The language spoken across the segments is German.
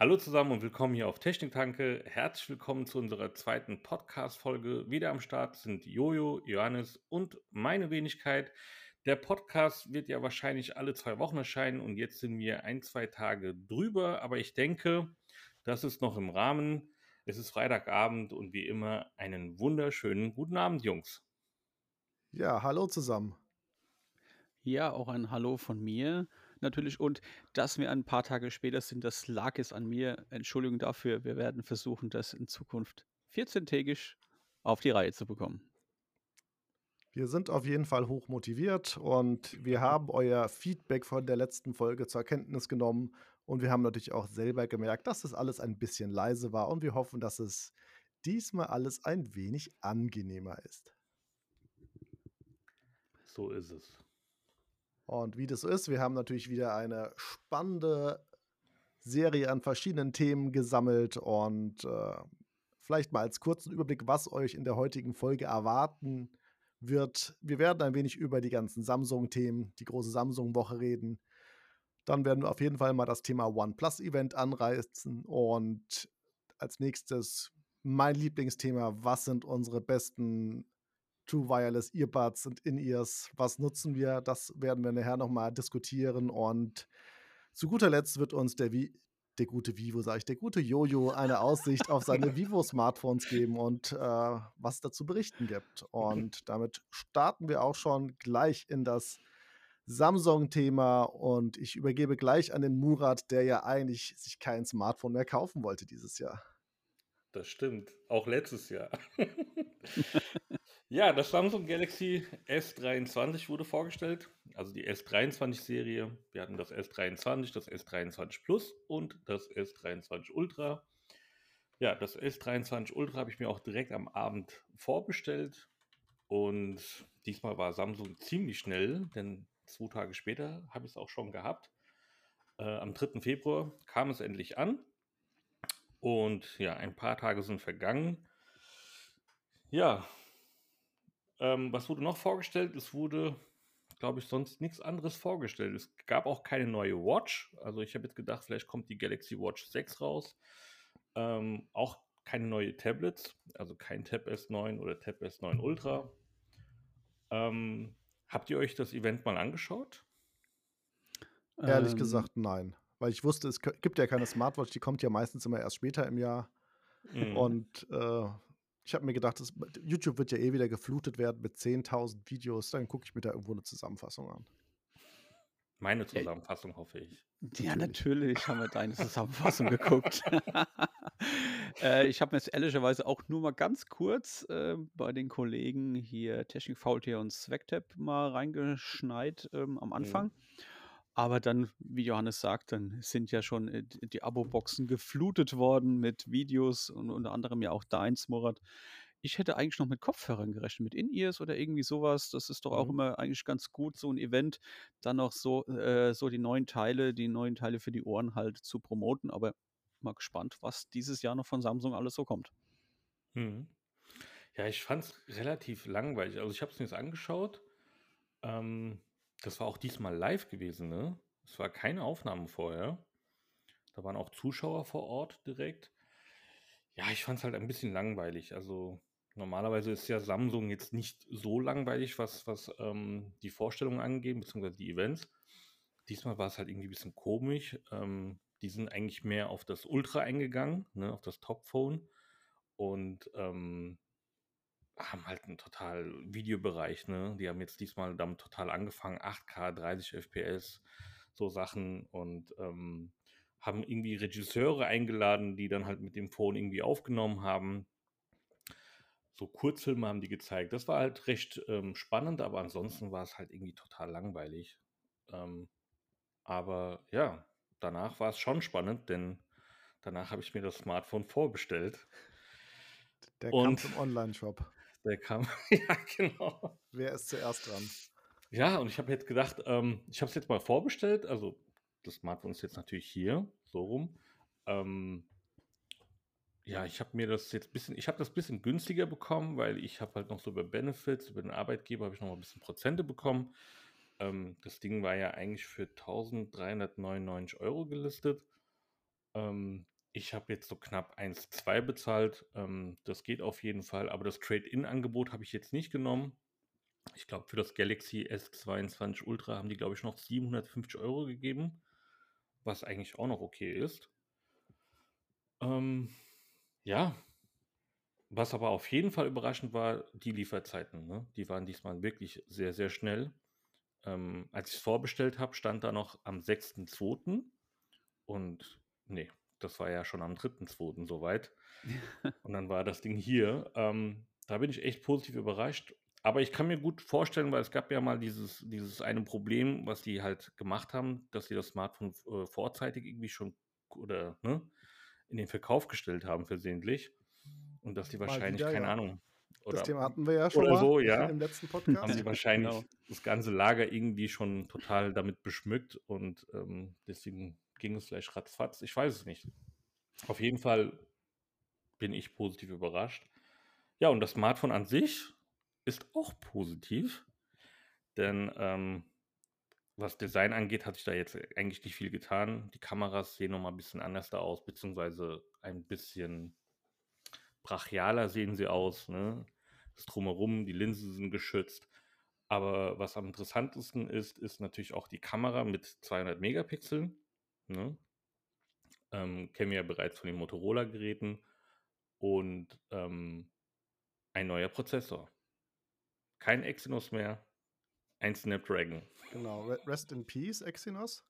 Hallo zusammen und willkommen hier auf Techniktanke. Herzlich willkommen zu unserer zweiten Podcast-Folge. Wieder am Start sind Jojo, Johannes und meine Wenigkeit. Der Podcast wird ja wahrscheinlich alle zwei Wochen erscheinen und jetzt sind wir ein, zwei Tage drüber, aber ich denke, das ist noch im Rahmen. Es ist Freitagabend und wie immer einen wunderschönen guten Abend, Jungs. Ja, hallo zusammen. Ja, auch ein Hallo von mir natürlich. Und dass wir ein paar Tage später sind, das lag es an mir. Entschuldigung dafür. Wir werden versuchen, das in Zukunft 14-tägig auf die Reihe zu bekommen. Wir sind auf jeden Fall hoch motiviert und wir haben euer Feedback von der letzten Folge zur Kenntnis genommen und wir haben natürlich auch selber gemerkt, dass das alles ein bisschen leise war und wir hoffen, dass es diesmal alles ein wenig angenehmer ist. So ist es. Und wie das so ist, wir haben natürlich wieder eine spannende Serie an verschiedenen Themen gesammelt und äh, vielleicht mal als kurzen Überblick, was euch in der heutigen Folge erwarten wird. Wir werden ein wenig über die ganzen Samsung-Themen, die große Samsung-Woche reden. Dann werden wir auf jeden Fall mal das Thema OnePlus-Event anreißen und als nächstes mein Lieblingsthema, was sind unsere besten True Wireless Earbuds und In-Ears. Was nutzen wir? Das werden wir nachher nochmal diskutieren. Und zu guter Letzt wird uns der, Vi der gute Vivo, sage ich, der gute Jojo eine Aussicht auf seine Vivo-Smartphones geben und äh, was dazu berichten gibt. Und damit starten wir auch schon gleich in das Samsung-Thema und ich übergebe gleich an den Murat, der ja eigentlich sich kein Smartphone mehr kaufen wollte dieses Jahr. Das stimmt. Auch letztes Jahr. ja, das Samsung Galaxy S23 wurde vorgestellt. Also die S23-Serie. Wir hatten das S23, das S23 Plus und das S23 Ultra. Ja, das S23 Ultra habe ich mir auch direkt am Abend vorbestellt. Und diesmal war Samsung ziemlich schnell, denn zwei Tage später habe ich es auch schon gehabt. Äh, am 3. Februar kam es endlich an. Und ja, ein paar Tage sind vergangen. Ja, ähm, was wurde noch vorgestellt? Es wurde, glaube ich, sonst nichts anderes vorgestellt. Es gab auch keine neue Watch. Also ich habe jetzt gedacht, vielleicht kommt die Galaxy Watch 6 raus. Ähm, auch keine neue Tablets, also kein Tab S9 oder Tab S9 Ultra. Ähm, habt ihr euch das Event mal angeschaut? Ehrlich ähm, gesagt, nein weil ich wusste, es gibt ja keine Smartwatch, die kommt ja meistens immer erst später im Jahr. Mhm. Und äh, ich habe mir gedacht, das, YouTube wird ja eh wieder geflutet werden mit 10.000 Videos, dann gucke ich mir da irgendwo eine Zusammenfassung an. Meine Zusammenfassung, hoffe ich. Ja, natürlich haben wir deine Zusammenfassung geguckt. äh, ich habe mir jetzt ehrlicherweise auch nur mal ganz kurz äh, bei den Kollegen hier Technik Faultier und Swagtap mal reingeschneit ähm, am Anfang. Mhm. Aber dann, wie Johannes sagt, dann sind ja schon äh, die Abo-Boxen geflutet worden mit Videos und unter anderem ja auch deins, Murat. Ich hätte eigentlich noch mit Kopfhörern gerechnet, mit In-Ears oder irgendwie sowas. Das ist doch auch mhm. immer eigentlich ganz gut, so ein Event, dann noch so, äh, so die neuen Teile, die neuen Teile für die Ohren halt zu promoten. Aber mal gespannt, was dieses Jahr noch von Samsung alles so kommt. Mhm. Ja, ich fand es relativ langweilig. Also ich habe es mir jetzt angeschaut. Ähm, das war auch diesmal live gewesen, ne? Es war keine Aufnahme vorher. Da waren auch Zuschauer vor Ort direkt. Ja, ich fand es halt ein bisschen langweilig. Also normalerweise ist ja Samsung jetzt nicht so langweilig, was, was ähm, die Vorstellungen angeht, beziehungsweise die Events. Diesmal war es halt irgendwie ein bisschen komisch. Ähm, die sind eigentlich mehr auf das Ultra eingegangen, ne, auf das Top-Phone. Und ähm, haben halt einen total Videobereich, ne? Die haben jetzt diesmal damit total angefangen, 8K, 30 FPS, so Sachen und ähm, haben irgendwie Regisseure eingeladen, die dann halt mit dem Phone irgendwie aufgenommen haben. So Kurzfilme haben die gezeigt. Das war halt recht ähm, spannend, aber ansonsten war es halt irgendwie total langweilig. Ähm, aber ja, danach war es schon spannend, denn danach habe ich mir das Smartphone vorbestellt. Der kam zum Online-Shop. Der kam, ja, genau. Wer ist zuerst dran? Ja, und ich habe jetzt gedacht, ähm, ich habe es jetzt mal vorbestellt. Also, das Smartphone ist jetzt natürlich hier, so rum. Ähm, ja, ich habe mir das jetzt ein bisschen, ich habe das ein bisschen günstiger bekommen, weil ich habe halt noch so über Benefits, über den Arbeitgeber habe ich noch mal ein bisschen Prozente bekommen. Ähm, das Ding war ja eigentlich für 1399 Euro gelistet. Ähm, ich habe jetzt so knapp 1,2 bezahlt. Ähm, das geht auf jeden Fall, aber das Trade-in-Angebot habe ich jetzt nicht genommen. Ich glaube, für das Galaxy S22 Ultra haben die, glaube ich, noch 750 Euro gegeben, was eigentlich auch noch okay ist. Ähm, ja, was aber auf jeden Fall überraschend war, die Lieferzeiten. Ne? Die waren diesmal wirklich sehr, sehr schnell. Ähm, als ich es vorbestellt habe, stand da noch am 6.2. Und nee, das war ja schon am 3.2. soweit. Und dann war das Ding hier. Ähm, da bin ich echt positiv überrascht. Aber ich kann mir gut vorstellen, weil es gab ja mal dieses, dieses eine Problem, was die halt gemacht haben, dass sie das Smartphone äh, vorzeitig irgendwie schon oder ne, in den Verkauf gestellt haben, versehentlich. Und dass die wahrscheinlich, wieder, keine ja. Ahnung. Oder, das Thema hatten wir ja schon mal so, ja. im letzten Podcast. Haben sie wahrscheinlich genau. das ganze Lager irgendwie schon total damit beschmückt und ähm, deswegen ging es vielleicht ratzfatz. Ich weiß es nicht. Auf jeden Fall bin ich positiv überrascht. Ja, und das Smartphone an sich ist auch positiv, denn ähm, was Design angeht, hat sich da jetzt eigentlich nicht viel getan. Die Kameras sehen nochmal ein bisschen anders da aus, beziehungsweise ein bisschen brachialer sehen sie aus. Ne? Das Drumherum, die Linsen sind geschützt. Aber was am interessantesten ist, ist natürlich auch die Kamera mit 200 Megapixeln. Ne? Ähm, kennen wir ja bereits von den Motorola-Geräten. Und ähm, ein neuer Prozessor. Kein Exynos mehr, ein Snapdragon. Genau, Rest in Peace, Exynos.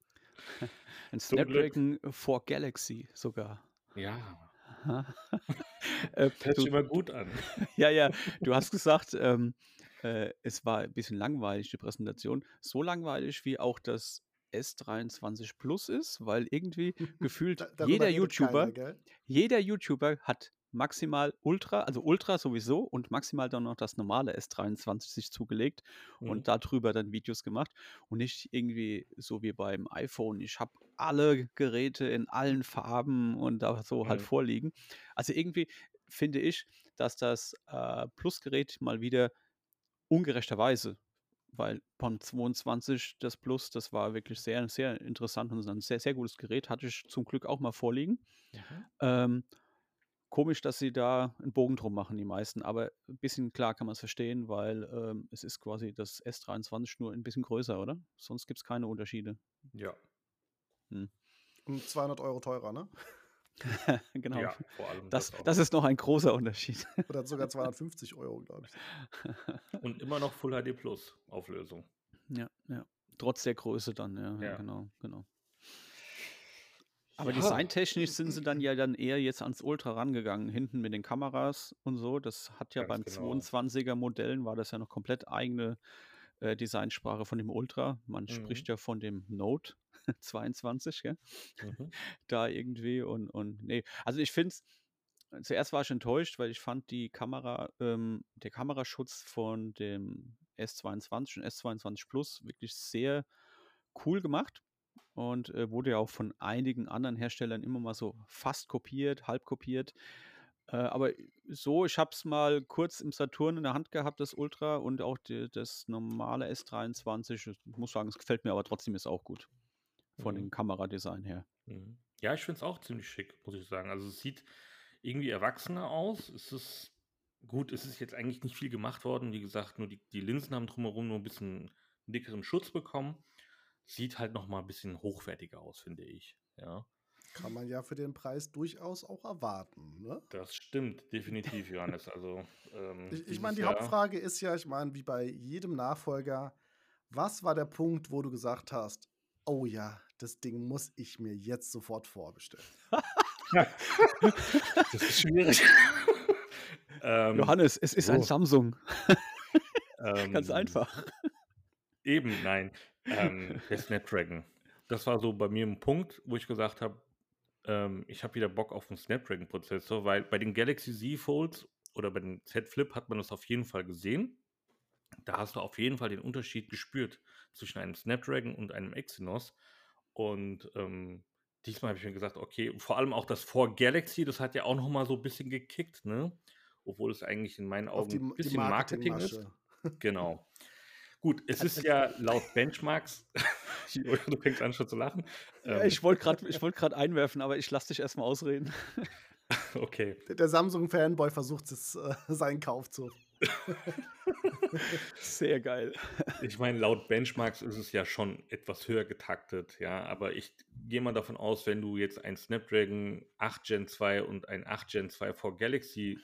ein Snapdragon for Galaxy sogar. Ja. äh, Hört sich immer gut an. ja, ja, du hast gesagt, ähm, äh, es war ein bisschen langweilig, die Präsentation. So langweilig wie auch das S23 Plus ist, weil irgendwie gefühlt da, jeder YouTuber, keiner, jeder YouTuber hat maximal Ultra, also Ultra sowieso und maximal dann noch das normale S23 sich zugelegt mhm. und darüber dann Videos gemacht und nicht irgendwie so wie beim iPhone. Ich habe alle Geräte in allen Farben und da so halt mhm. halt vorliegen. Also irgendwie finde ich, dass das äh, Plus-Gerät mal wieder ungerechterweise weil PON 22, das Plus, das war wirklich sehr, sehr interessant und ein sehr, sehr gutes Gerät. Hatte ich zum Glück auch mal vorliegen. Ähm, Komisch, dass sie da einen Bogen drum machen, die meisten, aber ein bisschen klar kann man es verstehen, weil ähm, es ist quasi das S23 nur ein bisschen größer, oder? Sonst gibt es keine Unterschiede. Ja. Hm. Und 200 Euro teurer, ne? genau. Ja, vor allem. Das, das, das, ist noch ein großer Unterschied. Oder sogar 250 Euro, glaube ich. Und immer noch Full HD Plus Auflösung. Ja, ja. Trotz der Größe dann, ja. ja. Genau, genau. Aber ja. designtechnisch sind sie dann ja dann eher jetzt ans Ultra rangegangen, hinten mit den Kameras und so. Das hat ja Ganz beim genau. 22er Modellen war das ja noch komplett eigene äh, Designsprache von dem Ultra. Man mhm. spricht ja von dem Note 22, gell? Mhm. da irgendwie und, und nee. Also ich finde es, zuerst war ich enttäuscht, weil ich fand die Kamera, ähm, der Kameraschutz von dem S22 und S22 Plus wirklich sehr cool gemacht und äh, wurde ja auch von einigen anderen Herstellern immer mal so fast kopiert, halb kopiert. Äh, aber so, ich habe es mal kurz im Saturn in der Hand gehabt, das Ultra und auch die, das normale S23. Ich muss sagen, es gefällt mir aber trotzdem ist auch gut. Von mhm. dem Kameradesign her. Mhm. Ja, ich finde es auch ziemlich schick, muss ich sagen. Also es sieht irgendwie erwachsener aus. Es ist gut, es ist jetzt eigentlich nicht viel gemacht worden. Wie gesagt, nur die, die Linsen haben drumherum nur ein bisschen dickeren Schutz bekommen sieht halt noch mal ein bisschen hochwertiger aus, finde ich. Ja. Kann man ja für den Preis durchaus auch erwarten. Ne? Das stimmt, definitiv, Johannes. Also, ähm, ich, ich meine, die Jahr Hauptfrage ist ja, ich meine, wie bei jedem Nachfolger, was war der Punkt, wo du gesagt hast, oh ja, das Ding muss ich mir jetzt sofort vorbestellen? das ist schwierig. ähm, Johannes, es ist oh. ein Samsung. Ganz ähm, einfach. Eben, nein. Ähm, der Snapdragon. Das war so bei mir ein Punkt, wo ich gesagt habe, ähm, ich habe wieder Bock auf einen Snapdragon-Prozessor, weil bei den Galaxy Z Folds oder bei den Z Flip hat man das auf jeden Fall gesehen. Da hast du auf jeden Fall den Unterschied gespürt zwischen einem Snapdragon und einem Exynos. Und ähm, diesmal habe ich mir gesagt, okay, vor allem auch das 4 Galaxy, das hat ja auch noch mal so ein bisschen gekickt, ne? Obwohl es eigentlich in meinen Augen ein bisschen Marketing, Marketing ist. Genau. Gut, es ist ja laut Benchmarks du fängst an schon zu lachen. Ja, ich wollte gerade wollt einwerfen, aber ich lasse dich erstmal ausreden. okay. Der, der Samsung-Fanboy versucht es, äh, seinen Kauf zu. Sehr geil. Ich meine, laut Benchmarks ist es ja schon etwas höher getaktet, ja, aber ich gehe mal davon aus, wenn du jetzt ein Snapdragon 8 Gen 2 und ein 8 Gen 2 for Galaxy,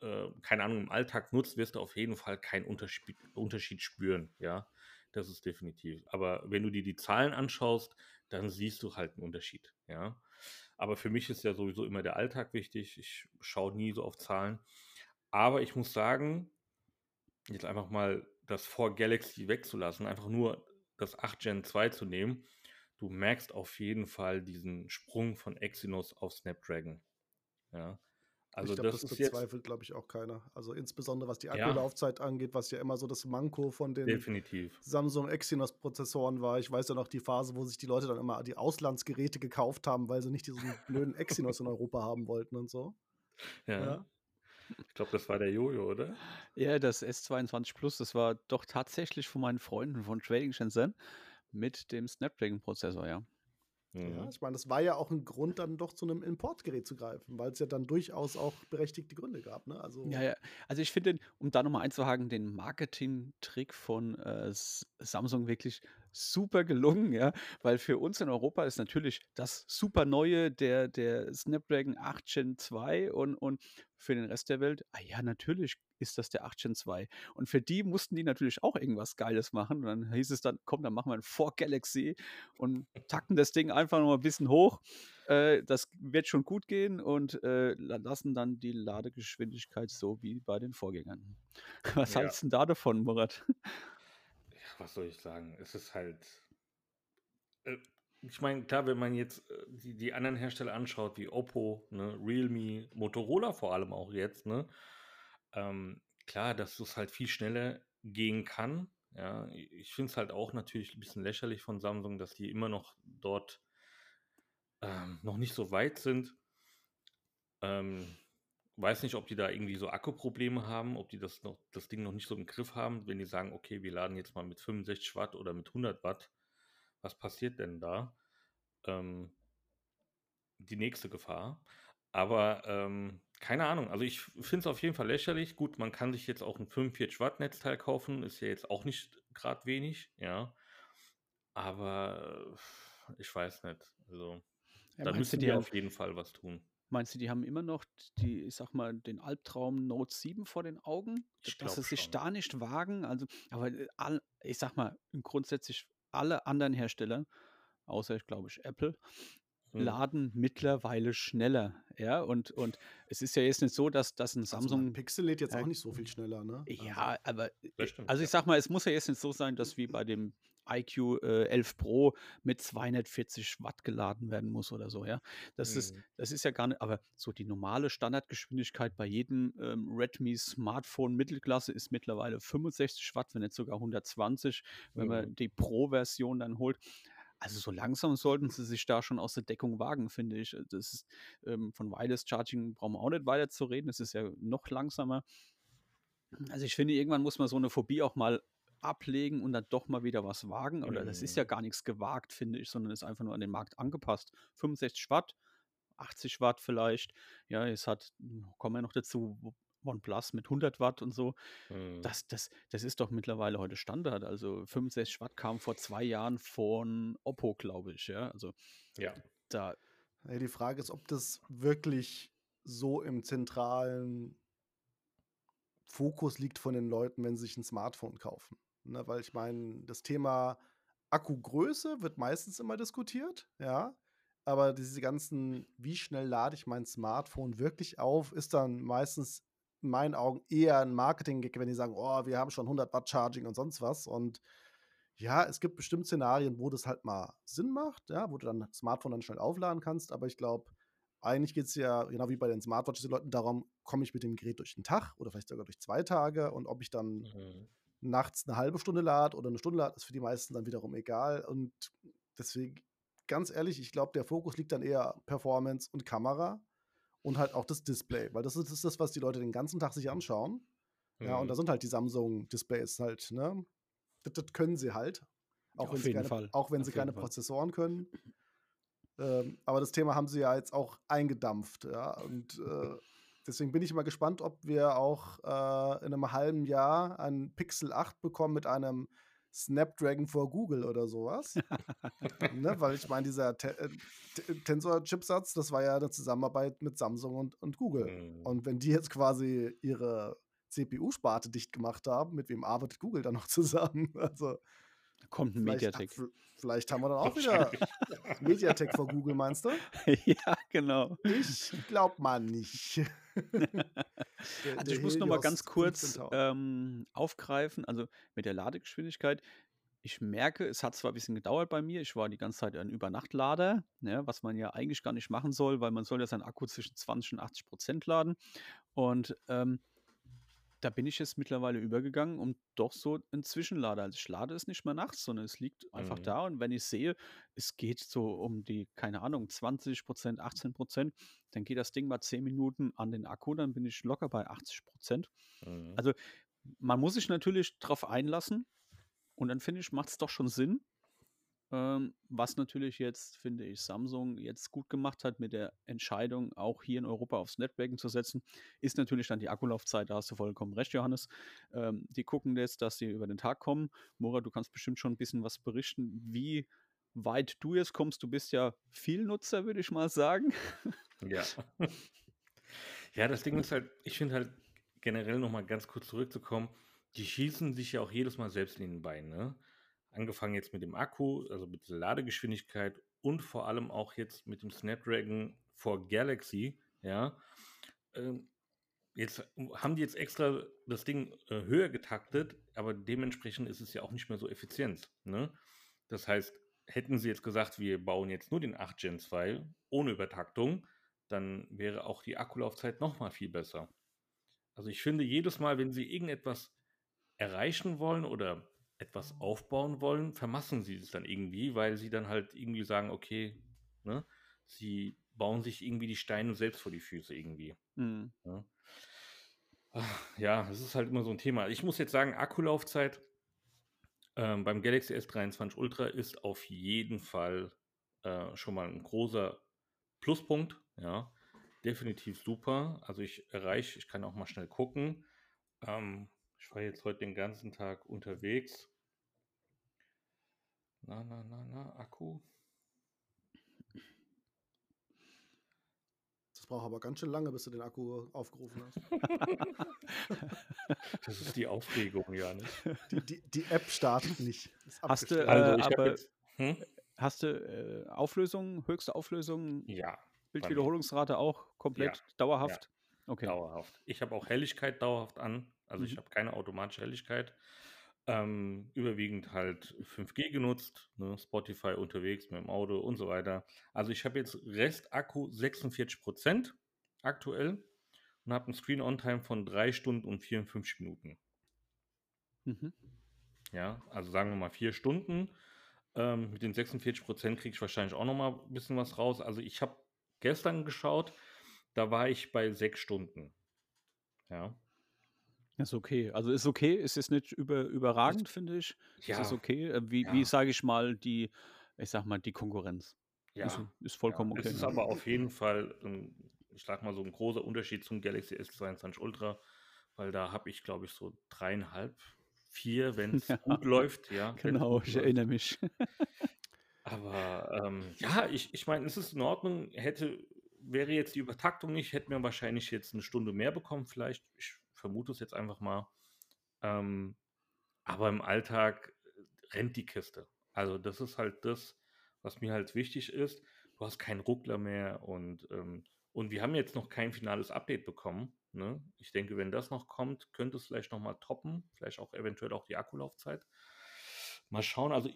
äh, keine Ahnung, im Alltag nutzt, wirst du auf jeden Fall keinen Unterschied, Unterschied spüren, ja. Das ist definitiv. Aber wenn du dir die Zahlen anschaust, dann siehst du halt einen Unterschied, ja. Aber für mich ist ja sowieso immer der Alltag wichtig. Ich schaue nie so auf Zahlen. Aber ich muss sagen, jetzt einfach mal das vor Galaxy wegzulassen, einfach nur das 8 Gen 2 zu nehmen, du merkst auf jeden Fall diesen Sprung von Exynos auf Snapdragon. Ja. Also ich glaub, das, das bezweifelt, glaube ich, auch keiner. Also insbesondere was die Akkulaufzeit ja. angeht, was ja immer so das Manko von den Definitiv. Samsung Exynos-Prozessoren war. Ich weiß ja noch die Phase, wo sich die Leute dann immer die Auslandsgeräte gekauft haben, weil sie nicht diesen blöden Exynos in Europa haben wollten und so. Ja. ja. Ich glaube, das war der Jojo, oder? Ja, das S22 Plus, das war doch tatsächlich von meinen Freunden von Trading Shenzhen mit dem Snapdragon-Prozessor, ja. Ja, mhm. ich meine, das war ja auch ein Grund, dann doch zu einem Importgerät zu greifen, weil es ja dann durchaus auch berechtigte Gründe gab. Ne? Also, ja, ja. Also ich finde, um da nochmal einzuhaken, den Marketing-Trick von äh, Samsung wirklich super gelungen, ja, weil für uns in Europa ist natürlich das super neue, der, der Snapdragon 8 Gen 2 und, und für den Rest der Welt, ah ja, natürlich ist das der 8 Gen 2. Und für die mussten die natürlich auch irgendwas Geiles machen. Und dann hieß es dann, komm, dann machen wir ein 4 Galaxy und tacken das Ding einfach noch ein bisschen hoch. Äh, das wird schon gut gehen und äh, lassen dann die Ladegeschwindigkeit so wie bei den Vorgängern. Was ja. hältst du denn da davon, Murat? Was soll ich sagen? Es ist halt. Äh, ich meine, klar, wenn man jetzt äh, die, die anderen Hersteller anschaut, wie Oppo, ne, Realme, Motorola vor allem auch jetzt, ne, ähm, klar, dass es halt viel schneller gehen kann. Ja, ich finde es halt auch natürlich ein bisschen lächerlich von Samsung, dass die immer noch dort ähm, noch nicht so weit sind. Ähm, weiß nicht, ob die da irgendwie so Akkuprobleme haben, ob die das noch, das Ding noch nicht so im Griff haben, wenn die sagen, okay, wir laden jetzt mal mit 65 Watt oder mit 100 Watt. Was passiert denn da? Ähm, die nächste Gefahr. Aber ähm, keine Ahnung. Also ich finde es auf jeden Fall lächerlich. Gut, man kann sich jetzt auch ein 45 Watt Netzteil kaufen. Ist ja jetzt auch nicht gerade wenig, ja. Aber ich weiß nicht. Also ja, da müssen die auf jeden Fall was tun. Meinst du, die haben immer noch die, ich sag mal, den Albtraum Note 7 vor den Augen? Ich dass sie sich schon. da nicht wagen? Also, aber äh, all, ich sag mal, grundsätzlich alle anderen Hersteller, außer ich glaube ich Apple, hm. laden mittlerweile schneller. Ja, und, und es ist ja jetzt nicht so, dass, dass ein Samsung. Also Pixel lädt jetzt äh, auch nicht so viel schneller, ne? Ja, also. aber. Also ich sag mal, es muss ja jetzt nicht so sein, dass wie bei dem iQ äh, 11 Pro mit 240 Watt geladen werden muss oder so, ja. Das mhm. ist, das ist ja gar nicht, aber so die normale Standardgeschwindigkeit bei jedem ähm, Redmi Smartphone Mittelklasse ist mittlerweile 65 Watt, wenn nicht sogar 120, wenn mhm. man die Pro-Version dann holt. Also so langsam sollten sie sich da schon aus der Deckung wagen, finde ich. Das ist, ähm, von Wireless Charging brauchen wir auch nicht weiter zu reden. Es ist ja noch langsamer. Also ich finde, irgendwann muss man so eine Phobie auch mal ablegen und dann doch mal wieder was wagen. Oder mhm. das ist ja mhm. gar nichts gewagt, finde ich, sondern ist einfach nur an den Markt angepasst. 65 Watt, 80 Watt vielleicht. Ja, es hat, kommen wir noch dazu, OnePlus mit 100 Watt und so. Mhm. Das, das, das ist doch mittlerweile heute Standard. Also 65 Watt kam vor zwei Jahren von Oppo, glaube ich. Ja, also ja. Da. Ja, die Frage ist, ob das wirklich so im zentralen Fokus liegt von den Leuten, wenn sie sich ein Smartphone kaufen. Ne, weil ich meine, das Thema Akkugröße wird meistens immer diskutiert, ja. Aber diese ganzen, wie schnell lade ich mein Smartphone wirklich auf, ist dann meistens in meinen Augen eher ein Marketing-Gag, wenn die sagen, oh, wir haben schon 100 Watt Charging und sonst was. Und ja, es gibt bestimmt Szenarien, wo das halt mal Sinn macht, ja, wo du dann das Smartphone dann schnell aufladen kannst. Aber ich glaube, eigentlich geht es ja, genau wie bei den Smartwatches, den Leuten darum, komme ich mit dem Gerät durch den Tag oder vielleicht sogar durch zwei Tage und ob ich dann mhm nachts eine halbe Stunde lad oder eine Stunde lad, ist für die meisten dann wiederum egal. Und deswegen, ganz ehrlich, ich glaube, der Fokus liegt dann eher Performance und Kamera und halt auch das Display, weil das ist, das, ist das was die Leute den ganzen Tag sich anschauen. Mhm. Ja, und da mhm. sind halt die Samsung-Displays halt, ne? Das, das, können sie halt. Auch Auf wenn sie jeden keine, Fall. auch wenn Auf sie keine Fall. Prozessoren können. Ähm, aber das Thema haben sie ja jetzt auch eingedampft. Ja? Und äh, deswegen bin ich mal gespannt, ob wir auch äh, in einem halben Jahr einen Pixel 8 bekommen mit einem Snapdragon vor Google oder sowas. ne? Weil ich meine, dieser Te äh, Te- Tensor-Chipsatz, das war ja eine Zusammenarbeit mit Samsung und, und Google. Mhm. Und wenn die jetzt quasi ihre CPU-Sparte dicht gemacht haben, mit wem arbeitet Google dann noch zusammen? Also Da kommt ein Mediatek. vielleicht haben wir dann auch wieder Mediatek vor Google, meinst du? ja, genau. Ich glaub mal nicht. Der- Also ich muss noch mal ganz kurz 15.000. ähm, aufgreifen, also mit der Ladegeschwindigkeit. Ich merke, es hat zwar ein bisschen gedauert bei mir, ich war die ganze Zeit ein Übernachtlader, ne, was man ja eigentlich gar nicht machen soll, weil man soll ja seinen Akku zwischen 20 und 80 Prozent laden. Und ähm, da bin ich jetzt mittlerweile übergegangen, um doch so einen Zwischenlader. Also ich lade es nicht mehr nachts, sondern es liegt einfach Mhm. da. Und wenn ich sehe, es geht so um die, keine Ahnung, 20 Prozent, 18 Prozent, dann geht das Ding mal 10 Minuten an den Akku, dann bin ich locker bei 80 Prozent. Mhm. Also man muss sich natürlich drauf einlassen und dann finde ich, macht es doch schon Sinn. Ähm, was natürlich jetzt, finde ich, Samsung jetzt gut gemacht hat mit der Entscheidung, auch hier in Europa aufs Snapdragon zu setzen, ist natürlich dann die Akkulaufzeit. Da hast du vollkommen recht, Johannes. Ähm, die gucken jetzt, dass sie über den Tag kommen. Mora, du kannst bestimmt schon ein bisschen was berichten, wie weit du jetzt kommst. Du bist ja viel Nutzer, würde ich mal sagen. Ja. Ja, das Ding ist halt, ich finde halt generell nochmal ganz kurz zurückzukommen, die schießen sich ja auch jedes Mal selbst in den Bein, ne? Angefangen jetzt mit dem Akku, also mit der Ladegeschwindigkeit und vor allem auch jetzt mit dem Snapdragon for Galaxy, ja. Ähm, jetzt haben die jetzt extra das Ding äh, höher getaktet, aber dementsprechend ist es ja auch nicht mehr so effizient, ne? Das heißt, hätten sie jetzt gesagt, wir bauen jetzt nur den 8 Gen 2 ohne Übertaktung, dann wäre auch die Akkulaufzeit noch mal viel besser. Also ich finde, jedes Mal, wenn sie irgendetwas erreichen wollen oder etwas aufbauen wollen, vermassen sie es dann irgendwie, weil sie dann halt irgendwie sagen, okay, ne, sie bauen sich irgendwie die Steine selbst vor die Füße irgendwie. Mhm. Ja. Es ist halt immer so ein Thema. Ich muss jetzt sagen, Akkulaufzeit ähm, beim Galaxy S23 Ultra ist auf jeden Fall äh, schon mal ein großer Pluspunkt. Ja, definitiv super. Also ich erreiche, ich kann auch mal schnell gucken. Ähm, ich war jetzt heute den ganzen Tag unterwegs. Na, na, na, na, Akku. Das braucht aber ganz schön lange, bis du den Akku aufgerufen hast. Das ist die Aufregung, ja. Nicht? Die, die, die App startet nicht. Hast du, abgestellt. äh, Also aber- jetzt. Hm? Hast du äh, Auflösung, höchste Auflösung, Ja, Bildwiederholungsrate auch komplett Ja, dauerhaft? Okay. Dauerhaft. Ich habe auch Helligkeit dauerhaft an. Also ich Mhm. habe keine automatische Helligkeit. Ähm, überwiegend halt 5G genutzt, ne? Spotify unterwegs mit dem Auto und so weiter. Also ich habe jetzt Restakku 46% aktuell und habe einen Screen-On-Time von 3 Stunden und 54 Minuten. Mhm. Ja, also sagen wir mal 4 Stunden. Ähm, mit den 46% kriege ich wahrscheinlich auch noch mal ein bisschen was raus. Also ich habe gestern geschaut, da war ich bei 6 Stunden. Ja. Ist okay. Also ist okay, ist jetzt nicht über, überragend, finde ich. Ja, Es ist okay. Äh, Wie, Ja. wie sage ich mal, die, ich sag mal, die Konkurrenz. ja. Ist, ist vollkommen ja. okay. Es ist ja. aber auf jeden Fall, ein, ich sag mal, so ein großer Unterschied zum Galaxy S22 Ultra, weil da habe ich, glaube ich, so dreieinhalb, vier, wenn es Ja. gut läuft. Ja, Genau, ich erinnere mich. Aber ähm, ja, ich, ich meine, es ist in Ordnung. Hätte, wäre jetzt die Übertaktung nicht, hätten wir wahrscheinlich jetzt eine Stunde mehr bekommen, vielleicht. Ich vermute es jetzt einfach mal. Ähm, aber im Alltag äh, rennt die Kiste. Also, das ist halt das, was mir halt wichtig ist. Du hast keinen Ruckler mehr und, ähm, und wir haben jetzt noch kein finales Update bekommen. Ne? Ich denke, wenn das noch kommt, könnte es vielleicht nochmal toppen. Vielleicht auch eventuell auch die Akkulaufzeit. Mal schauen. Also,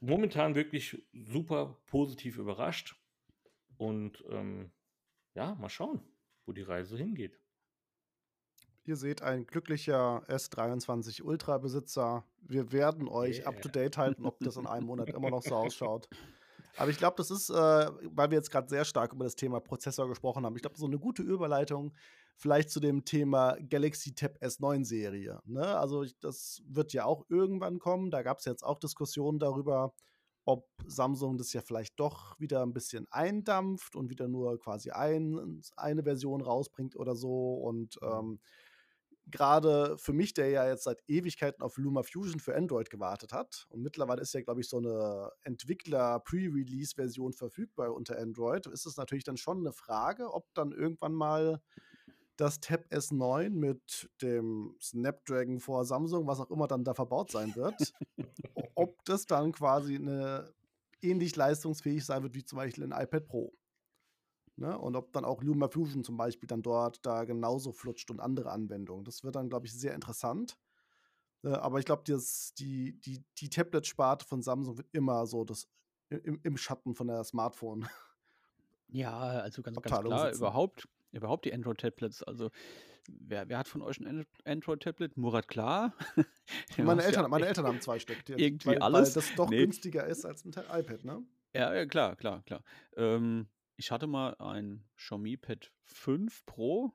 momentan wirklich super positiv überrascht. Und ähm, ja, mal schauen, wo die Reise hingeht. Ihr seht ein glücklicher S23 Ultra-Besitzer. Wir werden euch Yeah. up to date halten, ob das in einem Monat immer noch so ausschaut. Aber ich glaube, das ist, äh, weil wir jetzt gerade sehr stark über das Thema Prozessor gesprochen haben, ich glaube, so eine gute Überleitung vielleicht zu dem Thema Galaxy Tab S9 Serie. Ne? Also ich, das wird ja auch irgendwann kommen. Da gab es jetzt auch Diskussionen darüber, ob Samsung das ja vielleicht doch wieder ein bisschen eindampft und wieder nur quasi ein, eine Version rausbringt oder so. Und mhm. ähm, gerade für mich, der ja jetzt seit Ewigkeiten auf Luma Fusion für Android gewartet hat, und mittlerweile ist ja, glaube ich, so eine Entwickler-Pre-Release-Version verfügbar unter Android, ist es natürlich dann schon eine Frage, ob dann irgendwann mal das Tab S9 mit dem Snapdragon vor Samsung, was auch immer dann da verbaut sein wird, ob das dann quasi eine ähnlich leistungsfähig sein wird wie zum Beispiel ein iPad Pro. Ne? Und ob dann auch Luma Fusion zum Beispiel dann dort da genauso flutscht und andere Anwendungen. Das wird dann, glaube ich, sehr interessant. Äh, aber ich glaube, die, die, die Tablet-Sparte von Samsung wird immer so das im, im Schatten von der Smartphone. Ja, also ganz, ganz klar, sitzen. überhaupt, überhaupt die Android-Tablets. Also, wer, wer hat von euch ein Android-Tablet? Murat, klar. meine, Eltern, meine Eltern haben zwei Stück. Die, irgendwie weil, alles. Weil das doch nee. günstiger ist als ein iPad, ne? Ja, ja klar, klar, klar. Ähm, ich hatte mal ein Xiaomi Pad 5 Pro.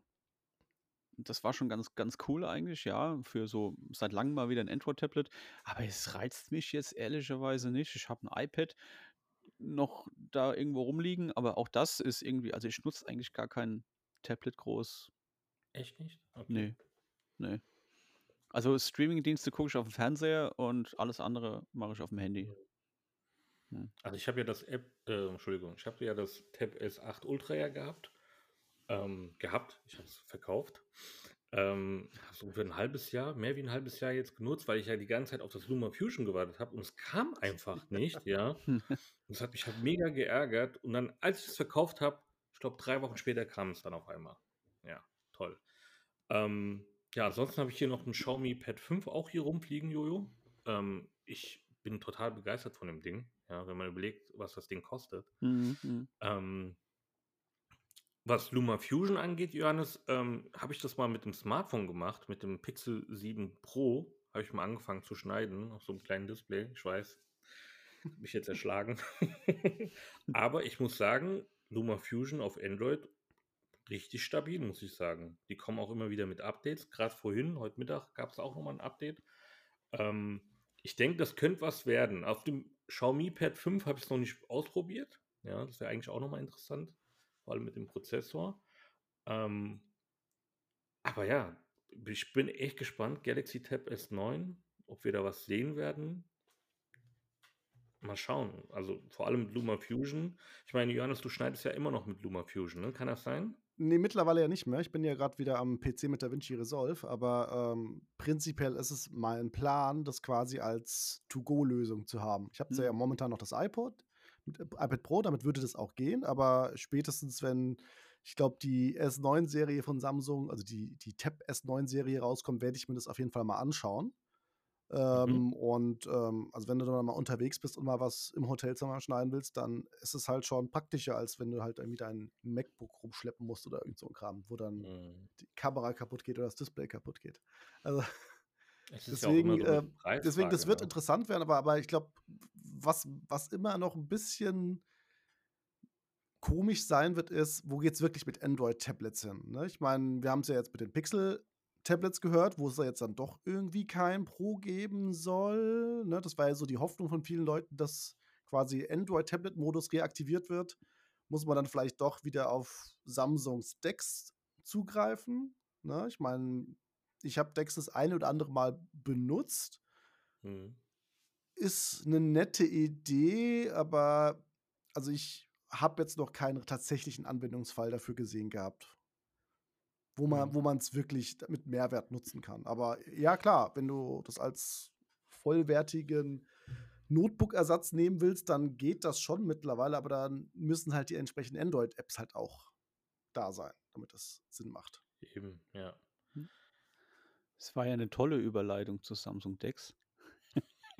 Das war schon ganz, ganz cool eigentlich, ja, für so seit langem mal wieder ein Android-Tablet. Aber es reizt mich jetzt ehrlicherweise nicht. Ich habe ein iPad noch da irgendwo rumliegen, aber auch das ist irgendwie, also ich nutze eigentlich gar kein Tablet groß. Echt nicht? Okay. Nee. Nee. Also Streaming-Dienste gucke ich auf dem Fernseher und alles andere mache ich auf dem Handy. Hm. Also ich habe ja das App, äh, Entschuldigung, ich habe ja das Tab S8 Ultra ja gehabt. Ähm, gehabt, ich habe es verkauft. Ähm, so für ein halbes Jahr, mehr wie ein halbes Jahr jetzt genutzt, weil ich ja die ganze Zeit auf das Luma Fusion gewartet habe und es kam einfach nicht, ja. Und das hat mich halt mega geärgert. Und dann, als ich es verkauft habe, ich glaube, drei Wochen später kam es dann auf einmal. Ja, toll. Ähm, ja, ansonsten habe ich hier noch ein Xiaomi Pad 5 auch hier rumfliegen, Jojo. Ähm, ich bin total begeistert von dem Ding. Ja, wenn man überlegt, was das Ding kostet. Mhm. mhm. Ähm, was Luma Fusion angeht, Johannes, ähm, habe ich das mal mit dem Smartphone gemacht, mit dem Pixel 7 Pro. Habe ich mal angefangen zu schneiden auf so einem kleinen Display. Ich weiß, mich jetzt erschlagen. Aber ich muss sagen, Luma Fusion auf Android richtig stabil, muss ich sagen. Die kommen auch immer wieder mit Updates. Gerade vorhin, heute Mittag, gab es auch nochmal ein Update. Ähm, ich denke, das könnte was werden. Auf dem Xiaomi Pad 5 habe ich es noch nicht ausprobiert. Ja, das wäre eigentlich auch nochmal interessant. Vor allem mit dem Prozessor. Ähm, aber ja, ich bin echt gespannt. Galaxy Tab S9, ob wir da was sehen werden. Mal schauen. Also vor allem mit Luma Fusion. Ich meine, Johannes, du schneidest ja immer noch mit Luma Fusion, ne? Kann das sein? Nee, mittlerweile ja nicht mehr. Ich bin ja gerade wieder am PC mit DaVinci Resolve, aber ähm, prinzipiell ist es mein Plan, das quasi als To-Go-Lösung zu haben. Ich habe mhm. ja momentan noch das iPod, mit, äh, iPad Pro, damit würde das auch gehen, aber spätestens, wenn ich glaube, die S9-Serie von Samsung, also die, die Tab S9-Serie rauskommt, werde ich mir das auf jeden Fall mal anschauen. Mhm. Ähm, mhm. Und ähm, also wenn du dann mal unterwegs bist und mal was im Hotelzimmer schneiden willst, dann ist es halt schon praktischer, als wenn du halt irgendwie dein MacBook rumschleppen musst oder irgend so ein Kram, wo dann mhm. die Kamera kaputt geht oder das Display kaputt geht. Also deswegen, ja äh, deswegen, das wird ne? interessant werden, aber, aber ich glaube, was, was immer noch ein bisschen komisch sein wird, ist, wo geht es wirklich mit Android-Tablets hin? Ne? Ich meine, wir haben es ja jetzt mit den Pixel Tablets gehört, wo es da jetzt dann doch irgendwie kein Pro geben soll. Ne, das war ja so die Hoffnung von vielen Leuten, dass quasi Android-Tablet-Modus reaktiviert wird. Muss man dann vielleicht doch wieder auf Samsungs Dex zugreifen. Ne? Ich meine, ich habe Dex das eine oder andere Mal benutzt. Mhm. Ist eine nette Idee, aber also ich habe jetzt noch keinen tatsächlichen Anwendungsfall dafür gesehen gehabt wo man mhm. wo es wirklich mit Mehrwert nutzen kann. Aber ja, klar, wenn du das als vollwertigen Notebook-Ersatz nehmen willst, dann geht das schon mittlerweile, aber dann müssen halt die entsprechenden Android-Apps halt auch da sein, damit das Sinn macht. Eben, ja. Hm. Es war ja eine tolle Überleitung zu Samsung Dex.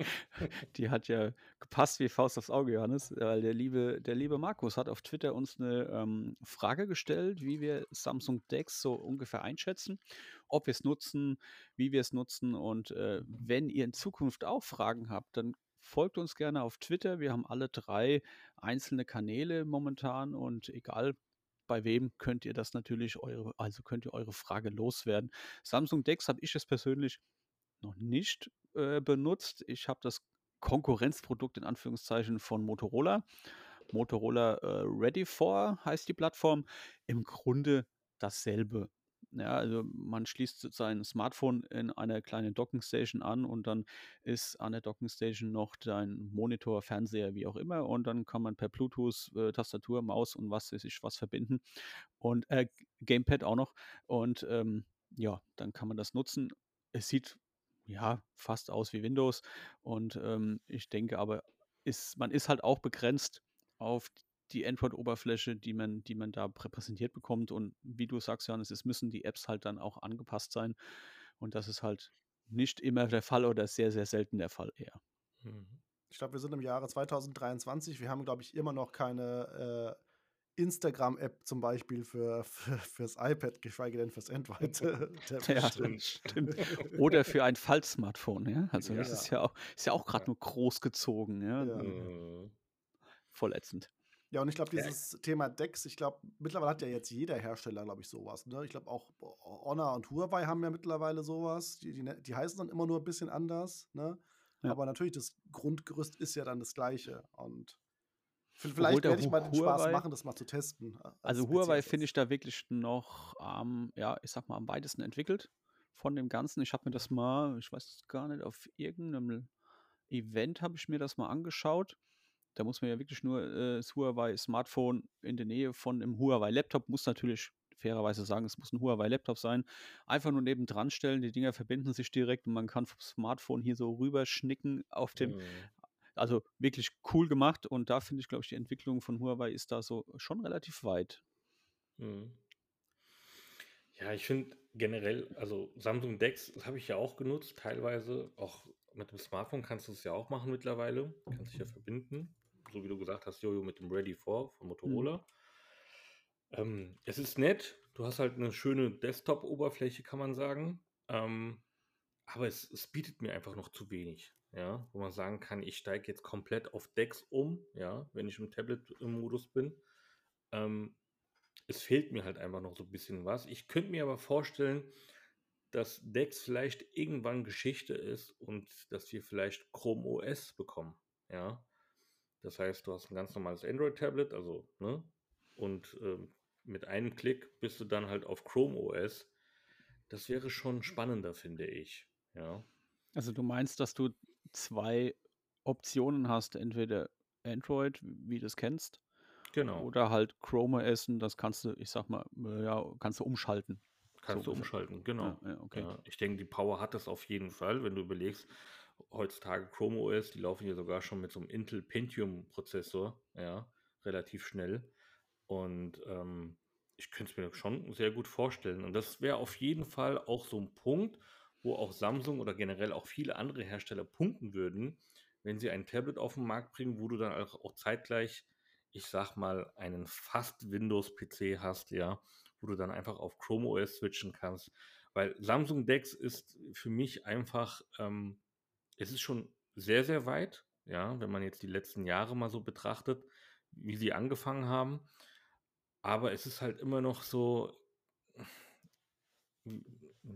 Die hat ja gepasst wie Faust aufs Auge, Johannes, weil der liebe, der liebe Markus hat auf Twitter uns eine ähm, Frage gestellt, wie wir Samsung Dex so ungefähr einschätzen, ob wir es nutzen, wie wir es nutzen und äh, wenn ihr in Zukunft auch Fragen habt, dann folgt uns gerne auf Twitter. Wir haben alle drei einzelne Kanäle momentan und egal bei wem könnt ihr das natürlich eure, also könnt ihr eure Frage loswerden. Samsung Dex habe ich es persönlich noch nicht äh, benutzt. Ich habe das Konkurrenzprodukt in Anführungszeichen von Motorola. Motorola äh, Ready for heißt die Plattform. Im Grunde dasselbe. Ja, also man schließt sein Smartphone in eine kleine Dockingstation an und dann ist an der Dockingstation noch dein Monitor, Fernseher, wie auch immer und dann kann man per Bluetooth äh, Tastatur, Maus und was weiß ich was verbinden und äh, Gamepad auch noch und ähm, ja, dann kann man das nutzen. Es sieht ja fast aus wie Windows und ähm, ich denke aber ist man ist halt auch begrenzt auf die Android-Oberfläche, die man, die man da repräsentiert bekommt. Und wie du sagst, Johannes, es müssen die Apps halt dann auch angepasst sein. Und das ist halt nicht immer der Fall oder sehr, sehr selten der Fall eher. Mhm. Ich glaube, wir sind im Jahre 2023. Wir haben, glaube ich, immer noch keine äh, Instagram-App zum Beispiel für, für, fürs iPad, geschweige denn fürs Android. ja, stimmt. Oder für ein Faltsmartphone, ja. Also ja. das ist ja auch, ist ja auch gerade nur groß gezogen, ja. ja. Mhm. Voll ätzend. Ja, und ich glaube, dieses ja. Thema Decks, ich glaube, mittlerweile hat ja jetzt jeder Hersteller, glaube ich, sowas. Ne? Ich glaube, auch Honor und Huawei haben ja mittlerweile sowas. Die, die, ne, die heißen dann immer nur ein bisschen anders. Ne? Ja. Aber natürlich, das Grundgerüst ist ja dann das gleiche. Und vielleicht werde ich mal den Huawei, Spaß machen, das mal zu testen. Äh, also Huawei finde ich da wirklich noch, ähm, ja, ich sag mal, am weitesten entwickelt von dem Ganzen. Ich habe mir das mal, ich weiß gar nicht, auf irgendeinem Event habe ich mir das mal angeschaut da muss man ja wirklich nur äh, das Huawei Smartphone in der Nähe von einem Huawei Laptop, muss natürlich fairerweise sagen, es muss ein Huawei Laptop sein, einfach nur nebendran stellen, die Dinger verbinden sich direkt und man kann vom Smartphone hier so rüberschnicken auf dem, mhm. Also wirklich cool gemacht und da finde ich, glaube ich, die Entwicklung von Huawei ist da so schon relativ weit. Mhm. Ja, ich finde generell, also Samsung Dex, das habe ich ja auch genutzt, teilweise. Auch mit dem Smartphone kannst du es ja auch machen mittlerweile. Kannst dich ja verbinden so wie du gesagt hast, Jojo mit dem Ready 4 von mhm. Motorola. Mhm. Ähm, es ist nett, du hast halt eine schöne Desktop-Oberfläche, kann man sagen. Ähm, aber es, es, bietet mir einfach noch zu wenig, ja, wo man sagen kann, ich steige jetzt komplett auf Decks um, ja, wenn ich im Tablet-Modus bin. Ähm, es fehlt mir halt einfach noch so ein bisschen was. Ich könnte mir aber vorstellen, dass Dex vielleicht irgendwann Geschichte ist und dass wir vielleicht Chrome OS bekommen, ja. Das heißt, du hast ein ganz normales Android-Tablet, also, ne? Und ähm, mit einem Klick bist du dann halt auf Chrome OS. Das wäre schon spannender, finde ich. Ja. Also du meinst, dass du zwei Optionen hast, entweder Android, wie du es kennst, genau. oder halt Chrome und das kannst du, ich sag mal, ja, kannst du umschalten. Kannst so du umschalten, genau. Ja, ja, okay. ja, ich denke, die Power hat das auf jeden Fall, wenn du überlegst, heutzutage Chrome OS, die laufen hier sogar schon mit so einem Intel Pentium Prozessor, ja, relativ schnell. Und ähm, ich könnte es mir schon sehr gut vorstellen. Und das wäre auf jeden Fall auch so ein Punkt, wo auch Samsung oder generell auch viele andere Hersteller punkten würden, wenn sie ein Tablet auf den Markt bringen, wo du dann auch zeitgleich, ich sag mal, einen fast Windows-PC hast, ja, wo du dann einfach auf Chrome OS switchen kannst. Weil Samsung Dex ist für mich einfach ähm, es ist schon sehr, sehr weit, ja, wenn man jetzt die letzten Jahre mal so betrachtet, wie sie angefangen haben. Aber es ist halt immer noch so,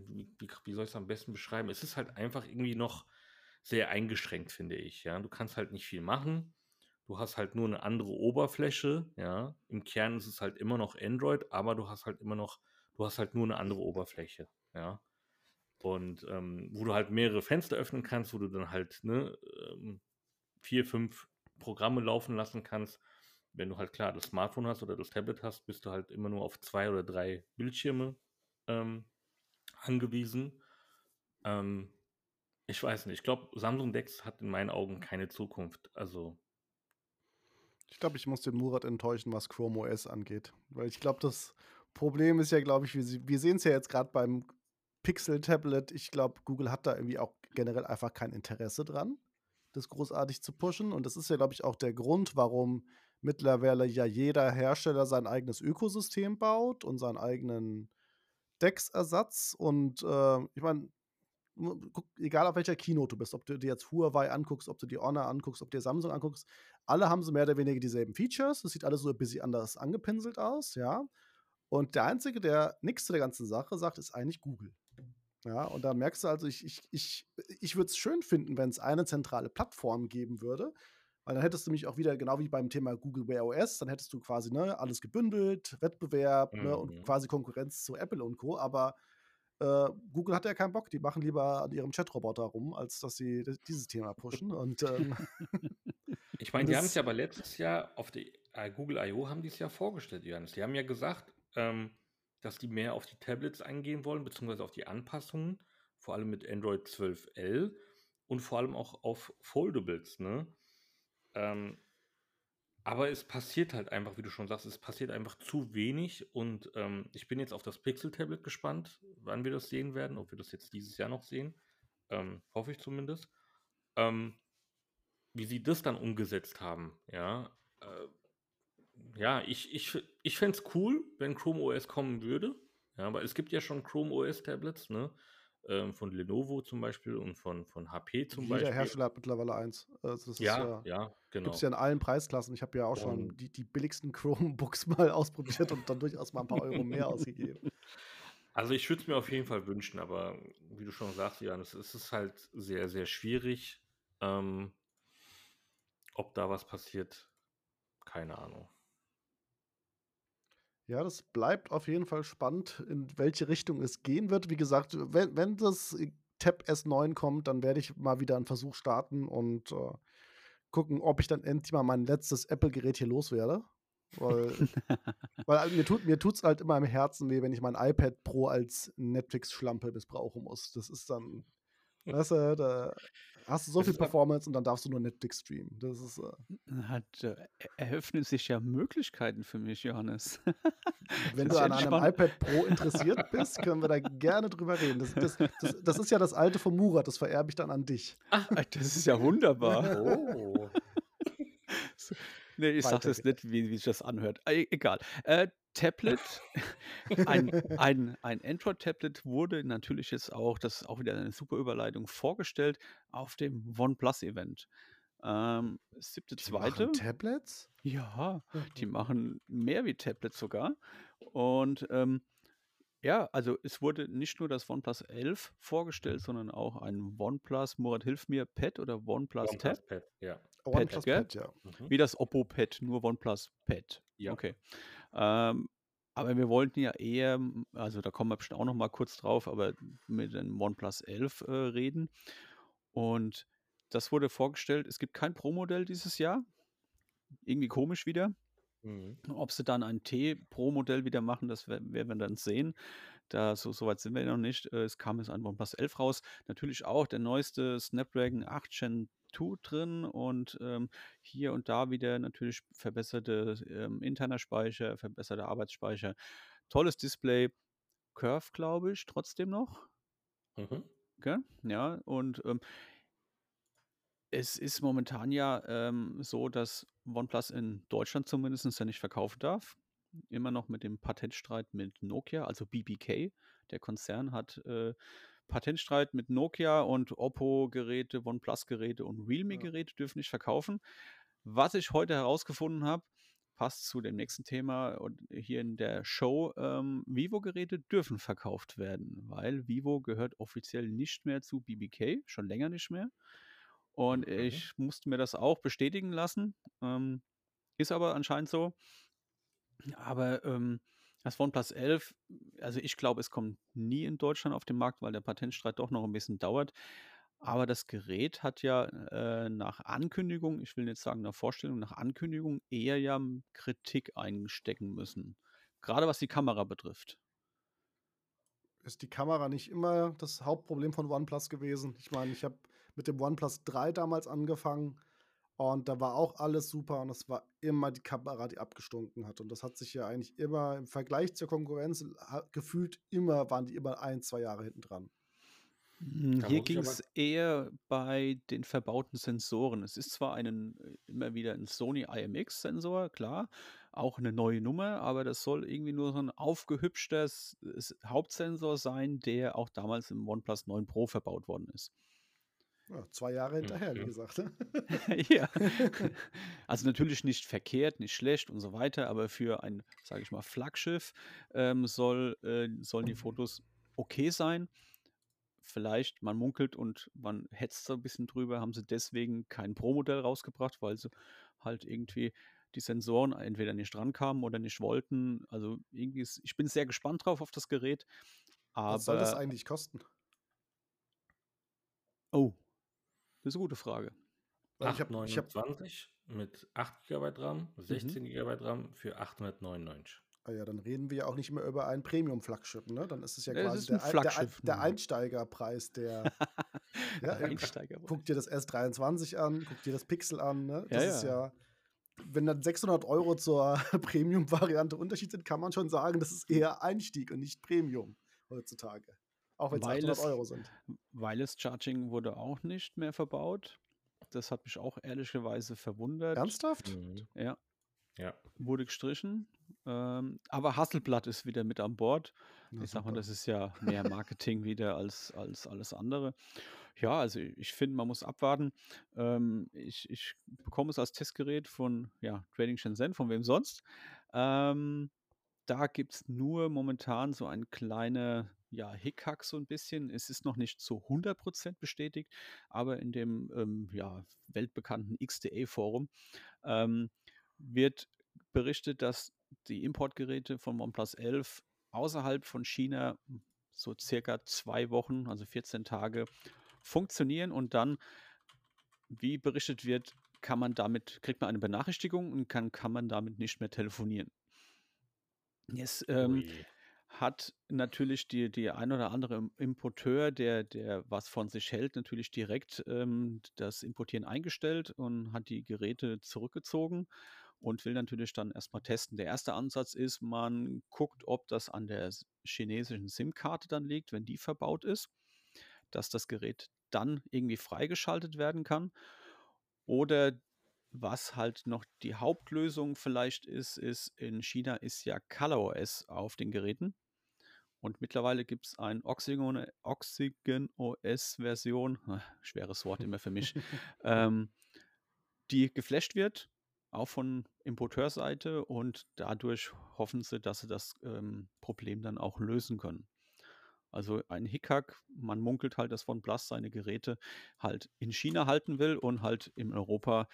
wie, wie, soll ich es am besten beschreiben? Es ist halt einfach irgendwie noch sehr eingeschränkt, finde ich. Ja, du kannst halt nicht viel machen. Du hast halt nur eine andere Oberfläche. Ja, im Kern ist es halt immer noch Android, aber du hast halt immer noch, du hast halt nur eine andere Oberfläche. Ja, und ähm, wo du halt mehrere Fenster öffnen kannst, wo du dann halt ne, ähm, vier, fünf Programme laufen lassen kannst. Wenn du halt klar das Smartphone hast oder das Tablet hast, bist du halt immer nur auf zwei oder drei Bildschirme ähm, angewiesen. Ähm, ich weiß nicht. Ich glaube, Samsung Dex hat in meinen Augen keine Zukunft. Also. Ich glaube, ich muss den Murat enttäuschen, was Chrome OS angeht. Weil ich glaube, das Problem ist ja, glaube ich, wir, wir sehen es ja jetzt gerade beim Pixel-Tablet, ich glaube, Google hat da irgendwie auch generell einfach kein Interesse dran, das großartig zu pushen. Und das ist ja, glaube ich, auch der Grund, warum mittlerweile ja jeder Hersteller sein eigenes Ökosystem baut und seinen eigenen Dex-Ersatz. Und äh, ich meine, egal auf welcher Keynote du bist, ob du dir jetzt Huawei anguckst, ob du dir Honor anguckst, ob du dir Samsung anguckst, alle haben so mehr oder weniger dieselben Features. Es sieht alles so ein bisschen anders angepinselt aus, ja. Und der Einzige, der nichts zu der ganzen Sache sagt, ist eigentlich Google. Ja, und da merkst du also, ich, ich, ich, ich würde es schön finden, wenn es eine zentrale Plattform geben würde, weil dann hättest du mich auch wieder, genau wie beim Thema Google Wear OS, dann hättest du quasi ne, alles gebündelt, Wettbewerb mhm. ne, und mhm. quasi Konkurrenz zu Apple und Co. Aber äh, Google hat ja keinen Bock, die machen lieber an ihrem Chatroboter rum, als dass sie dieses Thema pushen. Und, ähm, ich meine, die haben es ja aber letztes Jahr auf die äh, Google I.O. haben die es ja vorgestellt, Johannes. Die haben ja gesagt, ähm, dass die mehr auf die Tablets eingehen wollen, beziehungsweise auf die Anpassungen, vor allem mit Android 12L und vor allem auch auf Foldables, ne? Ähm, aber es passiert halt einfach, wie du schon sagst, es passiert einfach zu wenig und ähm, ich bin jetzt auf das Pixel-Tablet gespannt, wann wir das sehen werden, ob wir das jetzt dieses Jahr noch sehen. Ähm, hoffe ich zumindest. Ähm, wie sie das dann umgesetzt haben, ja. Äh, ja, ich, ich, ich fände es cool, wenn Chrome OS kommen würde. Ja, aber es gibt ja schon Chrome OS Tablets, ne? Ähm, von Lenovo zum Beispiel und von, von HP zum Jeder Beispiel. Jeder Hersteller hat mittlerweile eins. Also ja, ja, ja, genau. Gibt es ja in allen Preisklassen. Ich habe ja auch schon die, die billigsten Chromebooks mal ausprobiert und dann durchaus mal ein paar Euro mehr ausgegeben. Also ich würde es mir auf jeden Fall wünschen, aber wie du schon sagst, Jan, es ist halt sehr, sehr schwierig. Ähm, ob da was passiert, keine Ahnung. Ja, das bleibt auf jeden Fall spannend, in welche Richtung es gehen wird. Wie gesagt, wenn, wenn das Tab S9 kommt, dann werde ich mal wieder einen Versuch starten und äh, gucken, ob ich dann endlich mal mein letztes Apple-Gerät hier loswerde. Weil, weil mir tut mir tut's halt immer im Herzen weh, wenn ich mein iPad Pro als Netflix-Schlampe missbrauchen muss. Das ist dann, weißt du, da hast du so viel Performance und dann darfst du nur Netflix streamen. Das ist. Äh Hat, äh, eröffnen sich ja Möglichkeiten für mich, Johannes. Wenn du an einem spannend. iPad Pro interessiert bist, können wir da gerne drüber reden. Das, das, das, das ist ja das alte von Murat, das vererbe ich dann an dich. Ach, das ist ja wunderbar. Oh. Nee, ich sage jetzt nicht, wie, wie sich das anhört. E egal. Äh, Tablet, ein, ein, ein Android-Tablet wurde natürlich jetzt auch, das ist auch wieder eine super Überleitung, vorgestellt auf dem OnePlus-Event. Ähm, siebte, die zweite. Machen Tablets? Ja, die machen mehr wie Tablets sogar. Und ähm, ja, also es wurde nicht nur das OnePlus 11 vorgestellt, sondern auch ein OnePlus, Murat, hilf mir, Pad oder OnePlus, OnePlus Tab? Pad, ja. OnePlus Pad, Pad ja. Mhm. Wie das Oppo Pad, nur OnePlus Pad. Ja. Okay. Ähm, aber wir wollten ja eher, also da kommen wir bestimmt auch noch mal kurz drauf, aber mit dem OnePlus 11 äh, reden. Und das wurde vorgestellt. Es gibt kein Pro-Modell dieses Jahr. Irgendwie komisch wieder. Mhm. Ob sie dann ein T-Pro-Modell wieder machen, das werden wir dann sehen. Da, so, so weit sind wir noch nicht. Äh, es kam jetzt ein OnePlus 11 raus. Natürlich auch der neueste Snapdragon 8 Gen 2 drin und ähm, hier und da wieder natürlich verbesserte ähm, interner Speicher, verbesserter Arbeitsspeicher. Tolles Display. Curve, glaube ich, trotzdem noch. Mhm. Okay? Ja, und ähm, es ist momentan ja ähm, so, dass OnePlus in Deutschland zumindest ja nicht verkaufen darf. Immer noch mit dem Patentstreit mit Nokia, also BBK. Der Konzern hat äh, Patentstreit mit Nokia und Oppo-Geräte, OnePlus-Geräte und Realme-Geräte dürfen nicht verkaufen. Was ich heute herausgefunden habe, passt zu dem nächsten Thema und hier in der Show, ähm, Vivo-Geräte dürfen verkauft werden, weil Vivo gehört offiziell nicht mehr zu BBK, schon länger nicht mehr. Und mhm. ich musste mir das auch bestätigen lassen. Ähm, ist aber anscheinend so. Aber ähm, das OnePlus 11, also ich glaube, es kommt nie in Deutschland auf den Markt, weil der Patentstreit doch noch ein bisschen dauert. Aber das Gerät hat ja äh, nach Ankündigung, ich will jetzt sagen nach Vorstellung, nach Ankündigung eher ja Kritik einstecken müssen. Gerade was die Kamera betrifft. Ist die Kamera nicht immer das Hauptproblem von OnePlus gewesen? Ich meine, ich habe mit dem OnePlus 3 damals angefangen und da war auch alles super und es war immer die Kamera, die abgestunken hat. Und das hat sich ja eigentlich immer im Vergleich zur Konkurrenz gefühlt immer, waren die immer ein, zwei Jahre hinten dran. Hm, hier ging es eher bei den verbauten Sensoren. Es ist zwar einen, immer wieder ein Sony IMX-Sensor, klar, auch eine neue Nummer, aber das soll irgendwie nur so ein aufgehübschter Hauptsensor sein, der auch damals im OnePlus 9 Pro verbaut worden ist. Ja, 2 Jahre hinterher, wie Mhm. gesagt, ne? Ja. Also, natürlich nicht verkehrt, nicht schlecht und so weiter, aber für ein, sage ich mal, Flaggschiff, ähm, soll äh, sollen die Fotos okay sein. Vielleicht, man munkelt und man hetzt so 'n bisschen drüber, haben sie deswegen kein Pro-Modell rausgebracht, weil sie halt irgendwie die Sensoren entweder nicht rankamen oder nicht wollten. Also, irgendwie ist ich bin sehr gespannt drauf auf das Gerät, Was soll das aber eigentlich kosten? Oh, das ist 'ne gute Frage. Weil ich habe ich habe 829 mit 8 GB RAM, Mhm. 16 GB RAM für 899. ah ja, dann reden wir ja auch nicht mehr über ein Premium-Flaggschiff, ne? Dann ist es ja Ja, es quasi ist 'n der der der? Einsteigerpreis, der ja. Einsteigerpreis. Guck dir das S23 an, guck dir das Pixel an, ne? Ja, Das ist ja. ja wenn dann 600 € zur Premium-Variante Unterschied sind, kann man schon sagen, das ist eher Einstieg und nicht Premium heutzutage. Auch wenn's Weil 800 es € sind. Wireless Charging wurde auch nicht mehr verbaut. Das hat mich auch ehrlicherweise verwundert. Ernsthaft? Mhm. Ja. Ja. Wurde gestrichen. Ähm, aber Hasselblad ist wieder mit an Bord. Na Ich sage mal, super. das ist ja mehr Marketing wieder als als alles andere. Ja, also ich finde, man muss abwarten. Ähm, ich ich bekomme es als Testgerät von, ja, Trading Shenzhen, von wem sonst. Ähm, da gibt's nur momentan so ein kleiner, ja, Hickhack so 'n bisschen. Es ist noch nicht zu 100% bestätigt, aber in dem, ähm, ja, weltbekannten XDA-Forum, ähm, wird berichtet, dass die Importgeräte von OnePlus 11 außerhalb von China so circa 2 Wochen, also 14 Tage funktionieren und dann, wie berichtet wird, kann man damit kriegt man eine Benachrichtigung und kann kann man damit nicht mehr telefonieren. Jetzt, ähm. Hat natürlich die die ein oder andere Im Importeur, der der was von sich hält, natürlich direkt, ähm, das Importieren eingestellt und hat die Geräte zurückgezogen und will natürlich dann erst mal testen. Der erste Ansatz ist, man guckt, ob das an der chinesischen SIM-Karte dann liegt, wenn die verbaut ist, dass das Gerät dann irgendwie freigeschaltet werden kann. Oder was halt noch die Hauptlösung vielleicht ist, ist, in China ist ja ColorOS auf den Geräten. Und mittlerweile gibt's ein Oxygen Oxygen-OS-Version, schweres Wort immer für mich, ähm, die geflasht wird, auch von Importeurseite und dadurch hoffen sie, dass sie das, ähm, Problem dann auch lösen können. Also, ein Hickhack, man munkelt halt, dass OnePlus seine Geräte halt in China halten will und halt in Europa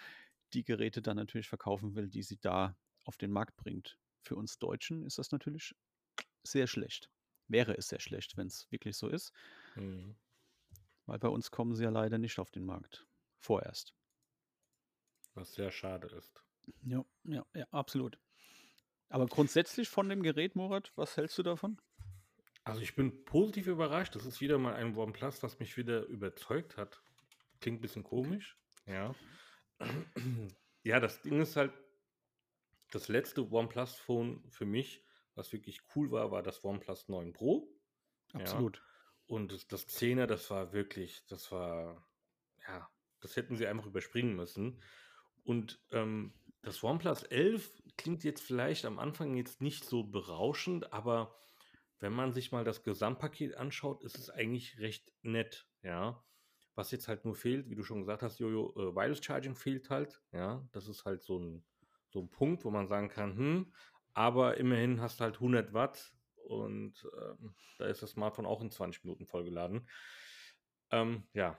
die Geräte dann natürlich verkaufen will, die sie da auf den Markt bringt. Für uns Deutschen ist das natürlich sehr schlecht. Wäre es sehr schlecht, wenn's wirklich so ist. Mhm. Weil bei uns kommen sie ja leider nicht auf den Markt. Vorerst. Was sehr schade ist. Ja, ja, ja, absolut. Aber grundsätzlich von dem Gerät, Murat, was hältst du davon? Also, ich bin positiv überrascht. Das ist wieder mal ein OnePlus, was mich wieder überzeugt hat. Klingt 'n bisschen komisch, ja. Ja, das Ding ist halt das letzte OnePlus-Phone für mich, was wirklich cool war, war das OnePlus 9 Pro. Ja. Absolut. Und das das 10er, das war wirklich das war ja, das hätten sie einfach überspringen müssen. Und, ähm, das OnePlus 11 klingt jetzt vielleicht am Anfang jetzt nicht so berauschend, aber wenn man sich mal das Gesamtpaket anschaut, ist es eigentlich recht nett, ja. Was jetzt halt nur fehlt, wie du schon gesagt hast, Jojo, äh, Wireless Charging fehlt halt, ja. Das ist halt so 'n so 'n Punkt, wo man sagen kann: „Hm“, aber immerhin hast du halt 100 Watt und, ähm, da ist das Smartphone auch in 20 Minuten vollgeladen. Ähm, ja.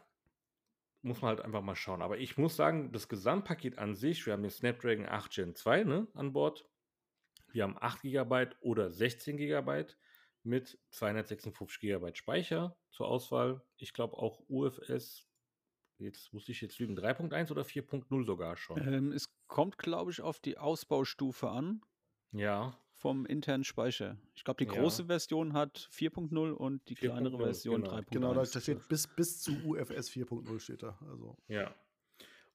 Muss man halt einfach mal schauen. Aber ich muss sagen, das Gesamtpaket an sich wir haben den Snapdragon 8 Gen 2, ne, an Bord. Wir haben 8 GB oder 16 GB mit 256 GB Speicher zur Auswahl. Ich glaube auch UFS jetzt muss ich jetzt lügen, 3.1 oder 4.0 sogar schon? Ähm, es kommt, glaube ich, auf die Ausbaustufe an Ja. vom internen Speicher. Ich glaube, die Ja. große Version hat 4.0 und die kleinere 4.0, Version genau. 3.1. Genau, da steht bis bis zu UFS 4.0 steht da, also Ja.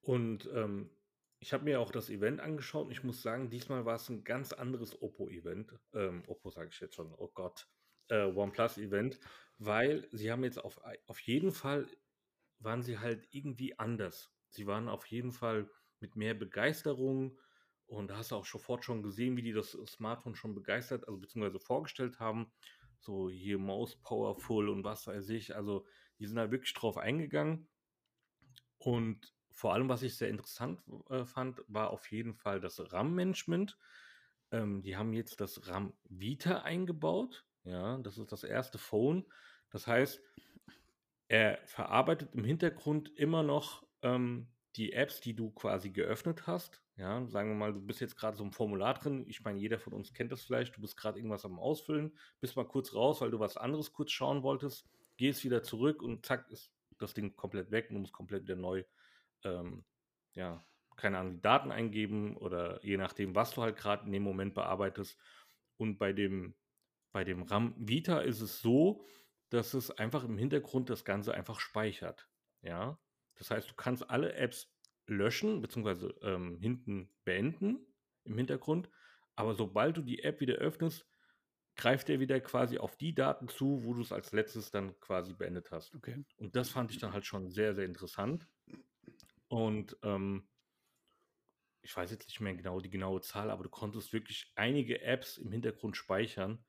Und, ähm, ich habe mir auch das Event angeschaut und ich muss sagen, diesmal war es 'n ganz anderes Oppo-Event. Ähm, Oppo sage ich jetzt schon, oh Gott, äh, OnePlus-Event, weil sie haben jetzt auf auf jeden Fall waren sie halt irgendwie anders. Sie waren auf jeden Fall mit mehr Begeisterung Und da hast du auch sofort schon gesehen, wie die das Smartphone schon begeistert, also beziehungsweise vorgestellt haben. So hier most powerful und was weiß ich. Also die sind da wirklich drauf eingegangen. Und vor allem, was ich sehr interessant äh, fand, war auf jeden Fall das RAM-Management. Ähm, die haben jetzt das RAM Vita eingebaut. Ja, das ist das erste Phone. Das heißt, er verarbeitet im Hintergrund immer noch ähm, die Apps, die du quasi geöffnet hast. Ja, sagen wir mal, du bist jetzt gerade so ein Formular drin. Ich meine, jeder von uns kennt das vielleicht. Du bist gerade irgendwas am Ausfüllen, bist mal kurz raus, weil du was anderes kurz schauen wolltest, gehst wieder zurück und zack, ist das Ding komplett weg und du musst komplett wieder neu, ähm, ja, keine Ahnung, die Daten eingeben oder je nachdem, was du halt gerade in dem Moment bearbeitest. Und bei dem, bei dem RAM Vita ist es so, dass es einfach im Hintergrund das Ganze einfach speichert. Ja, das heißt, du kannst alle Apps löschen, beziehungsweise ähm, hinten beenden im Hintergrund. Aber sobald du die App wieder öffnest, greift er wieder quasi auf die Daten zu, wo du es als letztes dann quasi beendet hast. Okay. Und das fand ich dann halt schon sehr, sehr interessant. Und ähm, ich weiß jetzt nicht mehr genau die genaue Zahl, aber du konntest wirklich einige Apps im Hintergrund speichern,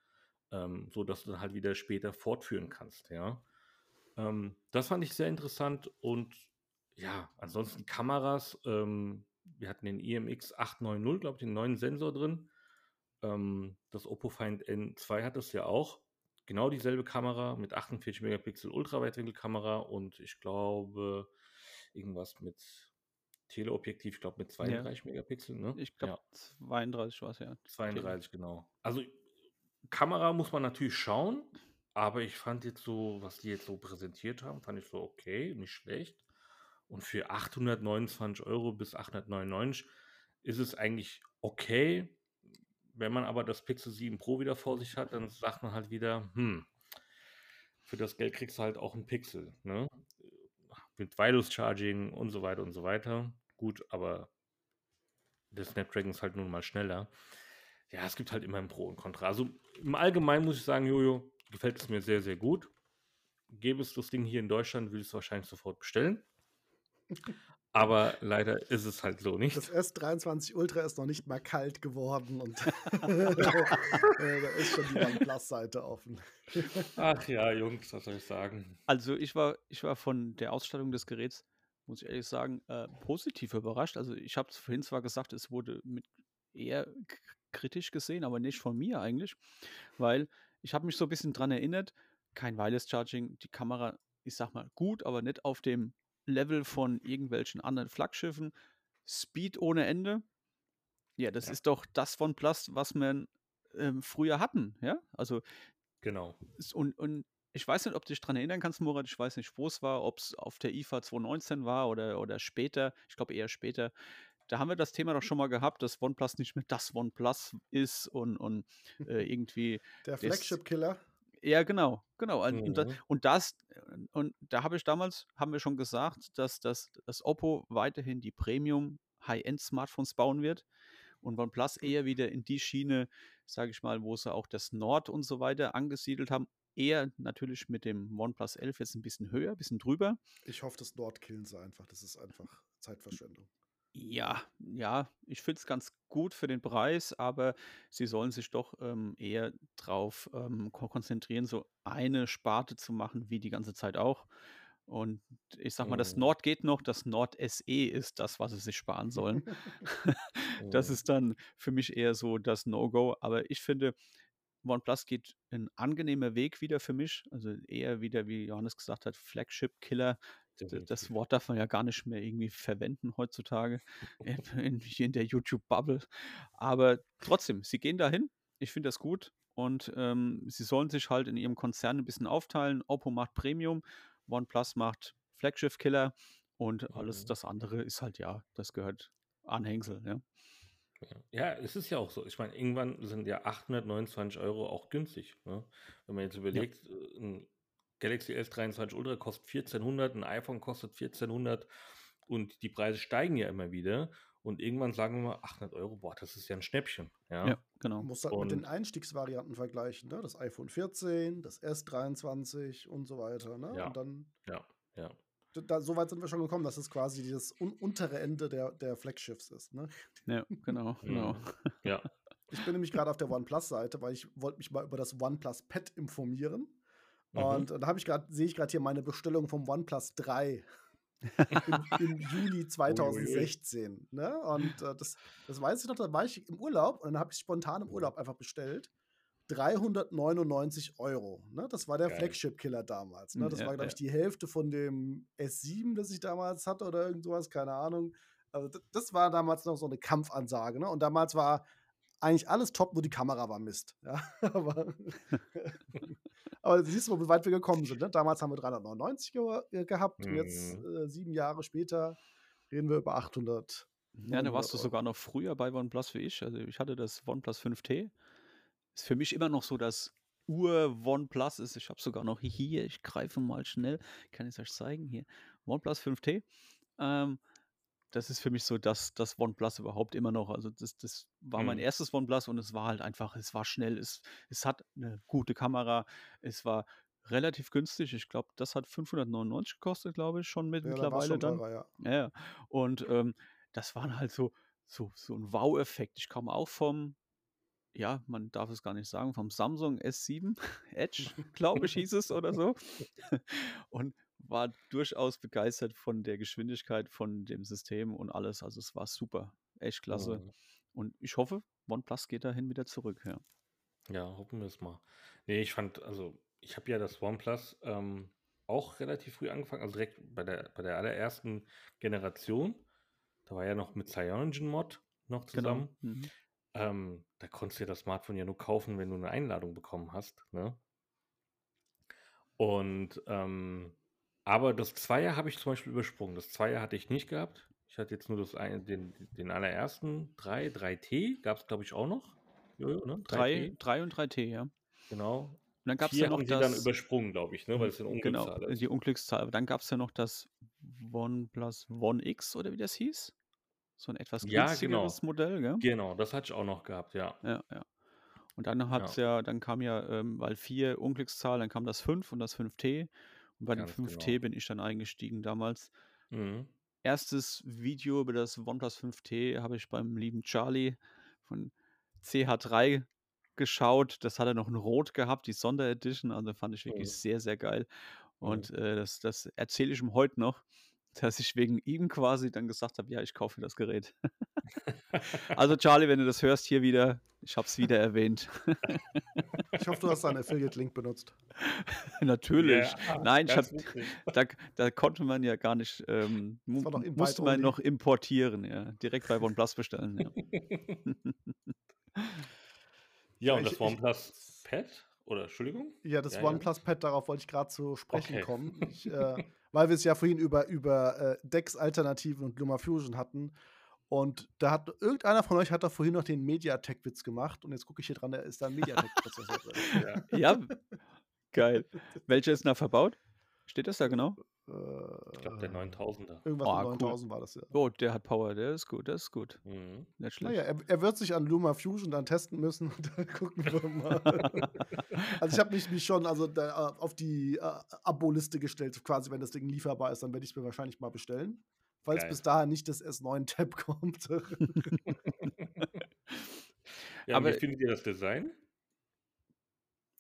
ähm, so dass du dann halt wieder später fortführen kannst. Ja, ähm, das fand ich sehr interessant und ja, ansonsten Kameras. Ähm, wir hatten den IMX 890, glaube ich, den neuen Sensor drin. Ähm, das Oppo Find N2 hat das ja auch. Genau dieselbe Kamera mit 48 Megapixel Ultraweitwinkelkamera und ich glaube irgendwas mit Teleobjektiv, ich glaube mit 32 ja. Megapixel. Ne? Ich glaube ja. 32 war es ja. 32, Tele. genau. Also Kamera muss man natürlich schauen, aber ich fand jetzt so, was die jetzt so präsentiert haben, fand ich so okay, nicht schlecht. Und für 829 Euro bis 899 ist es eigentlich okay. Wenn man aber das Pixel 7 Pro wieder vor sich hat, dann sagt man halt wieder, hm, für das Geld kriegst du halt auch ein Pixel. Ne? Mit Wireless Charging und so weiter und so weiter. Gut, aber der Snapdragon ist halt nun mal schneller. Ja, es gibt halt immer ein Pro und Contra. Also im Allgemeinen muss ich sagen, Jojo, gefällt es mir sehr, sehr gut. Gäbe es das Ding hier in Deutschland, würde ich es wahrscheinlich sofort bestellen. Aber leider ist es halt so nicht. Das S23 Ultra ist noch nicht mal kalt geworden und da ist schon die OnePlus-Seite offen. Ach ja, Jungs, was soll ich sagen? Also ich war, ich war von der Ausstattung des Geräts, muss ich ehrlich sagen, äh, positiv überrascht. Also ich habe vorhin zwar gesagt, es wurde mit eher kritisch gesehen, aber nicht von mir eigentlich, weil ich habe mich so ein bisschen dran erinnert, kein Wireless Charging, die Kamera, ich sag mal, gut, aber nicht auf dem Level von irgendwelchen anderen Flaggschiffen. Speed ohne Ende. Ja, das ja. ist doch das von Plus, was wir ähm, früher hatten, ja? Also genau. Und, und ich weiß nicht, ob du dich daran erinnern kannst, Murat. Ich weiß nicht, wo es war, ob es auf der IFA 2019 war oder, oder später. Ich glaube eher später. Da haben wir das Thema doch schon mal gehabt, dass OnePlus nicht mehr das OnePlus ist und, und äh, irgendwie. Der Flagship-Killer. Ja, genau, genau. Mhm. Und, das, und das, und da habe ich damals, haben wir schon gesagt, dass das, das Oppo weiterhin die Premium High-End-Smartphones bauen wird und OnePlus eher wieder in die Schiene, sage ich mal, wo sie auch das Nord und so weiter angesiedelt haben. Eher natürlich mit dem OnePlus 11 jetzt ein bisschen höher, ein bisschen drüber. Ich hoffe, das Nord killen sie einfach. Das ist einfach Zeitverschwendung. Ja, ja, ich finde es ganz gut für den Preis, aber sie sollen sich doch ähm, eher darauf ähm, konzentrieren, so eine Sparte zu machen, wie die ganze Zeit auch. Und ich sag mal, das mhm. Nord geht noch, das Nord SE ist das, was sie sich sparen sollen. das mhm. ist dann für mich eher so das No-Go. Aber ich finde, OnePlus geht ein angenehmer Weg wieder für mich. Also eher wieder, wie Johannes gesagt hat, Flagship-Killer. Das Wort darf man ja gar nicht mehr irgendwie verwenden heutzutage in, in der YouTube-Bubble. Aber trotzdem, sie gehen dahin. Ich finde das gut. Und ähm, sie sollen sich halt in ihrem Konzern ein bisschen aufteilen. Oppo macht Premium, OnePlus macht Flagship-Killer und alles mhm. das andere ist halt ja, das gehört Anhängsel. Ja. Ja, es ist ja auch so. Ich meine, irgendwann sind ja 829 Euro auch günstig. Ne? Wenn man jetzt überlegt, ja. Äh, ein Galaxy S23 Ultra kostet 1400, ein iPhone kostet 1400 und die Preise steigen ja immer wieder. Und irgendwann sagen wir mal 800 Euro, boah, das ist ja ein Schnäppchen. Ja, ja genau. Du musst halt und mit den Einstiegsvarianten vergleichen, ne? das iPhone 14, das S23 und so weiter. Ne? Ja, und dann ja, ja. da, so weit sind wir schon gekommen, dass es quasi das un untere Ende der, der Flagships ist. Ne? Ja, genau, genau. Mhm. Ja. Ich bin nämlich gerade auf der OnePlus-Seite, weil ich wollte mich mal über das OnePlus Pad informieren. Mhm. Und da habe ich gerade, sehe ich gerade hier meine Bestellung vom OnePlus 3 im, im Juli 2016. Ne? Und äh, das, das weiß ich noch, da war ich im Urlaub und dann habe ich spontan im Urlaub einfach bestellt. 399 Euro. Ne? Das war der. Flagship-Killer damals. Ne? Das Ja, war, glaube ja. ich, die Hälfte von dem S7, das ich damals hatte oder irgend sowas, keine Ahnung. Also das, das war damals noch so eine Kampfansage. Ne? Und damals war eigentlich alles top, nur die Kamera war Mist. Ja? aber, aber siehst du, wie weit wir gekommen sind. Ne? Damals haben wir 399 ge äh, gehabt und jetzt, Mhm. äh, sieben Jahre später, reden wir über 800. Ja, da warst du 900 sogar noch früher bei OnePlus wie ich. Also ich hatte das OnePlus 5T. Ist für mich immer noch so das Ur-OnePlus ist. Ich habe sogar noch hier, ich greife mal schnell, kann ich es euch zeigen, hier, OnePlus 5T. Ähm, das ist für mich so das, das OnePlus überhaupt immer noch. Also das, das war mein Mhm. erstes OnePlus und es war halt einfach, es war schnell, es, es hat eine gute Kamera, es war relativ günstig. Ich glaube, das hat 599 gekostet, glaube ich, schon mit Ja, mittlerweile schon dann. teurer, ja. Ja, ja. Und ähm, das waren halt so, so, so ein Wow-Effekt. Ich kam auch vom, ja, man darf es gar nicht sagen, vom Samsung S7 Edge, glaube ich, hieß es oder so. Und war durchaus begeistert von der Geschwindigkeit von dem System und alles. Also es war super, echt klasse. Mhm. Und ich hoffe, OnePlus geht dahin wieder zurück. Ja. Ja, hoffen wir es mal. Nee, ich fand, also ich habe ja das OnePlus ähm, auch relativ früh angefangen, also direkt bei der, bei der allerersten Generation. Da war ja noch mit CyanogenMod noch zusammen. Genau. Mhm. Ähm, da konntest du ja das Smartphone ja nur kaufen, wenn du eine Einladung bekommen hast. Ne? Und ähm, aber das Zweier habe ich zum Beispiel übersprungen. Das Zweier hatte ich nicht gehabt. Ich hatte jetzt nur das eine, den, den allerersten 3, 3T gab es, glaube ich, auch noch. Jojo, ne? 3, 3 und 3T, ja. Und Genau. dann gab es Vier ja noch haben sie das. dann übersprungen, glaube ich, ne? weil es eine Genau, Unglückszahl ist. die Unglückszahl. Aber dann gab es ja noch das OnePlus One X oder wie das hieß. So ein etwas Ja, günstigeres genau. Modell, gell? Genau, das hatte ich auch noch gehabt, ja. Ja, ja. Und dann hat's ja, dann kam ja, ähm, weil 4 Unglückszahl, dann kam das 5 und das 5T. Und bei dem Ganz 5T genau. bin ich dann eingestiegen damals. Mhm. Erstes Video über das OnePlus 5T habe ich beim lieben Charlie von CH3 geschaut. Das hat er noch in Rot gehabt, die Sonderedition. Also fand ich wirklich Mhm. sehr, sehr geil. Mhm. Und äh, das, das erzähle ich ihm heute noch, dass ich wegen ihm quasi dann gesagt habe, ja, ich kaufe das Gerät. also Charlie, wenn du das hörst, hier wieder, ich habe es wieder erwähnt. Ich hoffe, du hast einen Affiliate-Link benutzt. Natürlich. Ja, Nein, hab, da, da konnte man ja gar nicht, ähm, musste man noch importieren, ja. Direkt bei OnePlus bestellen, ja. Ja, und Ich- das OnePlus Pad? Oder, Entschuldigung? Ja, das Ja, ja. OnePlus Pad, darauf wollte ich gerade zu sprechen Okay. kommen. Ich, äh, weil wir es ja vorhin über, über äh, Dex-Alternativen und LumaFusion hatten. Und da hat irgendeiner von euch hat da vorhin noch den MediaTek-Witz gemacht. Und jetzt gucke ich hier dran, da ist da ein MediaTek-Prozessor drin. Ja. Ja, geil. Welcher ist denn da verbaut? Steht das da genau? Ich glaube, der Äh, 9000er. Irgendwas Oh, mit cool. 9000 war das ja. Oh, der hat Power, der ist gut, der ist gut. Mhm. Nicht schlecht. Naja, er, er wird sich an LumaFusion dann testen müssen. Und dann gucken wir mal. also ich habe mich, mich schon also da, äh, auf die äh, Abo-Liste gestellt. Quasi, wenn das Ding lieferbar ist, dann werde ich es mir wahrscheinlich mal bestellen. Falls Geil. bis dahin nicht das S9-Tab kommt. Ja, Aber- aber wie findet ihr das Design?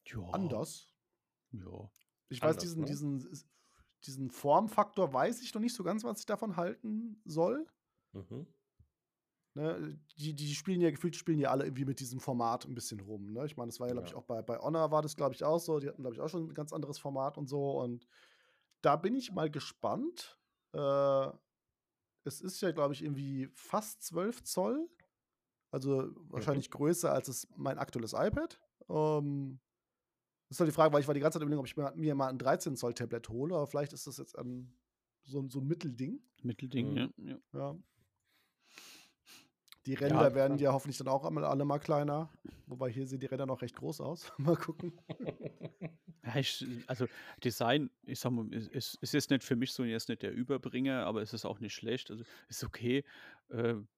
Ja. Anders. Ja. Ich weiß, Anders, diesen, ne? diesen, diesen Formfaktor weiß ich noch nicht so ganz, was ich davon halten soll. Mhm. Ne, die, die spielen ja gefühlt spielen ja alle irgendwie mit diesem Format ein bisschen rum. Ne? Ich meine, das war ja, glaube ich, Ja. auch bei, bei Honor war das, glaube ich, auch so. Die hatten, glaube ich, auch schon ein ganz anderes Format und so. Und da bin ich mal gespannt. Äh, es ist ja, glaube ich, irgendwie fast 12 Zoll. Also wahrscheinlich größer als es mein aktuelles iPad. Ähm, das ist halt die Frage, weil ich war die ganze Zeit überlegen, ob ich mir, mir mal ein 13 Zoll Tablet hole, aber vielleicht ist das jetzt ein, so, ein- so ein Mittelding. Mittelding, Mhm. ja. ja. Die Ränder Ja, werden ja hoffentlich dann auch einmal alle mal kleiner. Wobei hier sehen die Ränder noch recht groß aus. mal gucken. Ja, ich, also Design, ich sag mal, es ist, es ist nicht für mich so jetzt nicht der Überbringer, aber es ist auch nicht schlecht. Also ist okay. Ähm,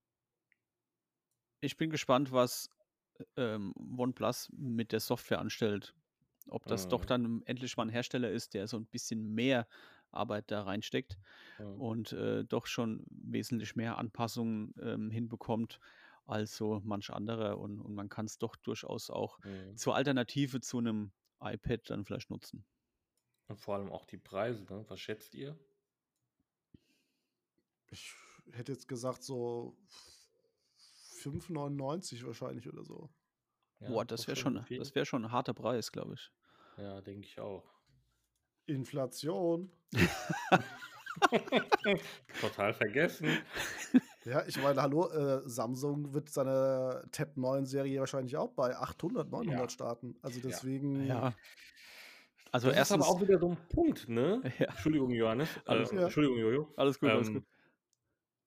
ich bin gespannt, was ähm, OnePlus mit der Software anstellt. Ob das doch Mhm. dann endlich mal ein Hersteller ist, der so ein bisschen mehr Arbeit da reinsteckt Mhm. und äh, doch schon wesentlich mehr Anpassungen ähm, hinbekommt als so manch anderer. Und, und man kann es doch durchaus auch Mhm. zur Alternative zu einem iPad dann vielleicht nutzen. Und vor allem auch die Preise, ne? Was schätzt ihr? Ich hätte jetzt gesagt, so 5,99 wahrscheinlich oder so. Ja, Boah, das wäre schon, viel. das wäre schon ein harter Preis, glaube ich. Ja, denke ich auch. Inflation. Total vergessen. Ja, ich meine, hallo, äh, Samsung wird seine Tab 9 Serie wahrscheinlich auch bei 800, 900 Ja. starten. Also deswegen. Ja. Also Das ist erstens, aber auch wieder so ein Punkt, ne? Ja. Entschuldigung, Johannes. Alles äh. Entschuldigung, Jojo. alles gut, alles Ähm, gut.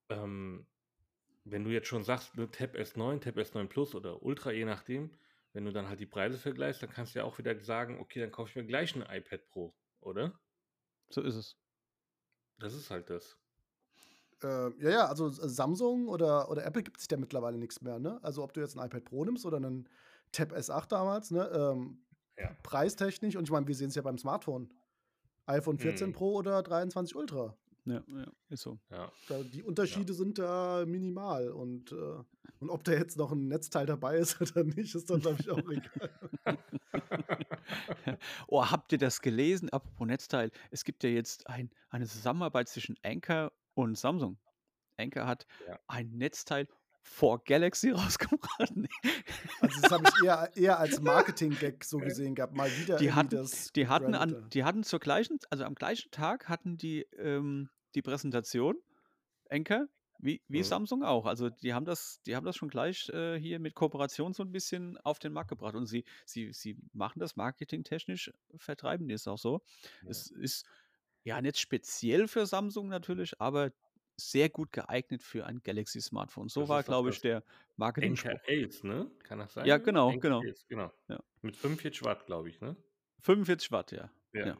ähm, wenn du jetzt schon sagst, ne, Tab S9, Tab S9 Plus oder Ultra, je nachdem, wenn du dann halt die Preise vergleichst, dann kannst du ja auch wieder sagen, okay, dann kaufe ich mir gleich ein iPad Pro, oder? So ist es. Das ist halt das. Äh, ja, ja, also äh, Samsung oder, oder Apple gibt sich ja mittlerweile nichts mehr, ne? Also ob du jetzt ein iPad Pro nimmst oder einen Tab S8 damals, ne? Ähm, Ja. Preistechnisch, und ich meine, wir sehen es ja beim Smartphone. iPhone 14 Hm. Pro oder 23 Ultra. Ja, ja, ist so. Ja. Da, die Unterschiede sind da minimal. Und, äh, und ob da jetzt noch ein Netzteil dabei ist oder nicht, ist dann, glaube ich, auch egal. Oh, habt ihr das gelesen? Apropos Netzteil. Es gibt ja jetzt ein, eine Zusammenarbeit zwischen Anker und Samsung. Anker hat Ja. ein Netzteil vor Galaxy rausgebracht. Nee. Also das habe ich eher, eher als Marketing-Gag so gesehen gehabt. Mal wieder Die hatten, das die hatten an, die hatten zur gleichen, also am gleichen Tag hatten die ähm, die Präsentation, Anker, wie, wie Mhm. Samsung auch. Also die haben das, die haben das schon gleich äh, hier mit Kooperation so ein bisschen auf den Markt gebracht. Und sie, sie, sie machen das marketingtechnisch, vertreiben die es auch so. Ja. Es ist ja nicht speziell für Samsung natürlich, aber sehr gut geeignet für ein Galaxy-Smartphone. So Das war, glaube ich, der Marketing-Spruch. Anker Ace, ne? Kann das sein? Ja, genau, Anker genau. Ace, genau. Ja. Mit 45 Watt, glaube ich, ne? 45 Watt, ja. Ja. Ja.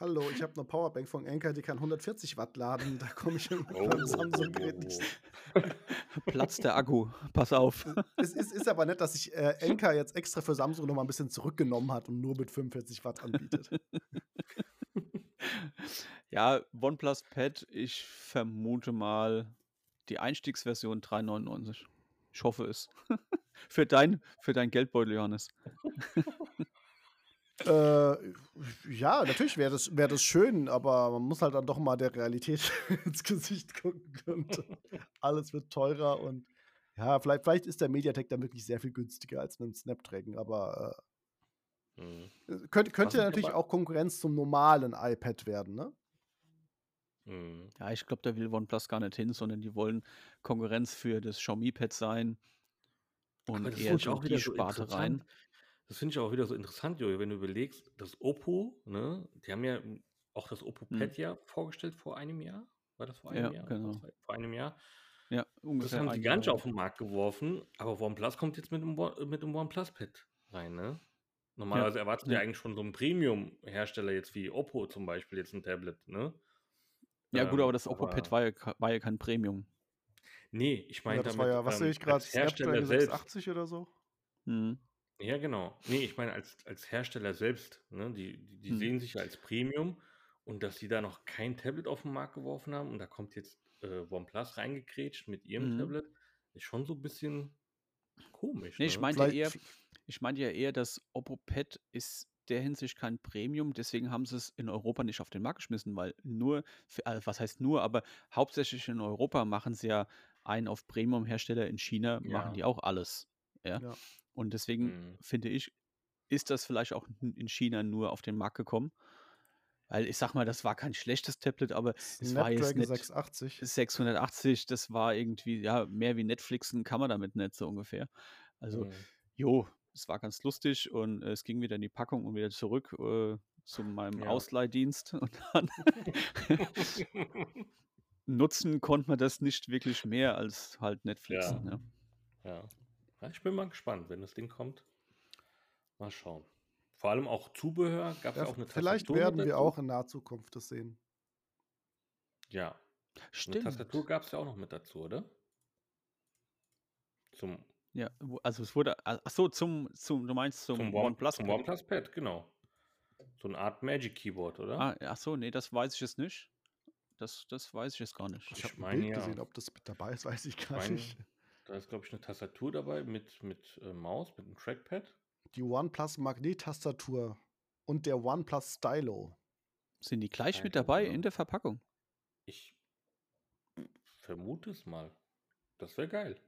Hallo, ich habe eine Powerbank von Anker, die kann 140 Watt laden. Da komme ich Oh, beim Samsung-Gerät nicht. Platz der Akku, pass auf. Es ist, ist aber nett, dass sich äh, Anker jetzt extra für Samsung noch mal ein bisschen zurückgenommen hat und nur mit 45 Watt anbietet. Ja, OnePlus Pad, ich vermute mal die Einstiegsversion 3,99. Ich hoffe es. für, dein, für dein Geldbeutel, Johannes. äh, ja, natürlich wäre das, wär das schön, aber man muss halt dann doch mal der Realität ins Gesicht gucken. Und alles wird teurer und ja, vielleicht, vielleicht ist der Mediatek dann wirklich sehr viel günstiger als ein Snapdragon, aber Mhm. äh, könnte, könnte ich natürlich auch Konkurrenz zum normalen iPad werden, ne? Mhm. Ja, ich glaube, da will OnePlus gar nicht hin, sondern die wollen Konkurrenz für das Xiaomi Pad sein. Und Aber das eher auch die wieder so Sparte rein. Das finde ich auch wieder so interessant, Jojo, wenn du überlegst, das Oppo, ne, die haben ja auch das Oppo Hm. Pad ja vorgestellt vor einem Jahr. War das vor einem Ja, Jahr? genau. Vor einem Jahr. Ja, Das ungefähr haben ein die Jahr. auf den Markt geworfen, aber OnePlus kommt jetzt mit dem, One- mit dem OnePlus Pad rein, ne? Normalerweise erwartest du ja ja. eigentlich schon so einen Premium-Hersteller jetzt wie Oppo zum Beispiel, jetzt ein Tablet, ne? Ja, gut, Ähm, aber das Oppo Pad aber- war ja, war ja kein Premium. Nee, ich meine Ja, das damit, war ja, was ähm, sehe ich gerade, als Hersteller Snapdragon selbst. 680 oder so? Hm. Ja, genau. Nee, ich meine als, als Hersteller selbst. Ne? Die, die, die Hm. sehen sich ja als Premium und dass sie da noch kein Tablet auf den Markt geworfen haben und da kommt jetzt äh, OnePlus reingekrätscht mit ihrem Mhm. Tablet, ist schon so ein bisschen komisch. Nee, ich ne? meinte ja eher, ich meinte ja eher, das Oppo Pad ist der Hinsicht kein Premium, deswegen haben sie es in Europa nicht auf den Markt geschmissen, weil nur, für, äh, was heißt nur, aber hauptsächlich in Europa machen sie ja einen auf Premium-Hersteller, in China Ja. machen die auch alles. Ja. Ja. Und deswegen Mhm. finde ich, ist das vielleicht auch in in China nur auf den Markt gekommen. Weil ich sag mal, das war kein schlechtes Tablet, aber es war jetzt nicht 680. 680, das war irgendwie, ja, mehr wie Netflixen kann man damit nicht so ungefähr. Also, Mhm. Jo, es war ganz lustig und äh, es ging wieder in die Packung und wieder zurück äh, zu meinem Ja. Ausleihdienst. Und dann nutzen konnte man das nicht wirklich mehr als halt Netflix. Ja. Ne? ja. ja. Ich bin mal gespannt, wenn das Ding kommt. Mal schauen. Vor allem auch Zubehör. Gab es Ja, auch eine vielleicht Tastatur mit werden wir auch in naher Zukunft das sehen. Ja, eine Stimmt. Tastatur gab es ja auch noch mit dazu, oder? Zum, Ja, also es wurde, ach so, zum, zum, du meinst zum, zum, One, OnePlus. zum Pad. OnePlus Pad, genau. So eine Art Magic Keyboard, oder? Ah, ach so, nee, das weiß ich jetzt nicht. Das, das weiß ich jetzt gar nicht. Ich Ich habe ein meine Bild ja. gesehen, ob das mit dabei ist, weiß ich gar Mein- nicht. Da ist, glaube ich, eine Tastatur dabei mit, mit äh, Maus, mit einem Trackpad. Die OnePlus Magnet-Tastatur und der OnePlus Stylo. Sind die gleich mit Keine dabei Ahnung. in der Verpackung? Ich vermute es mal. Das wäre geil.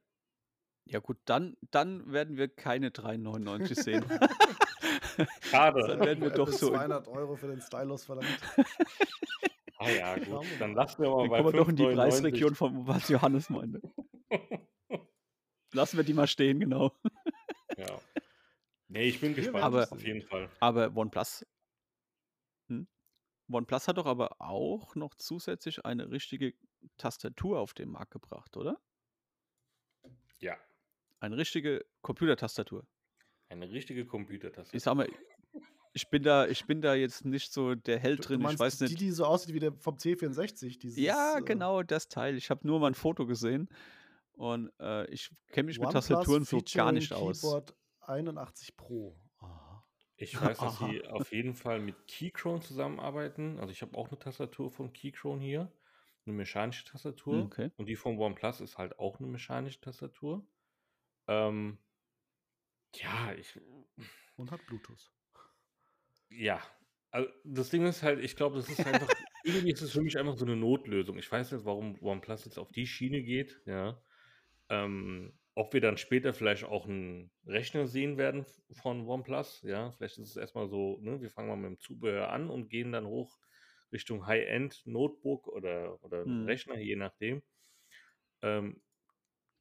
Ja gut, dann, dann werden wir keine 3,99 sehen. Schade. Dann werden wir doch so. 200 Euro für den Stylus verlangt. Ah ja, gut. Dann mal. lassen wir mal Dann bei kommen wir doch in die 5,99. Preisregion von was Johannes meinte. Lassen wir die mal stehen, genau. Ja. Nee, ich bin gespannt. werden auf jeden Fall. Aber OnePlus. Hm? OnePlus hat doch aber auch noch zusätzlich eine richtige Tastatur auf den Markt gebracht, oder? Ja. Eine richtige Computertastatur. Eine richtige Computertastatur. Ich sag mal, ich bin da, ich bin da jetzt nicht so der Held Du drin. Ich meinst weiß die, nicht. die so aussieht wie der vom C64. Dieses, Ja, äh, genau, das Teil. Ich habe nur mal ein Foto gesehen und äh, ich kenne mich mit OnePlus Tastaturen so gar nicht aus. Keyboard 81 Pro. Aha. Ich weiß, dass sie auf jeden Fall mit Keychron zusammenarbeiten. Also ich habe auch eine Tastatur von Keychron hier. Eine mechanische Tastatur. Hm, Okay. Und die von OnePlus ist halt auch eine mechanische Tastatur. Ähm, ja, ich, Und hat Bluetooth. ja. Also das Ding ist halt, ich glaube, das ist einfach, irgendwie ist es für mich einfach so eine Notlösung. Ich weiß nicht, warum OnePlus jetzt auf die Schiene geht, ja. Ähm, ob wir dann später vielleicht auch einen Rechner sehen werden von OnePlus, ja. Vielleicht ist es erstmal so, ne, wir fangen mal mit dem Zubehör an und gehen dann hoch Richtung High-End Notebook oder, oder Hm. Rechner, je nachdem. Ähm,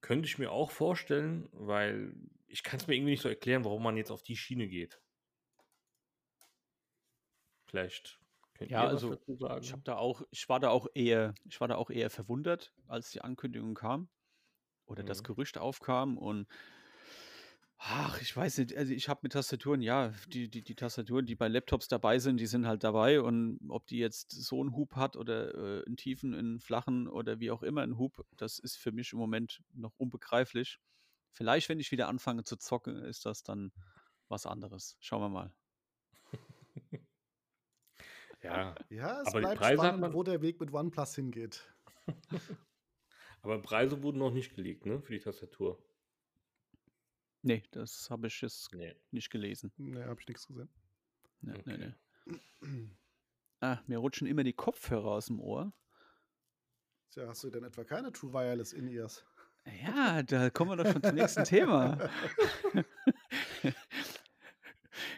könnte ich mir auch vorstellen, weil ich kann es mir irgendwie nicht so erklären, warum man jetzt auf die Schiene geht. Vielleicht könnt Ja, ihr also, dazu sagen. Ich habe da auch, ich war da auch eher, ich war da auch eher verwundert, als die Ankündigung kam oder das Mhm. Gerücht aufkam und ach, ich weiß nicht, also ich habe mit Tastaturen, ja, die, die, die Tastaturen, die bei Laptops dabei sind, die sind halt dabei und ob die jetzt so einen Hub hat oder äh, einen tiefen, einen flachen oder wie auch immer einen Hub, das ist für mich im Moment noch unbegreiflich. Vielleicht, wenn ich wieder anfange zu zocken, ist das dann was anderes. Schauen wir mal. ja, Ja, es Aber die bleibt Preise hat spannend, man- wo der Weg mit OnePlus hingeht. aber Preise wurden noch nicht gelegt, ne, für die Tastatur. Nee, das habe ich jetzt Nee. nicht gelesen. Ne, habe ich nichts gesehen. Nee, nee, Okay. nee. Ah, mir rutschen immer die Kopfhörer aus dem Ohr. Tja, hast du denn etwa keine True Wireless In-Ears? Ja, da kommen wir doch schon zum nächsten Thema.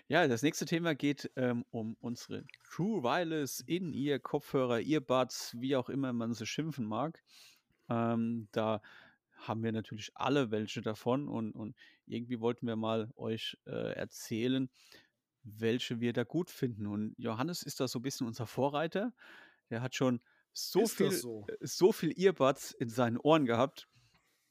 ja, das nächste Thema geht ähm, um unsere True Wireless in ihr Kopfhörer, Earbuds, wie auch immer man sie schimpfen mag. Ähm, da haben wir natürlich alle welche davon und, und irgendwie wollten wir mal euch äh, erzählen, welche wir da gut finden. Und Johannes ist da so ein bisschen unser Vorreiter. Der hat schon so Ist viel, so? äh, so viel Earbuds in seinen Ohren gehabt,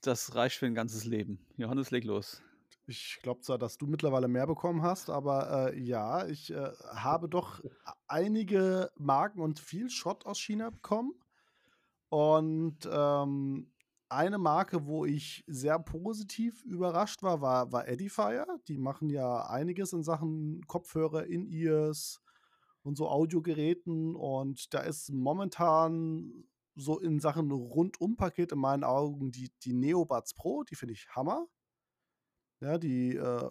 das reicht für ein ganzes Leben. Johannes, leg los. Ich glaube zwar, dass du mittlerweile mehr bekommen hast, aber äh, ja, ich äh, habe doch einige Marken und viel Schrott aus China bekommen. Und ähm, eine Marke, wo ich sehr positiv überrascht war, war, war Edifier. Die machen ja einiges in Sachen Kopfhörer, In-Ears und so Audiogeräten. Und da ist momentan so in Sachen Rundumpaket in meinen Augen die, die Neobuds Pro, die finde ich Hammer. Ja, die, äh,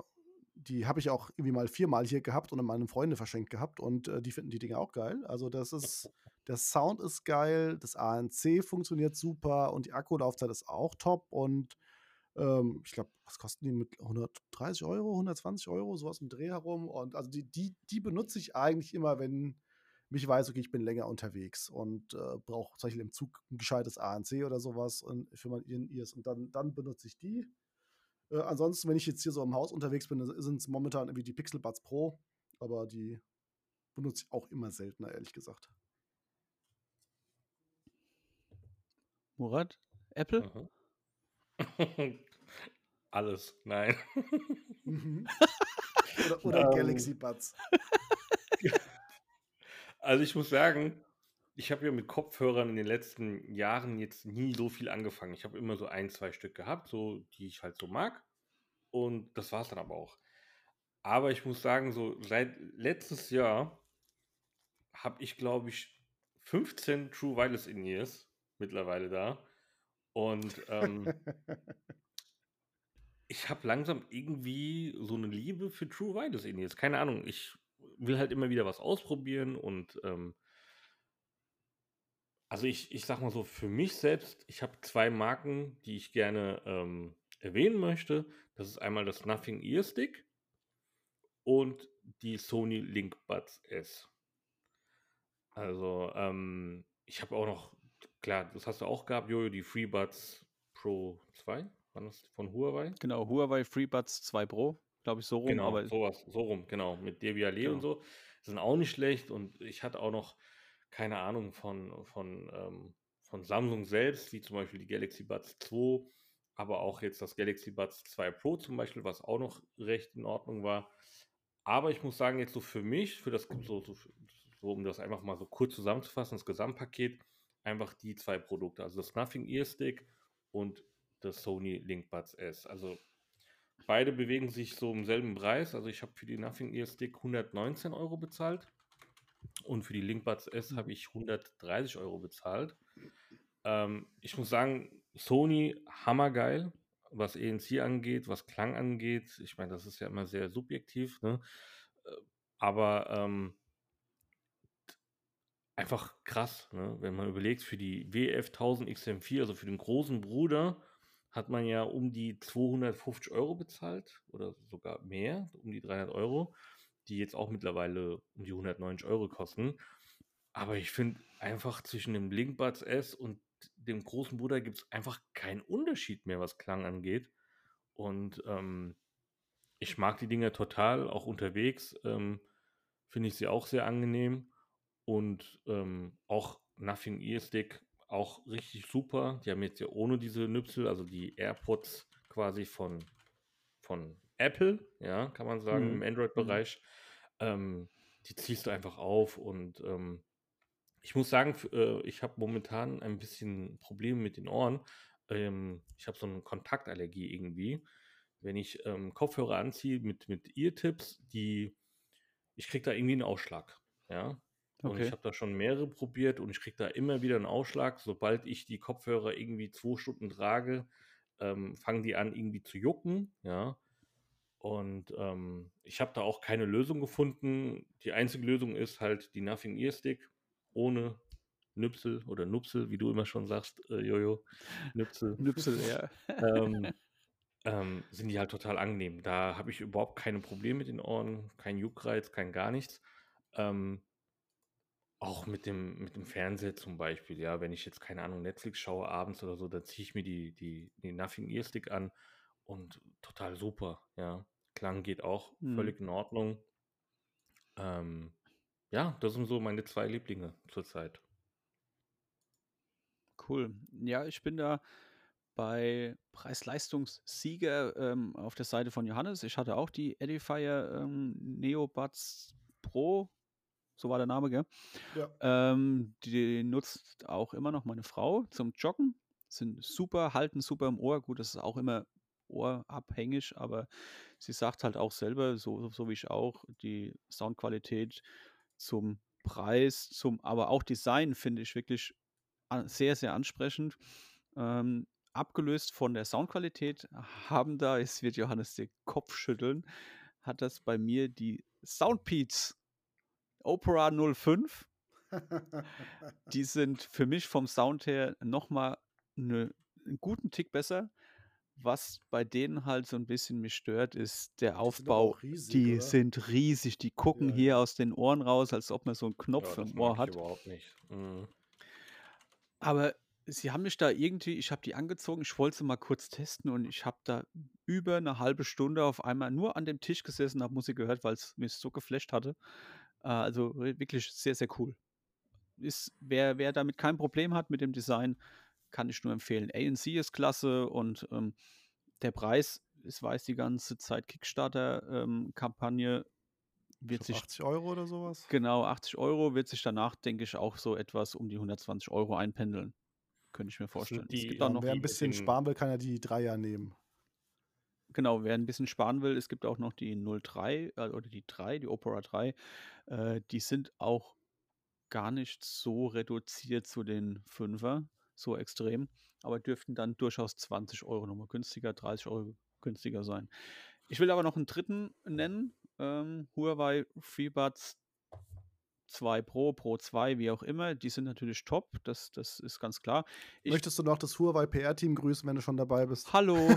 die habe ich auch irgendwie mal viermal hier gehabt und an meine Freunde verschenkt gehabt und äh, die finden die Dinge auch geil. Also das ist, der Sound ist geil, das ANC funktioniert super und die Akkulaufzeit ist auch top und ähm, ich glaube, was kosten die mit 130 Euro, 120 Euro, sowas im Dreh herum und also die, die, die benutze ich eigentlich immer, wenn mich weiß, okay, ich bin länger unterwegs und äh, brauche zum Beispiel im Zug ein gescheites ANC oder sowas und für mein Ears und dann, dann benutze ich die. Äh, ansonsten, wenn ich jetzt hier so im Haus unterwegs bin, sind es momentan irgendwie die Pixel Buds Pro, aber die benutze ich auch immer seltener, ehrlich gesagt. Murat, Apple? Mhm. Alles, nein. Mhm. oder oder Ähm. Galaxy Buds. Also ich muss sagen, ich habe ja mit Kopfhörern in den letzten Jahren jetzt nie so viel angefangen. Ich habe immer so ein, zwei Stück gehabt, so die ich halt so mag. Und das war es dann aber auch. Aber ich muss sagen, so seit letztes Jahr habe ich, glaube ich, 15 True Wireless In-Ears mittlerweile da. Und ähm, ich habe langsam irgendwie so eine Liebe für True Wireless In-Ears. Keine Ahnung, ich will halt immer wieder was ausprobieren und ähm, also ich, ich sag mal so, für mich selbst, ich habe zwei Marken, die ich gerne ähm, erwähnen möchte. Das ist einmal das Nothing Ear Stick und die Sony Link Buds S. Also, ähm, ich habe auch noch, klar, das hast du auch gehabt, Jojo, die FreeBuds Pro 2, war das von Huawei? Genau, Huawei FreeBuds 2 Pro, glaube ich, so rum. Genau, aber sowas, so rum, genau, mit Devialet Genau. und so. Sind auch nicht schlecht und ich hatte auch noch keine Ahnung von, von, ähm, von Samsung selbst, wie zum Beispiel die Galaxy Buds 2, aber auch jetzt das Galaxy Buds 2 Pro zum Beispiel, was auch noch recht in Ordnung war. Aber ich muss sagen, jetzt so für mich, für das, so, so, so um das einfach mal so kurz zusammenzufassen, das Gesamtpaket, einfach die zwei Produkte, also das Nothing Ear Stick und das Sony Link Buds S. Also beide bewegen sich so im selben Preis. Also ich habe für die Nothing Ear Stick 119 Euro bezahlt und für die Link Buds S habe ich 130 Euro bezahlt. Ähm, ich muss sagen, Sony hammergeil, was ANC angeht, was Klang angeht. Ich meine, das ist ja immer sehr subjektiv, ne? Äh, Aber ähm, einfach krass, ne? wenn man überlegt, für die WF 1000 XM4, also für den großen Bruder, hat man ja um die 250 Euro bezahlt oder sogar mehr, um die 300 Euro, die jetzt auch mittlerweile um die 190 Euro kosten. Aber ich finde einfach zwischen dem Linkbuds S und dem großen Bruder gibt es einfach keinen Unterschied mehr, was Klang angeht. Und ähm, ich mag die Dinge total, auch unterwegs ähm, finde ich sie auch sehr angenehm. Und ähm, auch Nothing Ear Stick auch richtig super. Die haben jetzt ja ohne diese Nüpsel, also die AirPods quasi von, von Apple, ja, kann man sagen, Mhm. im Android-Bereich. Ähm, die ziehst du einfach auf und ähm, ich muss sagen, äh, ich habe momentan ein bisschen Probleme mit den Ohren. Ähm, ich habe so eine Kontaktallergie irgendwie. Wenn ich ähm, Kopfhörer anziehe mit, mit Ear-Tips, die, ich kriege da irgendwie einen Ausschlag. Ja, und ich Okay. habe da schon mehrere probiert und ich kriege da immer wieder einen Ausschlag. Sobald ich die Kopfhörer irgendwie zwei Stunden trage, ähm, fangen die an irgendwie zu jucken. Ja. Und ähm, ich habe da auch keine Lösung gefunden. Die einzige Lösung ist halt die Nothing Ear Stick ohne Nüpsel oder Nupsel, wie du immer schon sagst, äh, Jojo. Nüpsel. Nüpsel, ja. ähm, ähm, sind die halt total angenehm. Da habe ich überhaupt keine Probleme mit den Ohren, kein Juckreiz, kein gar nichts. Ähm, auch mit dem, mit dem Fernseher zum Beispiel, ja, wenn ich jetzt, keine Ahnung, Netflix schaue abends oder so, dann ziehe ich mir die, die, die Nothing Ear Stick an und total super, ja. Klang geht auch Mhm. völlig in Ordnung. Ähm, ja, das sind so meine zwei Lieblinge zurzeit. Cool. Ja, ich bin da bei Preis-Leistungs-Sieger ähm, auf der Seite von Johannes. Ich hatte auch die Edifier ähm, Neobuds Pro, so war der Name, gell? Ja. Ähm, die nutzt auch immer noch meine Frau zum Joggen. Sind super, halten super im Ohr. Gut, das ist auch immer ohrabhängig, aber sie sagt halt auch selber, so, so wie ich auch, die Soundqualität zum Preis, zum, aber auch Design finde ich wirklich sehr, sehr ansprechend. Ähm, abgelöst von der Soundqualität haben da, es wird Johannes den Kopf schütteln, hat das bei mir die Soundbeats Opera 05. Die sind für mich vom Sound her nochmal eine, einen guten Tick besser. Was bei denen halt so ein bisschen mich stört, ist der Die sind Aufbau. riesig, Die sind riesig, die gucken Ja, hier ja. aus den Ohren raus, als ob man so einen Ja, Knopf das im Ohr hat. überhaupt nicht. Mhm. Aber sie haben mich da irgendwie, ich habe die angezogen, ich wollte sie mal kurz testen und ich habe da über eine halbe Stunde auf einmal nur an dem Tisch gesessen, habe Musik gehört, weil es mich so geflasht hatte. Äh, also wirklich sehr, sehr cool. Ist, wer, wer damit kein Problem hat mit dem Design, kann ich nur empfehlen. ANC ist klasse und ähm, der Preis, es weiß die ganze Zeit Kickstarter-Kampagne, Ich wird sich 80 Euro oder sowas. genau 80 Euro, wird sich danach, denke ich, auch so etwas um die 120 Euro einpendeln. Könnte ich mir vorstellen. sind Es die, gibt Ja, auch noch, wer die ein bisschen sparen will, kann ja die Dreier nehmen. Genau, wer ein bisschen sparen will, es gibt auch noch die 03 äh, oder die 3, die Opera 3. Äh, die sind auch gar nicht so reduziert zu den Fünfer, so extrem, aber dürften dann durchaus 20 Euro nochmal günstiger, 30 Euro günstiger sein. Ich will aber noch einen dritten nennen, ähm, Huawei FreeBuds 2 Pro, Pro 2, wie auch immer. Die sind natürlich top, das, das ist ganz klar. Ich Möchtest du noch das Huawei PR-Team grüßen, wenn du schon dabei bist? Hallo!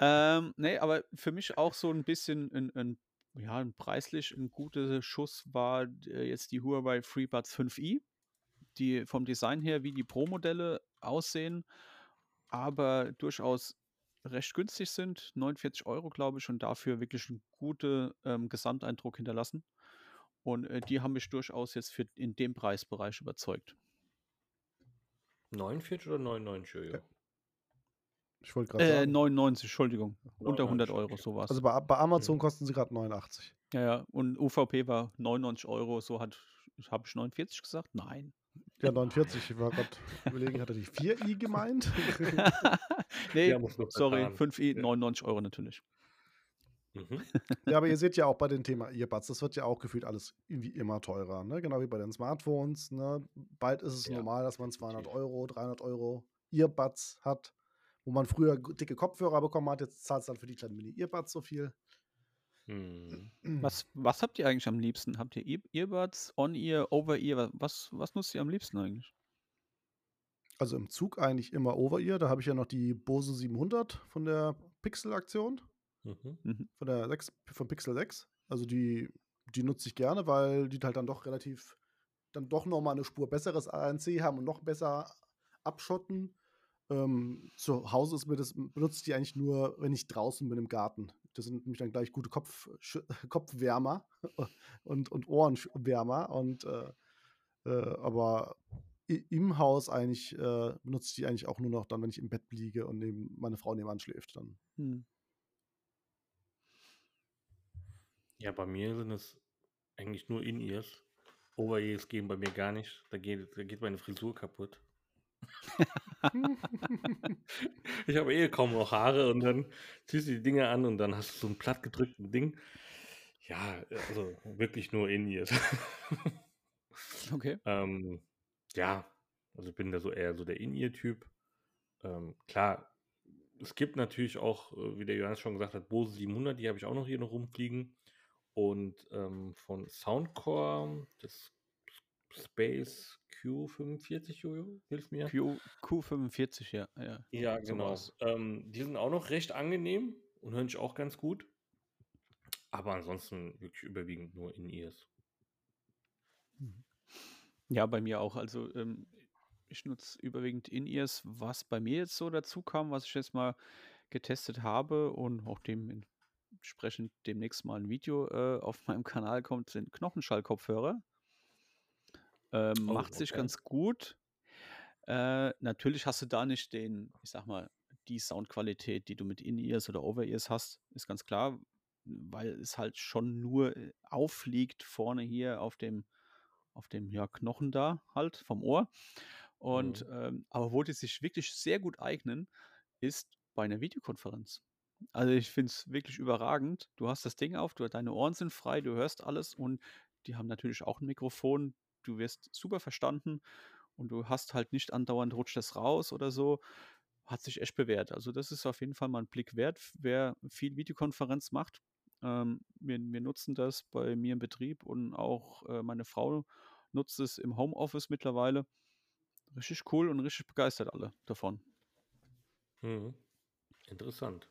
ähm, nee, aber für mich auch so ein bisschen ein, ein ja, ein preislich ein guter Schuss war äh, jetzt die Huawei FreeBuds 5i, die vom Design her wie die Pro-Modelle aussehen, aber durchaus recht günstig sind, 49 Euro, glaube ich, und dafür wirklich einen guten ähm, Gesamteindruck hinterlassen. Und äh, die haben mich durchaus jetzt für in dem Preisbereich überzeugt. 49 oder 99 Ja. Ich wollte gerade Äh, sagen. 99, Entschuldigung. Unter 100 99, Euro, okay. sowas. Also bei, bei Amazon kosten sie gerade 89. ja, ja. Und UVP war 99 Euro, so hat, habe ich 49 gesagt? Nein. Ja, 49. Ich war gerade überlegen, hat er die 4i gemeint? nee, sorry, vertan. 5i, Ja. 99 Euro natürlich. Mhm. ja, aber ihr seht ja auch bei dem Thema Earbuds, das wird ja auch gefühlt alles irgendwie immer teurer. Ne? Genau wie bei den Smartphones. Ne? Bald ist es Ja, normal, dass man 200 definitiv. Euro, 300 Euro Earbuds hat, wo man früher dicke Kopfhörer bekommen hat. Jetzt zahlt es dann für die kleinen Mini-Earbuds so viel. Mhm. Was, was habt ihr eigentlich am liebsten? Habt ihr Ear- Earbuds, On-Ear, Over-Ear? Was, was nutzt ihr am liebsten eigentlich? Also im Zug eigentlich immer Over-Ear. Da habe ich ja noch die Bose 700 von der Pixel-Aktion. Mhm. Mhm. von der 6, von Pixel 6. Also die, die nutze ich gerne, weil die halt dann doch relativ, dann doch nochmal eine Spur besseres ANC haben und noch besser abschotten. Ähm, zu Hause ist mir das, benutze ich die eigentlich nur, wenn ich draußen bin im Garten. Das sind nämlich dann gleich gute Kopf, Sch- Kopfwärmer und, und Ohrenwärmer. Und äh, äh, aber im Haus eigentlich äh, benutze ich die eigentlich auch nur noch dann, wenn ich im Bett liege und neben, meine Frau nebenan schläft. Dann. Hm. Ja, bei mir sind es eigentlich nur In-Ears. Over-Ears gehen bei mir gar nicht. Da geht, da geht meine Frisur kaputt. Ich habe eh kaum noch Haare und dann ziehst du die Dinge an und dann hast du so ein plattgedrückten Ding. Ja, also wirklich nur In-Ears. Okay. Ähm, ja, also ich bin da so eher so der In-Ear-Typ. Ähm, klar, es gibt natürlich auch, äh, wie der Johannes schon gesagt hat, Bose 700, die habe ich auch noch hier noch rumfliegen. Und ähm, von Soundcore, das Space Q45, Jojo, hilf mir. Q, Q45, ja. ja. Ja, genau. Ähm, die sind auch noch recht angenehm und hören sich auch ganz gut. Aber ansonsten wirklich überwiegend nur In-Ears. Ja, bei mir auch. Also ähm, ich nutze überwiegend In-Ears. Was bei mir jetzt so dazu kam, was ich jetzt mal getestet habe und auch dementsprechend demnächst mal ein Video äh, auf meinem Kanal kommt, sind Knochenschallkopfhörer. Ähm, Oh, macht sich okay. ganz gut. Äh, natürlich hast du da nicht den, ich sag mal, die Soundqualität, die du mit In-Ears oder Over-Ears hast, ist ganz klar, weil es halt schon nur äh, aufliegt vorne hier auf dem, auf dem ja, Knochen da halt vom Ohr. Und ähm, aber wo die sich wirklich sehr gut eignen, ist bei einer Videokonferenz. Also ich finde es wirklich überragend. Du hast das Ding auf, du, deine Ohren sind frei, du hörst alles und die haben natürlich auch ein Mikrofon. Du wirst super verstanden und du hast halt nicht andauernd rutscht das raus oder so. Hat sich echt bewährt. Also das ist auf jeden Fall mal ein Blick wert, wer viel Videokonferenz macht. Ähm, wir, wir nutzen das bei mir im Betrieb und auch äh, meine Frau nutzt es im Homeoffice mittlerweile. Richtig cool und richtig begeistert alle davon. Mhm. Interessant.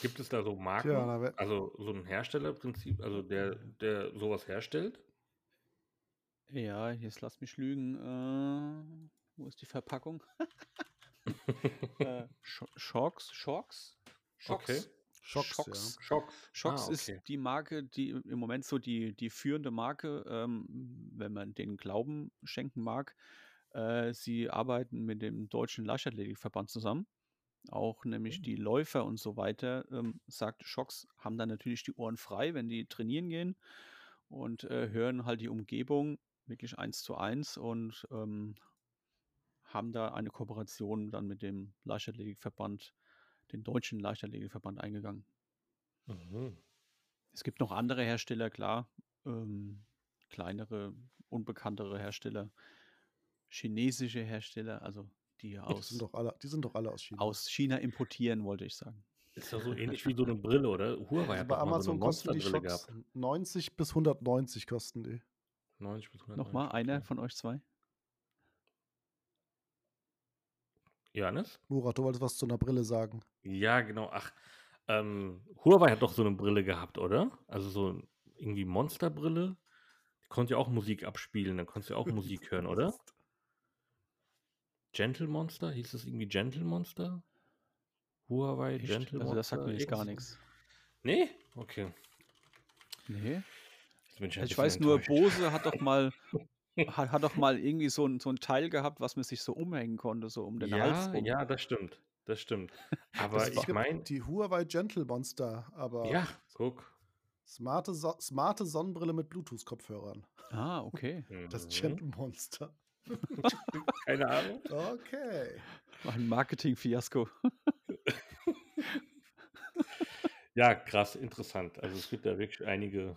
Gibt es da so Marken? Tja, da also so ein Herstellerprinzip, also der, der sowas herstellt? Ja, jetzt lass mich lügen. Äh, wo ist die Verpackung? äh, Sch- Shocks? Shocks? Okay. Schocks, Shocks. Schocks. Shocks Ah, ist okay. die Marke, die im Moment so die, die führende Marke, ähm, wenn man den Glauben schenken mag. Äh, sie arbeiten mit dem Deutschen Leichtathletikverband zusammen. Auch nämlich die Läufer und so weiter, ähm, sagt Shocks, haben dann natürlich die Ohren frei, wenn die trainieren gehen und äh, hören halt die Umgebung wirklich eins zu eins und ähm, haben da eine Kooperation dann mit dem Leichtathletikverband, den Deutschen Leichtathletikverband eingegangen. Mhm. Es gibt noch andere Hersteller, klar. Ähm, kleinere, unbekanntere Hersteller. Chinesische Hersteller, also die aus. Die sind doch alle, die sind doch alle aus China. Aus China importieren, wollte ich sagen. Ist ja so ähnlich wie so eine Brille, oder? Huawei Also hat bei doch mal so Amazon eine kosten die Monsterbrille Shops gehabt. 90 bis 190 kosten die. 90 bis 190. Nochmal, einer von euch zwei? Janis? Murat, du wolltest was zu einer Brille sagen. Ja, genau. Ach, ähm, Huawei hat doch so eine Brille gehabt, oder? Also so irgendwie Monsterbrille. Die konnte ja auch Musik abspielen, dann konntest du ja auch Musik hören, oder? Gentle Monster? Hieß das irgendwie Gentle Monster? Huawei Echt? Gentle Also das sagt Monster? mir jetzt gar nichts. Nee? Okay. Nee. Ich, Also ich weiß nur. Bose hat doch mal hat, hat doch mal irgendwie so ein, so ein Teil gehabt, was man sich so umhängen konnte, so um den Hals Ja, rum. ja, das stimmt. Das stimmt. Aber Das- ich meine, die Huawei Gentle Monster, aber ja, guck. smarte, so smarte Sonnenbrille mit Bluetooth-Kopfhörern. Ah, okay. Das Mhm. Gentle Monster. Keine Ahnung. Okay. Ein Marketing-Fiasko. Ja, krass, interessant. Also es gibt da wirklich einige,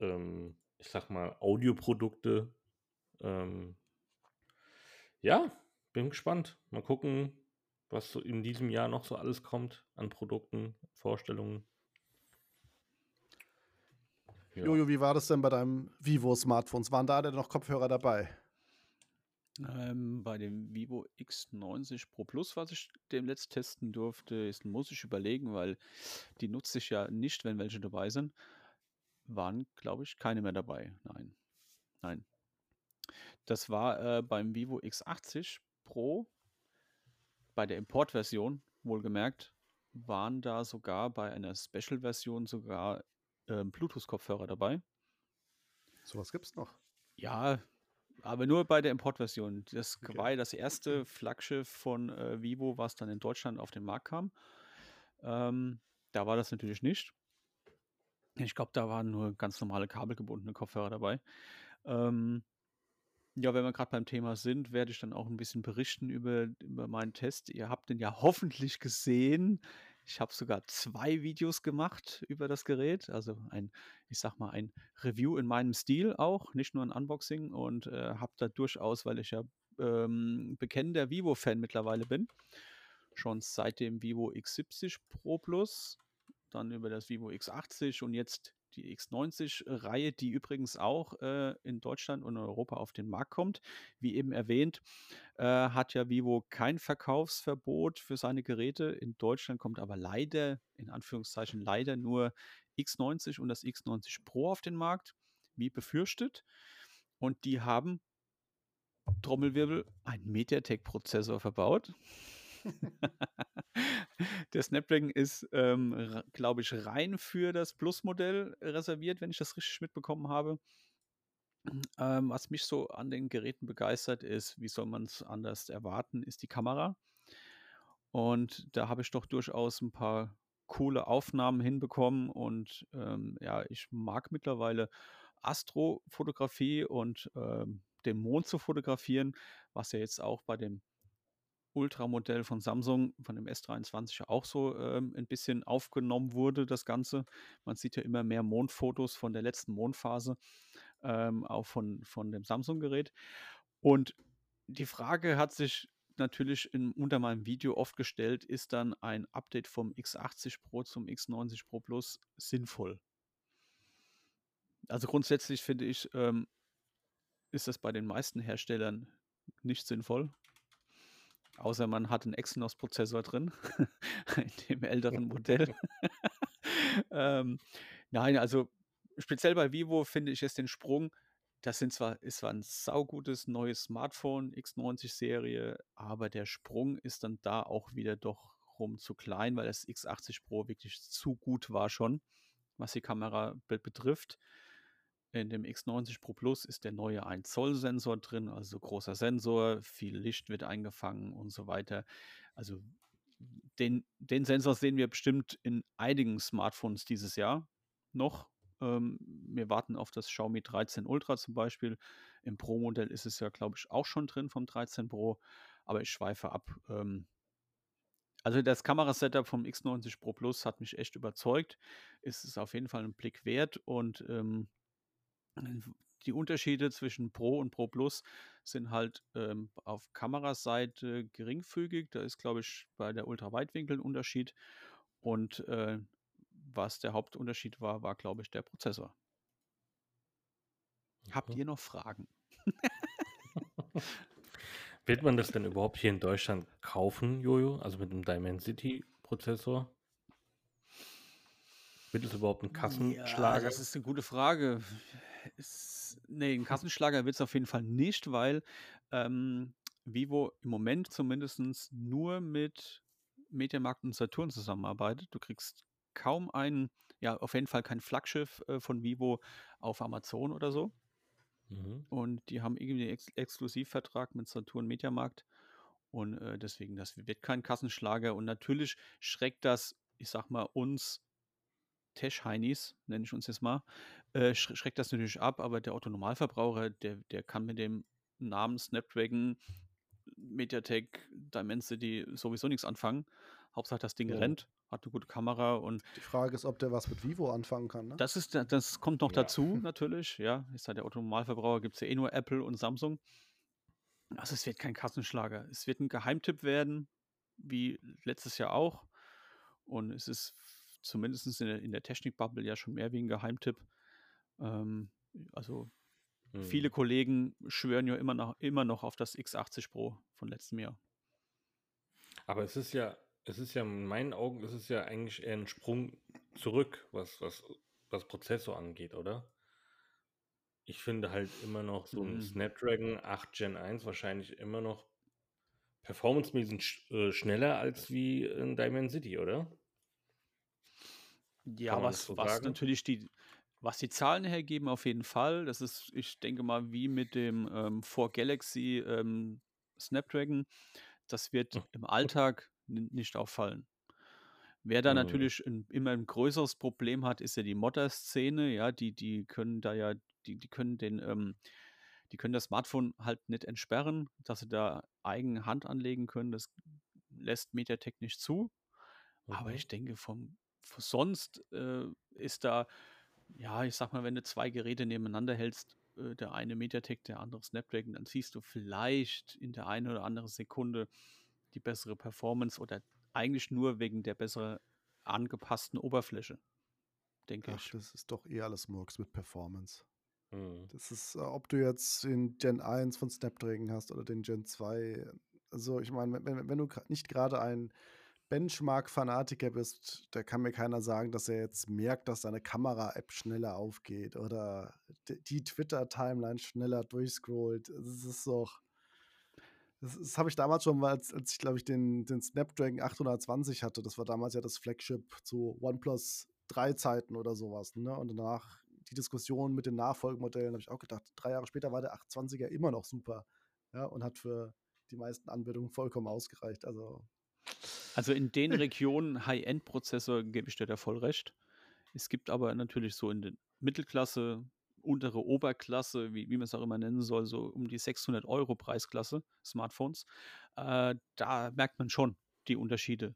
ähm, ich sag mal, Audioprodukte. Ähm, ja, bin gespannt. Mal gucken, was so in diesem Jahr noch so alles kommt an Produkten, Vorstellungen. Ja. Jojo, wie war das denn bei deinem Vivo-Smartphones? Waren da denn noch Kopfhörer dabei? Ähm, bei dem Vivo X90 Pro Plus, was ich demnächst testen durfte, ist, muss ich überlegen, weil die nutze ich ja nicht, wenn welche dabei sind. Waren, glaube ich, keine mehr dabei. Nein. Nein. Das war äh, beim Vivo X80 Pro, bei der Importversion, wohlgemerkt, waren da sogar bei einer Special-Version sogar ähm, Bluetooth-Kopfhörer dabei. Sowas gibt's noch. Ja, aber nur bei der Importversion. Das Okay. war ja das erste Flaggschiff von äh, Vivo, was dann in Deutschland auf den Markt kam. Ähm, da war das natürlich nicht. Ich glaube, da waren nur ganz normale kabelgebundene Kopfhörer dabei. Ähm, ja, wenn wir gerade beim Thema sind, werde ich dann auch ein bisschen berichten über, über meinen Test. Ihr habt den ja hoffentlich gesehen. Ich habe sogar zwei Videos gemacht über das Gerät. Also ein, ich sag mal, ein Review in meinem Stil auch, nicht nur ein Unboxing. Und äh, habe da durchaus, weil ich ja ähm, bekennender Vivo-Fan mittlerweile bin, schon seit dem Vivo X70 Pro Plus, dann über das Vivo X80 und jetzt die X90-Reihe, die übrigens auch äh, in Deutschland und Europa auf den Markt kommt. Wie eben erwähnt, äh, hat ja Vivo kein Verkaufsverbot für seine Geräte. In Deutschland kommt aber leider, in Anführungszeichen leider, nur X90 und das X90 Pro auf den Markt, wie befürchtet. Und die haben, Trommelwirbel, einen MediaTek-Prozessor verbaut. Der Snapdragon ist, ähm, glaube ich, rein für das Plus-Modell reserviert, wenn ich das richtig mitbekommen habe. Ähm, was mich so an den Geräten begeistert ist, wie soll man es anders erwarten, ist die Kamera. Und da habe ich doch durchaus ein paar coole Aufnahmen hinbekommen. Und ähm, ja, ich mag mittlerweile Astrofotografie und ähm, den Mond zu fotografieren, was ja jetzt auch bei dem Ultramodell von Samsung, von dem S23 ja auch so ähm, ein bisschen aufgenommen wurde, das Ganze. Man sieht ja immer mehr Mondfotos von der letzten Mondphase, ähm, auch von, von dem Samsung-Gerät. Und die Frage hat sich natürlich in, unter meinem Video oft gestellt, ist dann ein Update vom X80 Pro zum X90 Pro Plus sinnvoll? Also grundsätzlich finde ich, ähm, ist das bei den meisten Herstellern nicht sinnvoll. Außer man hat einen Exynos-Prozessor drin, in dem älteren Modell. ähm, nein, also speziell bei Vivo finde ich jetzt den Sprung. Das sind zwar, ist zwar ein saugutes neues Smartphone, X90-Serie, aber der Sprung ist dann da auch wieder doch rum zu klein, weil das X80 Pro wirklich zu gut war schon, was die Kamera be betrifft. In dem X90 Pro Plus ist der neue 1 Zoll Sensor drin, also großer Sensor, viel Licht wird eingefangen und so weiter. Also den, den Sensor sehen wir bestimmt in einigen Smartphones dieses Jahr noch. Ähm, wir warten auf das Xiaomi 13 Ultra zum Beispiel. Im Pro-Modell ist es ja, glaube ich, auch schon drin vom 13 Pro, aber ich schweife ab. Ähm, Also das Kamerasetup vom X90 Pro Plus hat mich echt überzeugt. Es ist auf jeden Fall ein Blick wert und ähm, die Unterschiede zwischen Pro und Pro Plus sind halt ähm, auf Kameraseite geringfügig. Da ist, glaube ich, bei der Ultraweitwinkel ein Unterschied. Und äh, was der Hauptunterschied war, war, glaube ich, der Prozessor. Habt Mhm. ihr noch Fragen? Wird man das denn überhaupt hier in Deutschland kaufen, Jojo? Also mit einem Dimensity-Prozessor? Wird es überhaupt ein Ja, Kassenschlager? das ist eine gute Frage. Es, nee, ein Kassenschlager wird es auf jeden Fall nicht, weil ähm, Vivo im Moment zumindest nur mit Mediamarkt und Saturn zusammenarbeitet. Du kriegst kaum einen, ja, auf jeden Fall kein Flaggschiff äh, von Vivo auf Amazon oder so. Mhm. Und die haben irgendwie einen Ex Exklusivvertrag mit Saturn Mediamarkt. Und äh, deswegen, das wird kein Kassenschlager. Und natürlich schreckt das, ich sag mal, uns Tesh-Heinis, nenne ich uns jetzt mal, äh, sch schreckt das natürlich ab, aber der Otto-Normalverbraucher, der, der kann mit dem Namen Snapdragon, Mediatek, Dimensity sowieso nichts anfangen. Hauptsache das Ding Mhm. rennt, hat eine gute Kamera und Die Frage ist, ob der was mit Vivo anfangen kann. Ne? das ist, da- das kommt noch Ja. dazu, natürlich. Ja, ist halt der Autonormalverbraucher, gibt es ja eh nur Apple und Samsung. Also es wird kein Kassenschlager. Es wird ein Geheimtipp werden, wie letztes Jahr auch. Und es ist zumindest in der, in der Technik-Bubble ja schon mehr wie ein Geheimtipp. Ähm, also viele Mhm. Kollegen schwören ja immer noch, immer noch auf das X80 Pro von letztem Jahr. Aber es ist ja, es ist ja in meinen Augen, es ist ja eigentlich eher ein Sprung zurück, was, was, was Prozessor angeht, oder? Ich finde halt immer noch so ein Mhm. Snapdragon 8 Gen 1 wahrscheinlich immer noch performancemäßig sch äh, schneller als wie ein Ja, Dimensity, oder? Das was, so was natürlich die, was die Zahlen hergeben, auf jeden Fall. Das ist, ich denke mal, wie mit dem ähm, 4 Galaxy ähm, Snapdragon. Das wird Hm. im Alltag nicht auffallen. Wer da Mhm. natürlich ein, immer ein größeres Problem hat, ist ja die Modder-Szene. Ja, die, die können da ja, die, die können den, ähm, die können das Smartphone halt nicht entsperren, dass sie da eigene Hand anlegen können. Das lässt MediaTek nicht zu. Aber Mhm. ich denke, vom, sonst äh, ist da, ja, ich sag mal, wenn du zwei Geräte nebeneinander hältst, äh, der eine MediaTek, der andere Snapdragon, dann siehst du vielleicht in der einen oder anderen Sekunde die bessere Performance oder eigentlich nur wegen der besseren angepassten Oberfläche, denke Ach, ich. das ist doch eh alles Murks mit Performance. Mhm. Das ist, äh, ob du jetzt den Gen 1 von Snapdragon hast oder den Gen 2. Also, ich meine, wenn, wenn du nicht gerade ein Benchmark-Fanatiker bist, da kann mir keiner sagen, dass er jetzt merkt, dass seine Kamera-App schneller aufgeht oder die Twitter-Timeline schneller durchscrollt. Das ist doch. Das, das habe ich damals schon als, als ich, glaube ich, den, den Snapdragon 820 hatte. Das war damals ja das Flagship zu OnePlus 3 Zeiten oder sowas. Ne? Und danach die Diskussion mit den Nachfolgemodellen, habe ich auch gedacht, drei Jahre später war der 820er immer noch super. Ja, und hat für die meisten Anwendungen vollkommen ausgereicht. Also, Also in den Regionen High-End-Prozessor gebe ich dir da voll recht. Es gibt aber natürlich so in der Mittelklasse, untere Oberklasse, wie, wie man es auch immer nennen soll, so um die 600 Euro Preisklasse Smartphones. Äh, da merkt man schon die Unterschiede.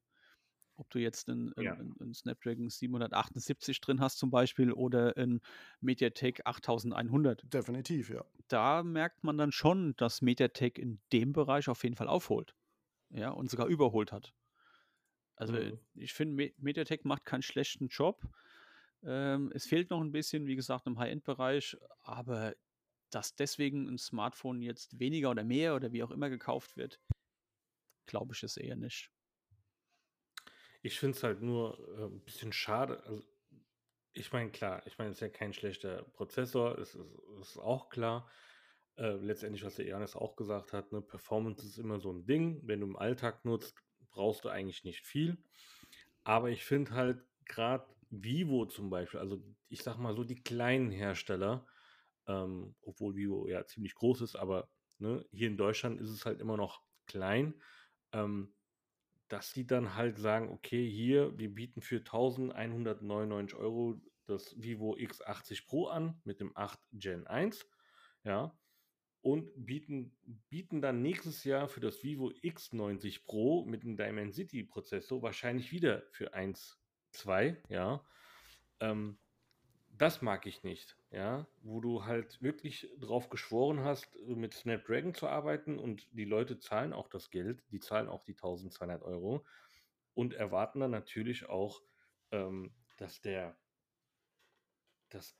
Ob du jetzt einen, Ja. einen, einen Snapdragon 778 drin hast zum Beispiel oder ein MediaTek 8100. definitiv, ja. Da merkt man dann schon, dass MediaTek in dem Bereich auf jeden Fall aufholt. Ja, und sogar überholt hat. Also Mhm. ich finde, Me Mediatek macht keinen schlechten Job. Ähm, es fehlt noch ein bisschen, wie gesagt, im High-End-Bereich, aber dass deswegen ein Smartphone jetzt weniger oder mehr oder wie auch immer gekauft wird, glaube ich es eher nicht. Ich finde es halt nur äh, ein bisschen schade. Also, ich meine, klar, ich meine, es ist ja kein schlechter Prozessor, es ist, ist auch klar. Äh, letztendlich, was der Janis auch gesagt hat, ne, Performance ist immer so ein Ding. Wenn du im Alltag nutzt, brauchst du eigentlich nicht viel. Aber ich finde halt gerade Vivo zum Beispiel, also ich sag mal so die kleinen Hersteller, ähm, obwohl Vivo ja ziemlich groß ist, aber ne, hier in Deutschland ist es halt immer noch klein. Ähm, dass die dann halt sagen, okay, hier, wir bieten für 1199 Euro das Vivo X80 Pro an mit dem 8 Gen 1, ja, und bieten, bieten dann nächstes Jahr für das Vivo X90 Pro mit einem Dimensity Prozessor wahrscheinlich wieder für 1, 2, ja. Ähm, das mag ich nicht, ja, wo du halt wirklich drauf geschworen hast, mit Snapdragon zu arbeiten und die Leute zahlen auch das Geld, die zahlen auch die 1200 Euro und erwarten dann natürlich auch, ähm, dass der, dass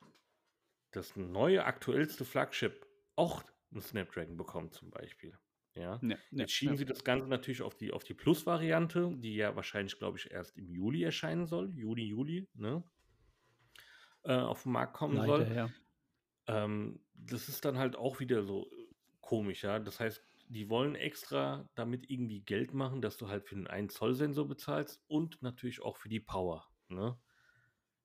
das neue aktuellste Flagship auch ein Snapdragon bekommt zum Beispiel. Ja. Ja, ja, Jetzt schieben ja. sie das Ganze natürlich auf die, auf die Plus-Variante, die ja wahrscheinlich, glaube ich, erst im Juli erscheinen soll. Juni, Juli, ne? Äh, auf den Markt kommen soll. Leider, ja. Ähm, das ist dann halt auch wieder so komisch, ja. Das heißt, die wollen extra damit irgendwie Geld machen, dass du halt für den 1 Zoll Sensor bezahlst und natürlich auch für die Power, ne?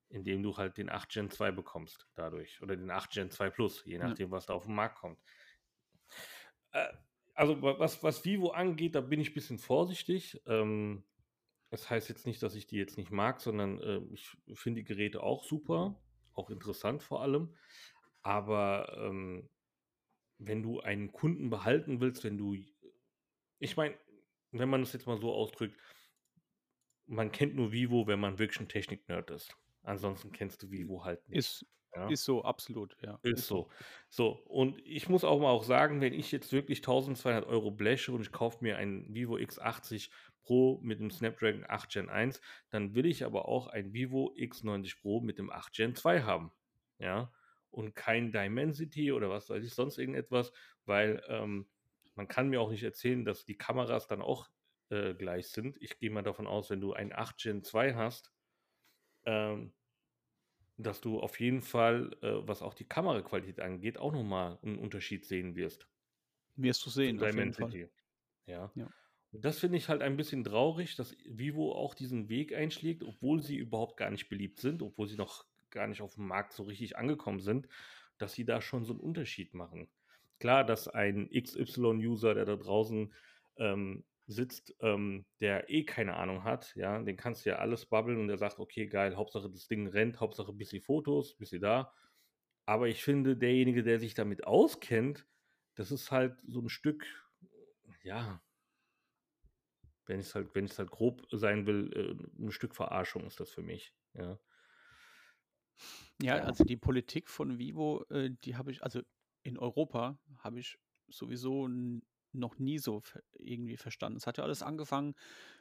Indem du halt den 8 Gen 2 bekommst dadurch oder den 8 Gen 2 Plus, je Ja. nachdem, was da auf den Markt kommt. Äh, also wa- was, was Vivo angeht, da bin ich ein bisschen vorsichtig. Ähm, das heißt jetzt nicht, dass ich die jetzt nicht mag, sondern äh, ich finde die Geräte auch super, auch interessant vor allem. Aber ähm, wenn du einen Kunden behalten willst, wenn du, ich meine, wenn man das jetzt mal so ausdrückt, man kennt nur Vivo, wenn man wirklich ein Technik-Nerd ist. Ansonsten kennst du Vivo halt nicht. Ist, ja? ist so, absolut, ja. Ist so. So, und ich muss auch mal auch sagen, wenn ich jetzt wirklich 1200 Euro bleche und ich kaufe mir einen Vivo X80 Pro mit dem Snapdragon 8 Gen 1, dann will ich aber auch ein Vivo X90 Pro mit dem 8 Gen 2 haben. Ja, und kein Dimensity oder was weiß ich, sonst irgendetwas, weil ähm, man kann mir auch nicht erzählen, dass die Kameras dann auch äh, gleich sind. Ich gehe mal davon aus, wenn du ein 8 Gen 2 hast, ähm, dass du auf jeden Fall, äh, was auch die Kameraqualität angeht, auch nochmal einen Unterschied sehen wirst. Wirst du sehen, auf jeden Fall. Ja. Ja. Und das finde ich halt ein bisschen traurig, dass Vivo auch diesen Weg einschlägt, obwohl sie überhaupt gar nicht beliebt sind, obwohl sie noch gar nicht auf dem Markt so richtig angekommen sind, dass sie da schon so einen Unterschied machen. Klar, dass ein XY-User, der da draußen ähm, sitzt, ähm, der eh keine Ahnung hat, ja, den kannst du ja alles babbeln und der sagt, okay, geil, Hauptsache das Ding rennt, Hauptsache ein bisschen Fotos, ein bisschen da. Aber ich finde, derjenige, der sich damit auskennt, das ist halt so ein Stück, ja, wenn ich es halt, wenn ich halt grob sein will, äh, ein Stück Verarschung ist das für mich. Ja. Ja, also die Politik von Vivo, äh, die habe ich, also in Europa habe ich sowieso noch nie so irgendwie verstanden. Es hat ja alles angefangen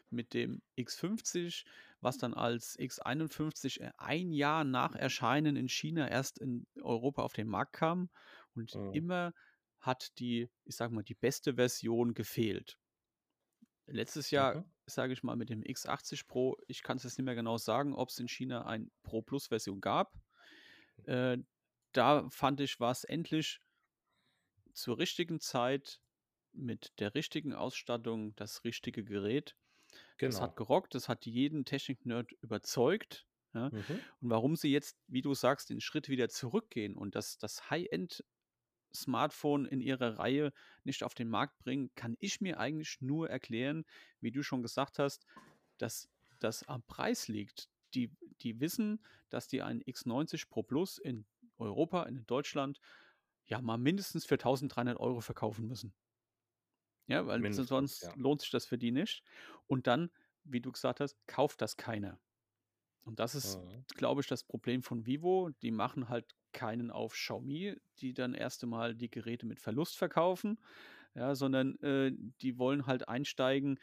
mit dem X50, was dann als X51 äh, ein Jahr nach Erscheinen in China erst in Europa auf den Markt kam. Und Mhm. immer hat die, ich sage mal, die beste Version gefehlt. Letztes Jahr, Mhm. sage ich mal, mit dem X80 Pro, ich kann es jetzt nicht mehr genau sagen, ob es in China ein Pro Plus Version gab. Äh, da fand ich, war es endlich zur richtigen Zeit mit der richtigen Ausstattung das richtige Gerät. Das Genau. hat gerockt, das hat jeden Technik-Nerd überzeugt. Ja. Mhm. Und warum sie jetzt, wie du sagst, den Schritt wieder zurückgehen und das, das High-End-Smartphone in ihrer Reihe nicht auf den Markt bringen, kann ich mir eigentlich nur erklären, wie du schon gesagt hast, dass das am Preis liegt. Die, die wissen, dass die einen X90 Pro Plus in Europa, in Deutschland, ja mal mindestens für 1300 Euro verkaufen müssen. Ja, weil Mindestens, sonst ja. lohnt sich das für die nicht. Und dann, wie du gesagt hast, kauft das keiner. Und das ist, Mhm. glaube ich, das Problem von Vivo. Die machen halt keinen auf Xiaomi, die dann erst einmal die Geräte mit Verlust verkaufen, ja, sondern äh, die wollen halt einsteigen,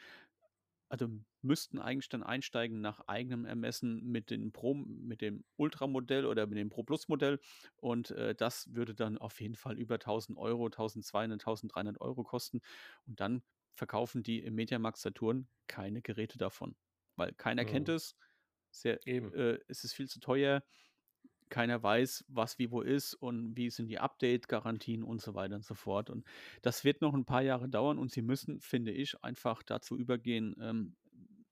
also müssten eigentlich dann einsteigen nach eigenem Ermessen mit dem Pro, mit dem Ultra-Modell oder mit dem Pro Plus-Modell und äh, das würde dann auf jeden Fall über 1000 Euro, 1200, 1300 Euro kosten und dann verkaufen die im Mediamarkt Saturn keine Geräte davon, weil keiner kennt Mhm. es, sehr, Eben. äh, es ist viel zu teuer, keiner weiß, was Vivo ist und wie sind die Update-Garantien und so weiter und so fort. Und das wird noch ein paar Jahre dauern und sie müssen, finde ich, einfach dazu übergehen, ähm,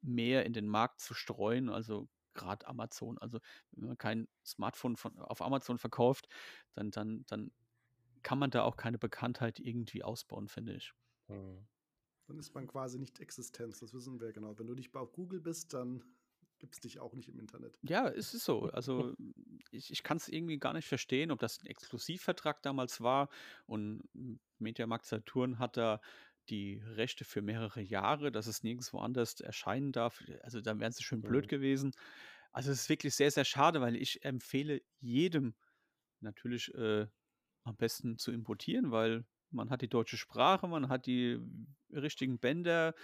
mehr in den Markt zu streuen. Also gerade Amazon. Also wenn man kein Smartphone von, auf Amazon verkauft, dann, dann, dann kann man da auch keine Bekanntheit irgendwie ausbauen, finde ich. Mhm. Dann ist man quasi nicht Existenz, das wissen wir genau. Wenn du nicht auf Google bist, dann gibt es dich auch nicht im Internet. Ja, es ist so. Also ich, ich kann es irgendwie gar nicht verstehen, ob das ein Exklusivvertrag damals war und Mediamarkt Saturn hat da die Rechte für mehrere Jahre, dass es nirgendwo anders erscheinen darf. Also dann wären sie schön blöd Mhm. gewesen. Also es ist wirklich sehr, sehr schade, weil ich empfehle jedem natürlich äh, am besten zu importieren, weil man hat die deutsche Sprache, man hat die richtigen Bänder,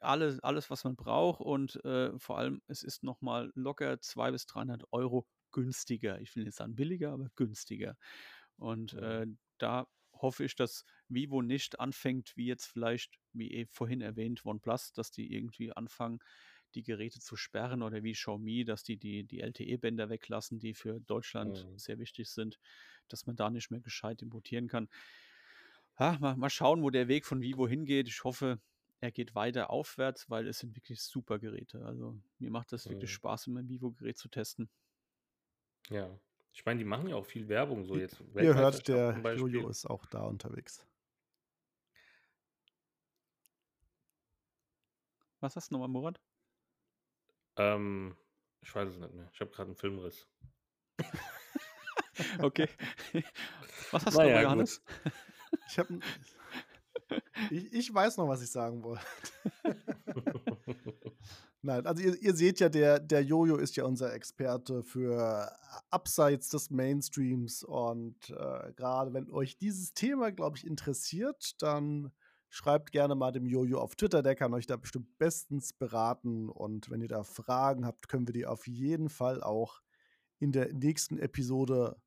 alles, alles was man braucht und äh, vor allem es ist nochmal locker 200 bis 300 Euro günstiger. Ich will nicht sagen billiger, aber günstiger. Und äh, da hoffe ich, dass Vivo nicht anfängt, wie jetzt vielleicht, wie eh vorhin erwähnt, OnePlus, dass die irgendwie anfangen, die Geräte zu sperren oder wie Xiaomi, dass die die, die LTE-Bänder weglassen, die für Deutschland Mhm. sehr wichtig sind, dass man da nicht mehr gescheit importieren kann. Ja, mal, mal schauen, wo der Weg von Vivo hingeht. Ich hoffe, er geht weiter aufwärts, weil es sind wirklich super Geräte. Also mir macht das wirklich Mhm. Spaß, immer ein Vivo-Gerät zu testen. Ja. Ich meine, die machen ja auch viel Werbung, so jetzt ihr hört, Weltmeisterschaft zum der. Jojo ist auch da unterwegs. Was hast du nochmal, Murat? Ähm, ich weiß es nicht mehr. Ich habe gerade einen Filmriss. Okay. Was hast du nochmal, Naja, gut. Johannes? Ich, hab, n- ich, ich weiß noch, was ich sagen wollte. Nein, also ihr, ihr seht ja, der, der Jojo ist ja unser Experte für abseits des Mainstreams. Und äh, gerade wenn euch dieses Thema, glaube ich, interessiert, dann schreibt gerne mal dem Jojo auf Twitter, der kann euch da bestimmt bestens beraten. Und wenn ihr da Fragen habt, können wir die auf jeden Fall auch in der nächsten Episode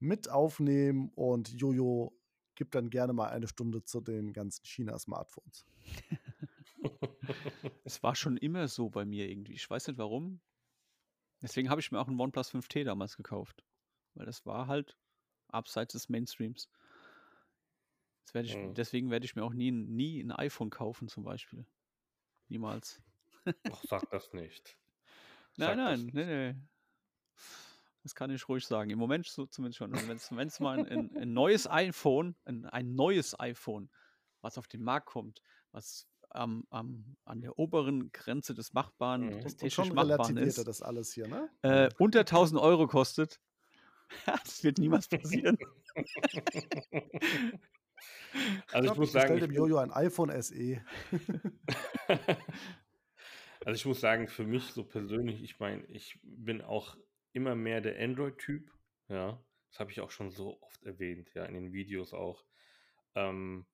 mit aufnehmen. Und Jojo gibt dann gerne mal eine Stunde zu den ganzen China-Smartphones. Es war schon immer so bei mir irgendwie. Ich weiß nicht warum. Deswegen habe ich mir auch einen OnePlus 5T damals gekauft. Weil das war halt abseits des Mainstreams. Das werd ich, Mhm. deswegen werde ich mir auch nie, ein- nie ein iPhone kaufen, zum Beispiel. Niemals. Ach, sag das nicht. Nein, Sag das nein, nicht. nee, nee. Das kann ich ruhig sagen. Im Moment so zumindest schon. Und wenn es mal ein, ein, ein neues iPhone, ein, ein neues iPhone, was auf den Markt kommt, was am, am, an der oberen Grenze des Machbaren, Mhm. des Und, und technisch schon Machbaren ist, das alles hier, ne? äh, unter 1000 Euro kostet, das wird niemals passieren. Also ich Stopp, muss ich sagen, ich dem Jojo ein iPhone. SE. also ich muss sagen, für mich so persönlich, ich meine, ich bin auch immer mehr der Android-Typ. Ja, das habe ich auch schon so oft erwähnt, ja, in den Videos auch. Ähm,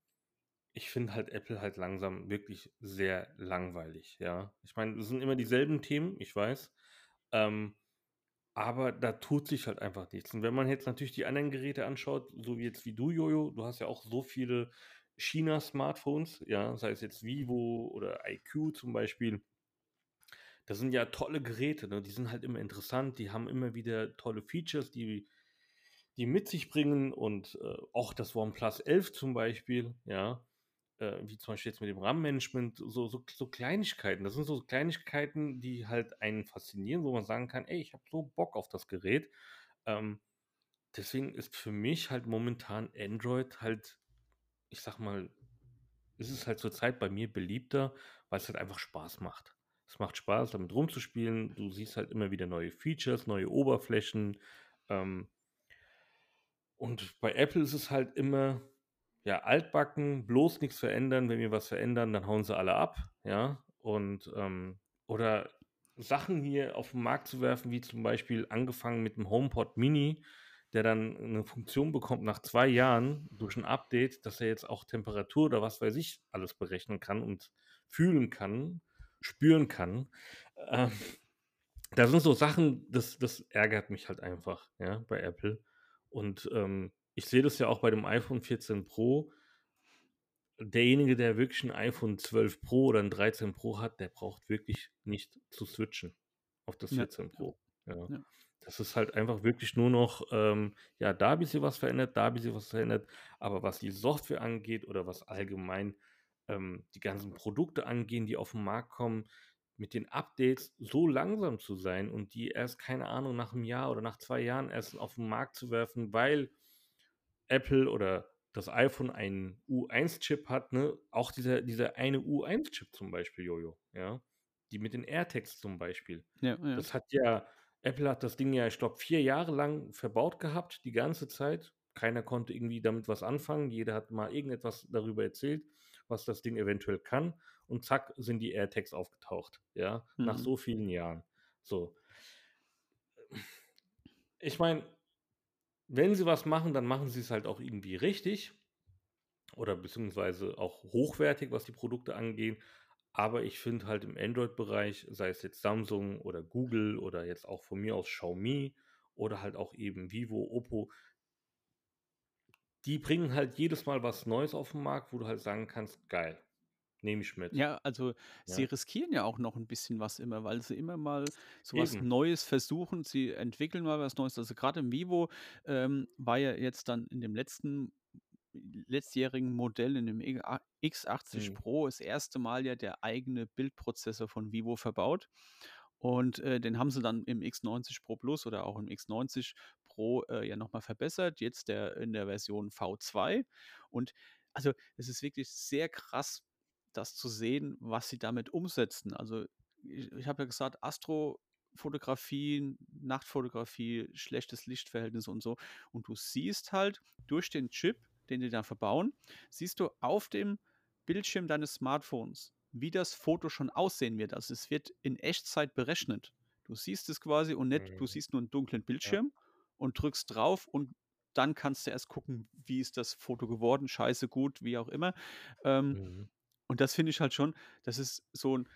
ich finde halt Apple halt langsam wirklich sehr langweilig, ja. Ich meine, es sind immer dieselben Themen, ich weiß. Ähm, aber da tut sich halt einfach nichts. Und wenn man jetzt natürlich die anderen Geräte anschaut, so wie jetzt wie du, Jojo, du hast ja auch so viele China-Smartphones, ja, sei es jetzt Vivo oder IQ zum Beispiel. Das sind ja tolle Geräte, ne? Die sind halt immer interessant, die haben immer wieder tolle Features, die, die mit sich bringen und äh, auch das OnePlus 11 zum Beispiel, ja, äh, wie zum Beispiel jetzt mit dem RAM-Management, so, so, so Kleinigkeiten. Das sind so Kleinigkeiten, die halt einen faszinieren, wo man sagen kann, ey, ich habe so Bock auf das Gerät. Ähm, deswegen ist für mich halt momentan Android halt, ich sag mal, ist es halt zurzeit bei mir beliebter, weil es halt einfach Spaß macht. Es macht Spaß, damit rumzuspielen. Du siehst halt immer wieder neue Features, neue Oberflächen. Ähm, und bei Apple ist es halt immer, ja, altbacken, bloß nichts verändern. Wenn wir was verändern, dann hauen sie alle ab, ja. Und, ähm, oder Sachen hier auf den Markt zu werfen, wie zum Beispiel angefangen mit dem HomePod Mini, der dann eine Funktion bekommt nach zwei Jahren durch ein Update, dass er jetzt auch Temperatur oder was weiß ich alles berechnen kann und fühlen kann, spüren kann. Ähm, da sind so Sachen, das, das ärgert mich halt einfach, ja, bei Apple. Und ähm, ich sehe das ja auch bei dem iPhone 14 Pro. Derjenige, der wirklich ein iPhone 12 Pro oder ein 13 Pro hat, der braucht wirklich nicht zu switchen auf das Ja, 14 Pro. Ja. ja. Das ist halt einfach wirklich nur noch, ähm, ja, da ein bisschen was verändert, da ein bisschen was verändert. Aber was die Software angeht oder was allgemein ähm, die ganzen Produkte angehen, die auf den Markt kommen, mit den Updates so langsam zu sein und die erst, keine Ahnung, nach einem Jahr oder nach zwei Jahren erst auf den Markt zu werfen, weil Apple oder das iPhone einen U1-Chip hat, ne? Auch dieser, dieser eine U1-Chip zum Beispiel, Jojo, ja. Die mit den AirTags zum Beispiel. Ja, ja. Das hat ja, Apple hat das Ding ja, ich glaube, vier Jahre lang verbaut gehabt, die ganze Zeit. Keiner konnte irgendwie damit was anfangen. Jeder hat mal irgendetwas darüber erzählt, was das Ding eventuell kann. Und zack, sind die AirTags aufgetaucht. Ja, nach Mhm. so vielen Jahren. So. Ich meine, wenn sie was machen, dann machen sie es halt auch irgendwie richtig oder beziehungsweise auch hochwertig, was die Produkte angehen. Aber ich finde halt im Android-Bereich, sei es jetzt Samsung oder Google oder jetzt auch von mir aus Xiaomi oder halt auch eben Vivo, Oppo, die bringen halt jedes Mal was Neues auf den Markt, wo du halt sagen kannst, geil, nehme ich mit. Ja, also sie Ja. riskieren ja auch noch ein bisschen was immer, weil sie immer mal so was. Neues versuchen. Sie entwickeln mal was Neues. Also gerade im Vivo ähm, war ja jetzt dann in dem letzten letztjährigen Modell, in dem E A- X80 Mhm. Pro, das erste Mal ja der eigene Bildprozessor von Vivo verbaut. Und äh, den haben sie dann im X90 Pro Plus oder auch im X90 Pro äh, ja nochmal verbessert. Jetzt der in der Version V2. Und also es ist wirklich sehr krass, das zu sehen, was sie damit umsetzen. Also ich, ich habe ja gesagt, Astrofotografie, Nachtfotografie, schlechtes Lichtverhältnis und so. Und du siehst halt durch den Chip, den die da verbauen, siehst du auf dem Bildschirm deines Smartphones, wie das Foto schon aussehen wird. Also es wird in Echtzeit berechnet. Du siehst es quasi und nicht, du Mhm. siehst nur einen dunklen Bildschirm und drückst drauf und dann kannst du erst gucken, wie ist das Foto geworden, scheiße, gut, wie auch immer. Ähm, Mhm. und das finde ich halt schon, das ist so ein,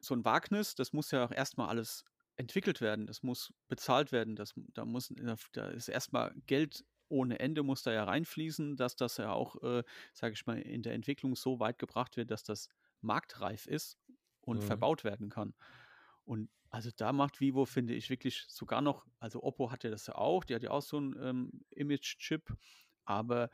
so ein Wagnis, das muss ja auch erstmal alles entwickelt werden, das muss bezahlt werden, das, da, muss, da ist erstmal Geld ohne Ende, muss da ja reinfließen, dass das ja auch, äh, sage ich mal, in der Entwicklung so weit gebracht wird, dass das marktreif ist und Mhm. verbaut werden kann. Und also da macht Vivo, finde ich, wirklich sogar noch, also Oppo hat ja das ja auch, die hat ja auch so einen ähm, Image-Chip, aber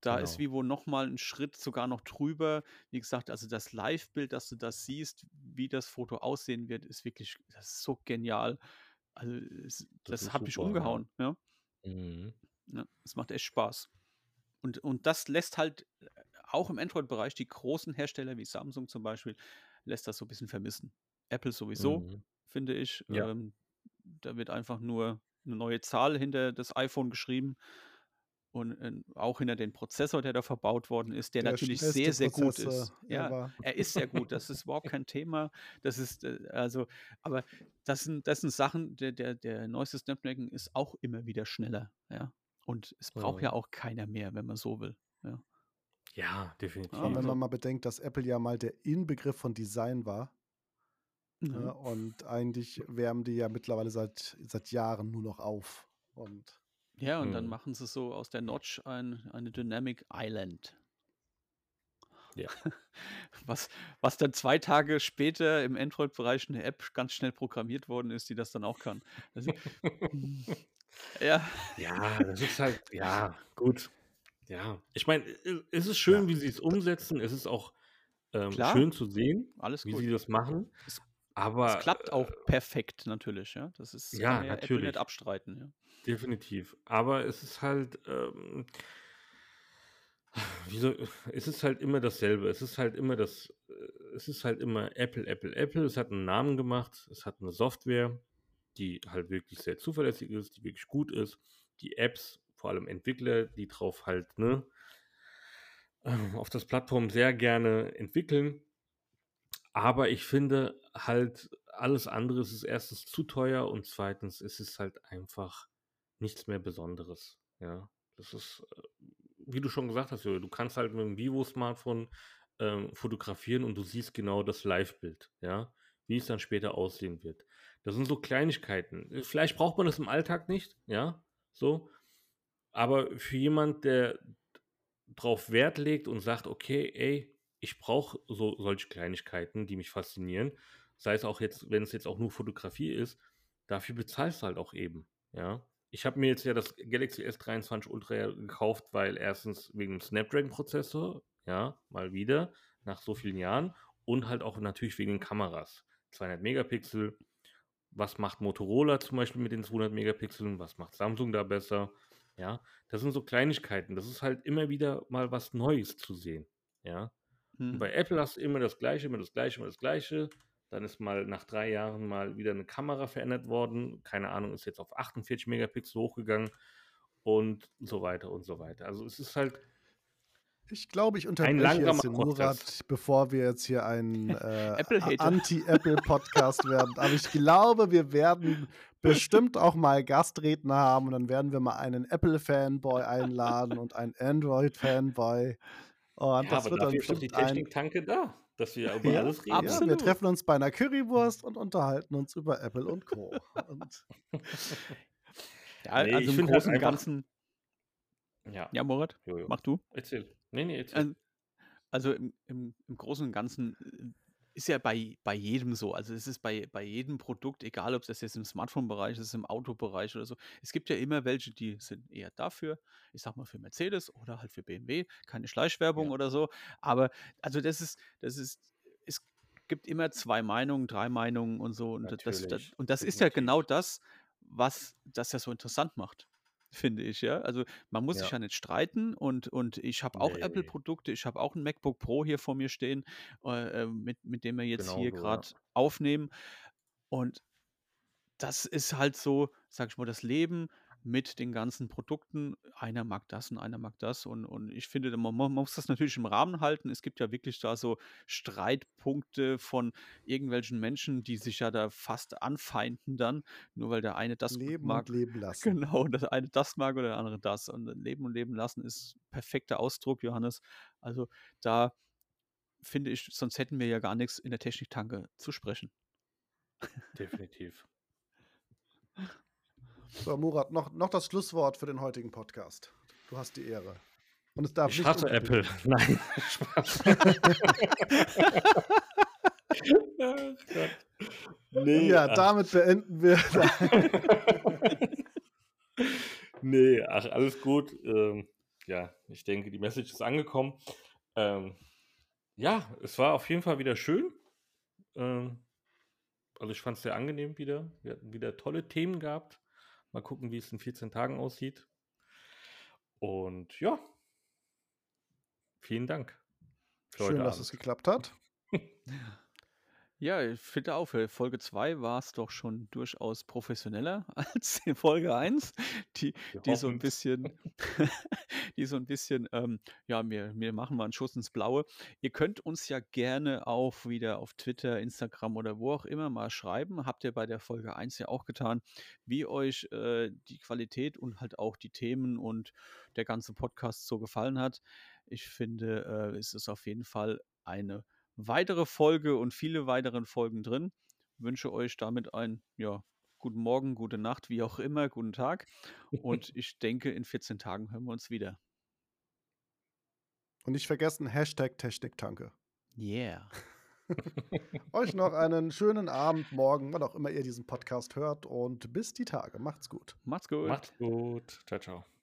da ist Genau. Vivo nochmal einen Schritt sogar noch drüber. Wie gesagt, also das Live-Bild, dass du das siehst, wie das Foto aussehen wird, ist wirklich, das ist so genial. Also es, Das das ist hat mich super, ja. umgehauen. Ja, Mhm. ja, es macht echt Spaß. Und, und das lässt halt äh, auch im Android-Bereich die großen Hersteller wie Samsung zum Beispiel, lässt das so ein bisschen vermissen. Apple sowieso, Mhm. Finde ich. Ja. Ähm, da wird einfach nur eine neue Zahl hinter das iPhone geschrieben und äh, auch hinter den Prozessor, der da verbaut worden ist, der, Der natürlich sehr, sehr gut ist. Ja, er ist sehr gut, das ist überhaupt kein Thema. Das ist, äh, also, aber das sind, das sind Sachen, der, der, der neueste Snapdragon ist auch immer wieder schneller, ja. Und es braucht ja Mhm. auch keiner mehr, wenn man so will. Ja. Ja, definitiv. Aber wenn Also- man mal bedenkt, dass Apple ja mal der Inbegriff von Design war Mhm. ne, und eigentlich wärmen die ja mittlerweile seit, seit Jahren nur noch auf. Und Ja, und dann Mhm. machen sie so aus der Notch ein, eine Dynamic Island. Ja. Was, was dann zwei Tage später im Android-Bereich eine App ganz schnell programmiert worden ist, die das dann auch kann. Also, ja, Ja, das ist halt, ja, gut. Ja, ich meine, es ist schön, Ja. wie sie es umsetzen. Es ist auch ähm, schön zu sehen, alles wie gut. sie das machen. Es- Aber es klappt auch äh, perfekt natürlich, ja. Das ist Ja, kann ja Apple natürlich. nicht abstreiten, ja. definitiv. Aber es ist halt, ähm, wie soll, es ist halt immer dasselbe. Es ist halt immer das, äh, es ist halt immer Apple, Apple, Apple. Es hat einen Namen gemacht. Es hat eine Software, die halt wirklich sehr zuverlässig ist, die wirklich gut ist. Die Apps, vor allem Entwickler, die drauf halt, ne, ähm, auf das Plattform sehr gerne entwickeln. Aber ich finde halt, alles andere ist erstens zu teuer und zweitens ist es halt einfach nichts mehr Besonderes. Ja, das ist, äh, wie du schon gesagt hast, du kannst halt mit dem Vivo-Smartphone ähm, fotografieren und du siehst genau das Live-Bild, ja, wie es dann später aussehen wird. Das sind so Kleinigkeiten. Äh, Vielleicht braucht man das im Alltag nicht, ja, so. Aber für jemand, der drauf Wert legt und sagt, okay, ey, ich brauche so solche Kleinigkeiten, die mich faszinieren, sei es auch jetzt, wenn es jetzt auch nur Fotografie ist, dafür bezahlst du halt auch eben, ja. Ich habe mir jetzt ja das Galaxy S23 Ultra gekauft, weil erstens wegen dem Snapdragon-Prozessor, ja, mal wieder, nach so vielen Jahren, und halt auch natürlich wegen den Kameras. 200 Megapixel, was macht Motorola zum Beispiel mit den 200 Megapixeln, was macht Samsung da besser, ja, das sind so Kleinigkeiten, das ist halt immer wieder mal was Neues zu sehen, ja. Hm. bei Apple hast du immer das Gleiche, immer das Gleiche, immer das Gleiche. Dann ist mal nach drei Jahren mal wieder eine Kamera verändert worden. Keine Ahnung, ist jetzt auf 48 Megapixel hochgegangen und so weiter und so weiter. Also es ist halt ich glaube, ich unterbreche jetzt den Murat, bevor wir jetzt hier ein äh, Anti-Apple-Podcast werden. Aber ich glaube, wir werden bestimmt auch mal Gastredner haben und dann werden wir mal einen Apple-Fanboy einladen und einen Android-Fanboy. Und ja, das aber wird dann ist doch die Technik-Tanke da, dass wir über ja, alles reden. Absolut. Ja, wir treffen uns bei einer Currywurst und unterhalten uns über Apple und Co. und ja, nee, also im Großen und Ganzen. Ja. ja, Moritz, mach du. Erzähl. Nee, nee, erzähl. Also im, im, im Großen und Ganzen äh, ist ja bei, bei jedem so. Also es ist bei, bei jedem Produkt, egal ob das jetzt im Smartphone-Bereich ist, im Autobereich oder so. Es gibt ja immer welche, die sind eher dafür, ich sag mal für Mercedes oder halt für BMW, keine Schleichwerbung ja. oder so. Aber also das ist, das ist, es gibt immer zwei Meinungen, drei Meinungen und so. Und das, das, und das ist ja genau das, was das ja so interessant macht finde ich, ja. Also man muss sich Ja. ja nicht streiten und, und ich habe auch Apple-Produkte, ich habe auch ein MacBook Pro hier vor mir stehen, äh, äh mit, mit dem wir jetzt Genau hier so, ja. gerade aufnehmen. Und das ist halt so, sag ich mal, das Leben mit den ganzen Produkten. Einer mag das und einer mag das. Und, und ich finde, man, man muss das natürlich im Rahmen halten. Es gibt ja wirklich da so Streitpunkte von irgendwelchen Menschen, die sich ja da fast anfeinden dann, nur weil der eine das leben mag. Und leben lassen. Genau, der eine das mag oder der andere das. Und leben und leben lassen ist perfekter Ausdruck, Johannes. Also da finde ich, sonst hätten wir ja gar nichts in der Techniktanke zu sprechen. Definitiv. So, Murat, noch, noch das Schlusswort für den heutigen Podcast. Du hast die Ehre. Und es darf ich nicht hasse Apple. Nein, Spaß. nee, ja, damit beenden wir. nee, ach, alles gut. Ähm, ja, ich denke, die Message ist angekommen. Ähm, ja, es war auf jeden Fall wieder schön. Ähm, also ich fand es sehr angenehm wieder. Wir hatten wieder tolle Themen gehabt. Mal gucken, wie es in 14 Tagen aussieht. Und ja, vielen Dank. Schön, dass es geklappt hat. Ja, ich finde auch, für Folge 2 war es doch schon durchaus professioneller als in Folge 1, die, die so ein bisschen, die so ein bisschen, ähm, ja, wir, wir machen mal einen Schuss ins Blaue. Ihr könnt uns ja gerne auch wieder auf Twitter, Instagram oder wo auch immer mal schreiben. Habt ihr bei der Folge 1 ja auch getan, wie euch äh, die Qualität und halt auch die Themen und der ganze Podcast so gefallen hat. Ich finde, äh, es ist auf jeden Fall eine weitere Folge und viele weitere Folgen drin. Wünsche euch damit einen, ja, guten Morgen, gute Nacht, wie auch immer, guten Tag. Und ich denke, in 14 Tagen hören wir uns wieder. Und nicht vergessen, Hashtag Techniktanke. Yeah. Euch noch einen schönen Abend, morgen, wann auch immer ihr diesen Podcast hört und bis die Tage. Macht's gut. Macht's gut. Macht's gut. Ciao, ciao.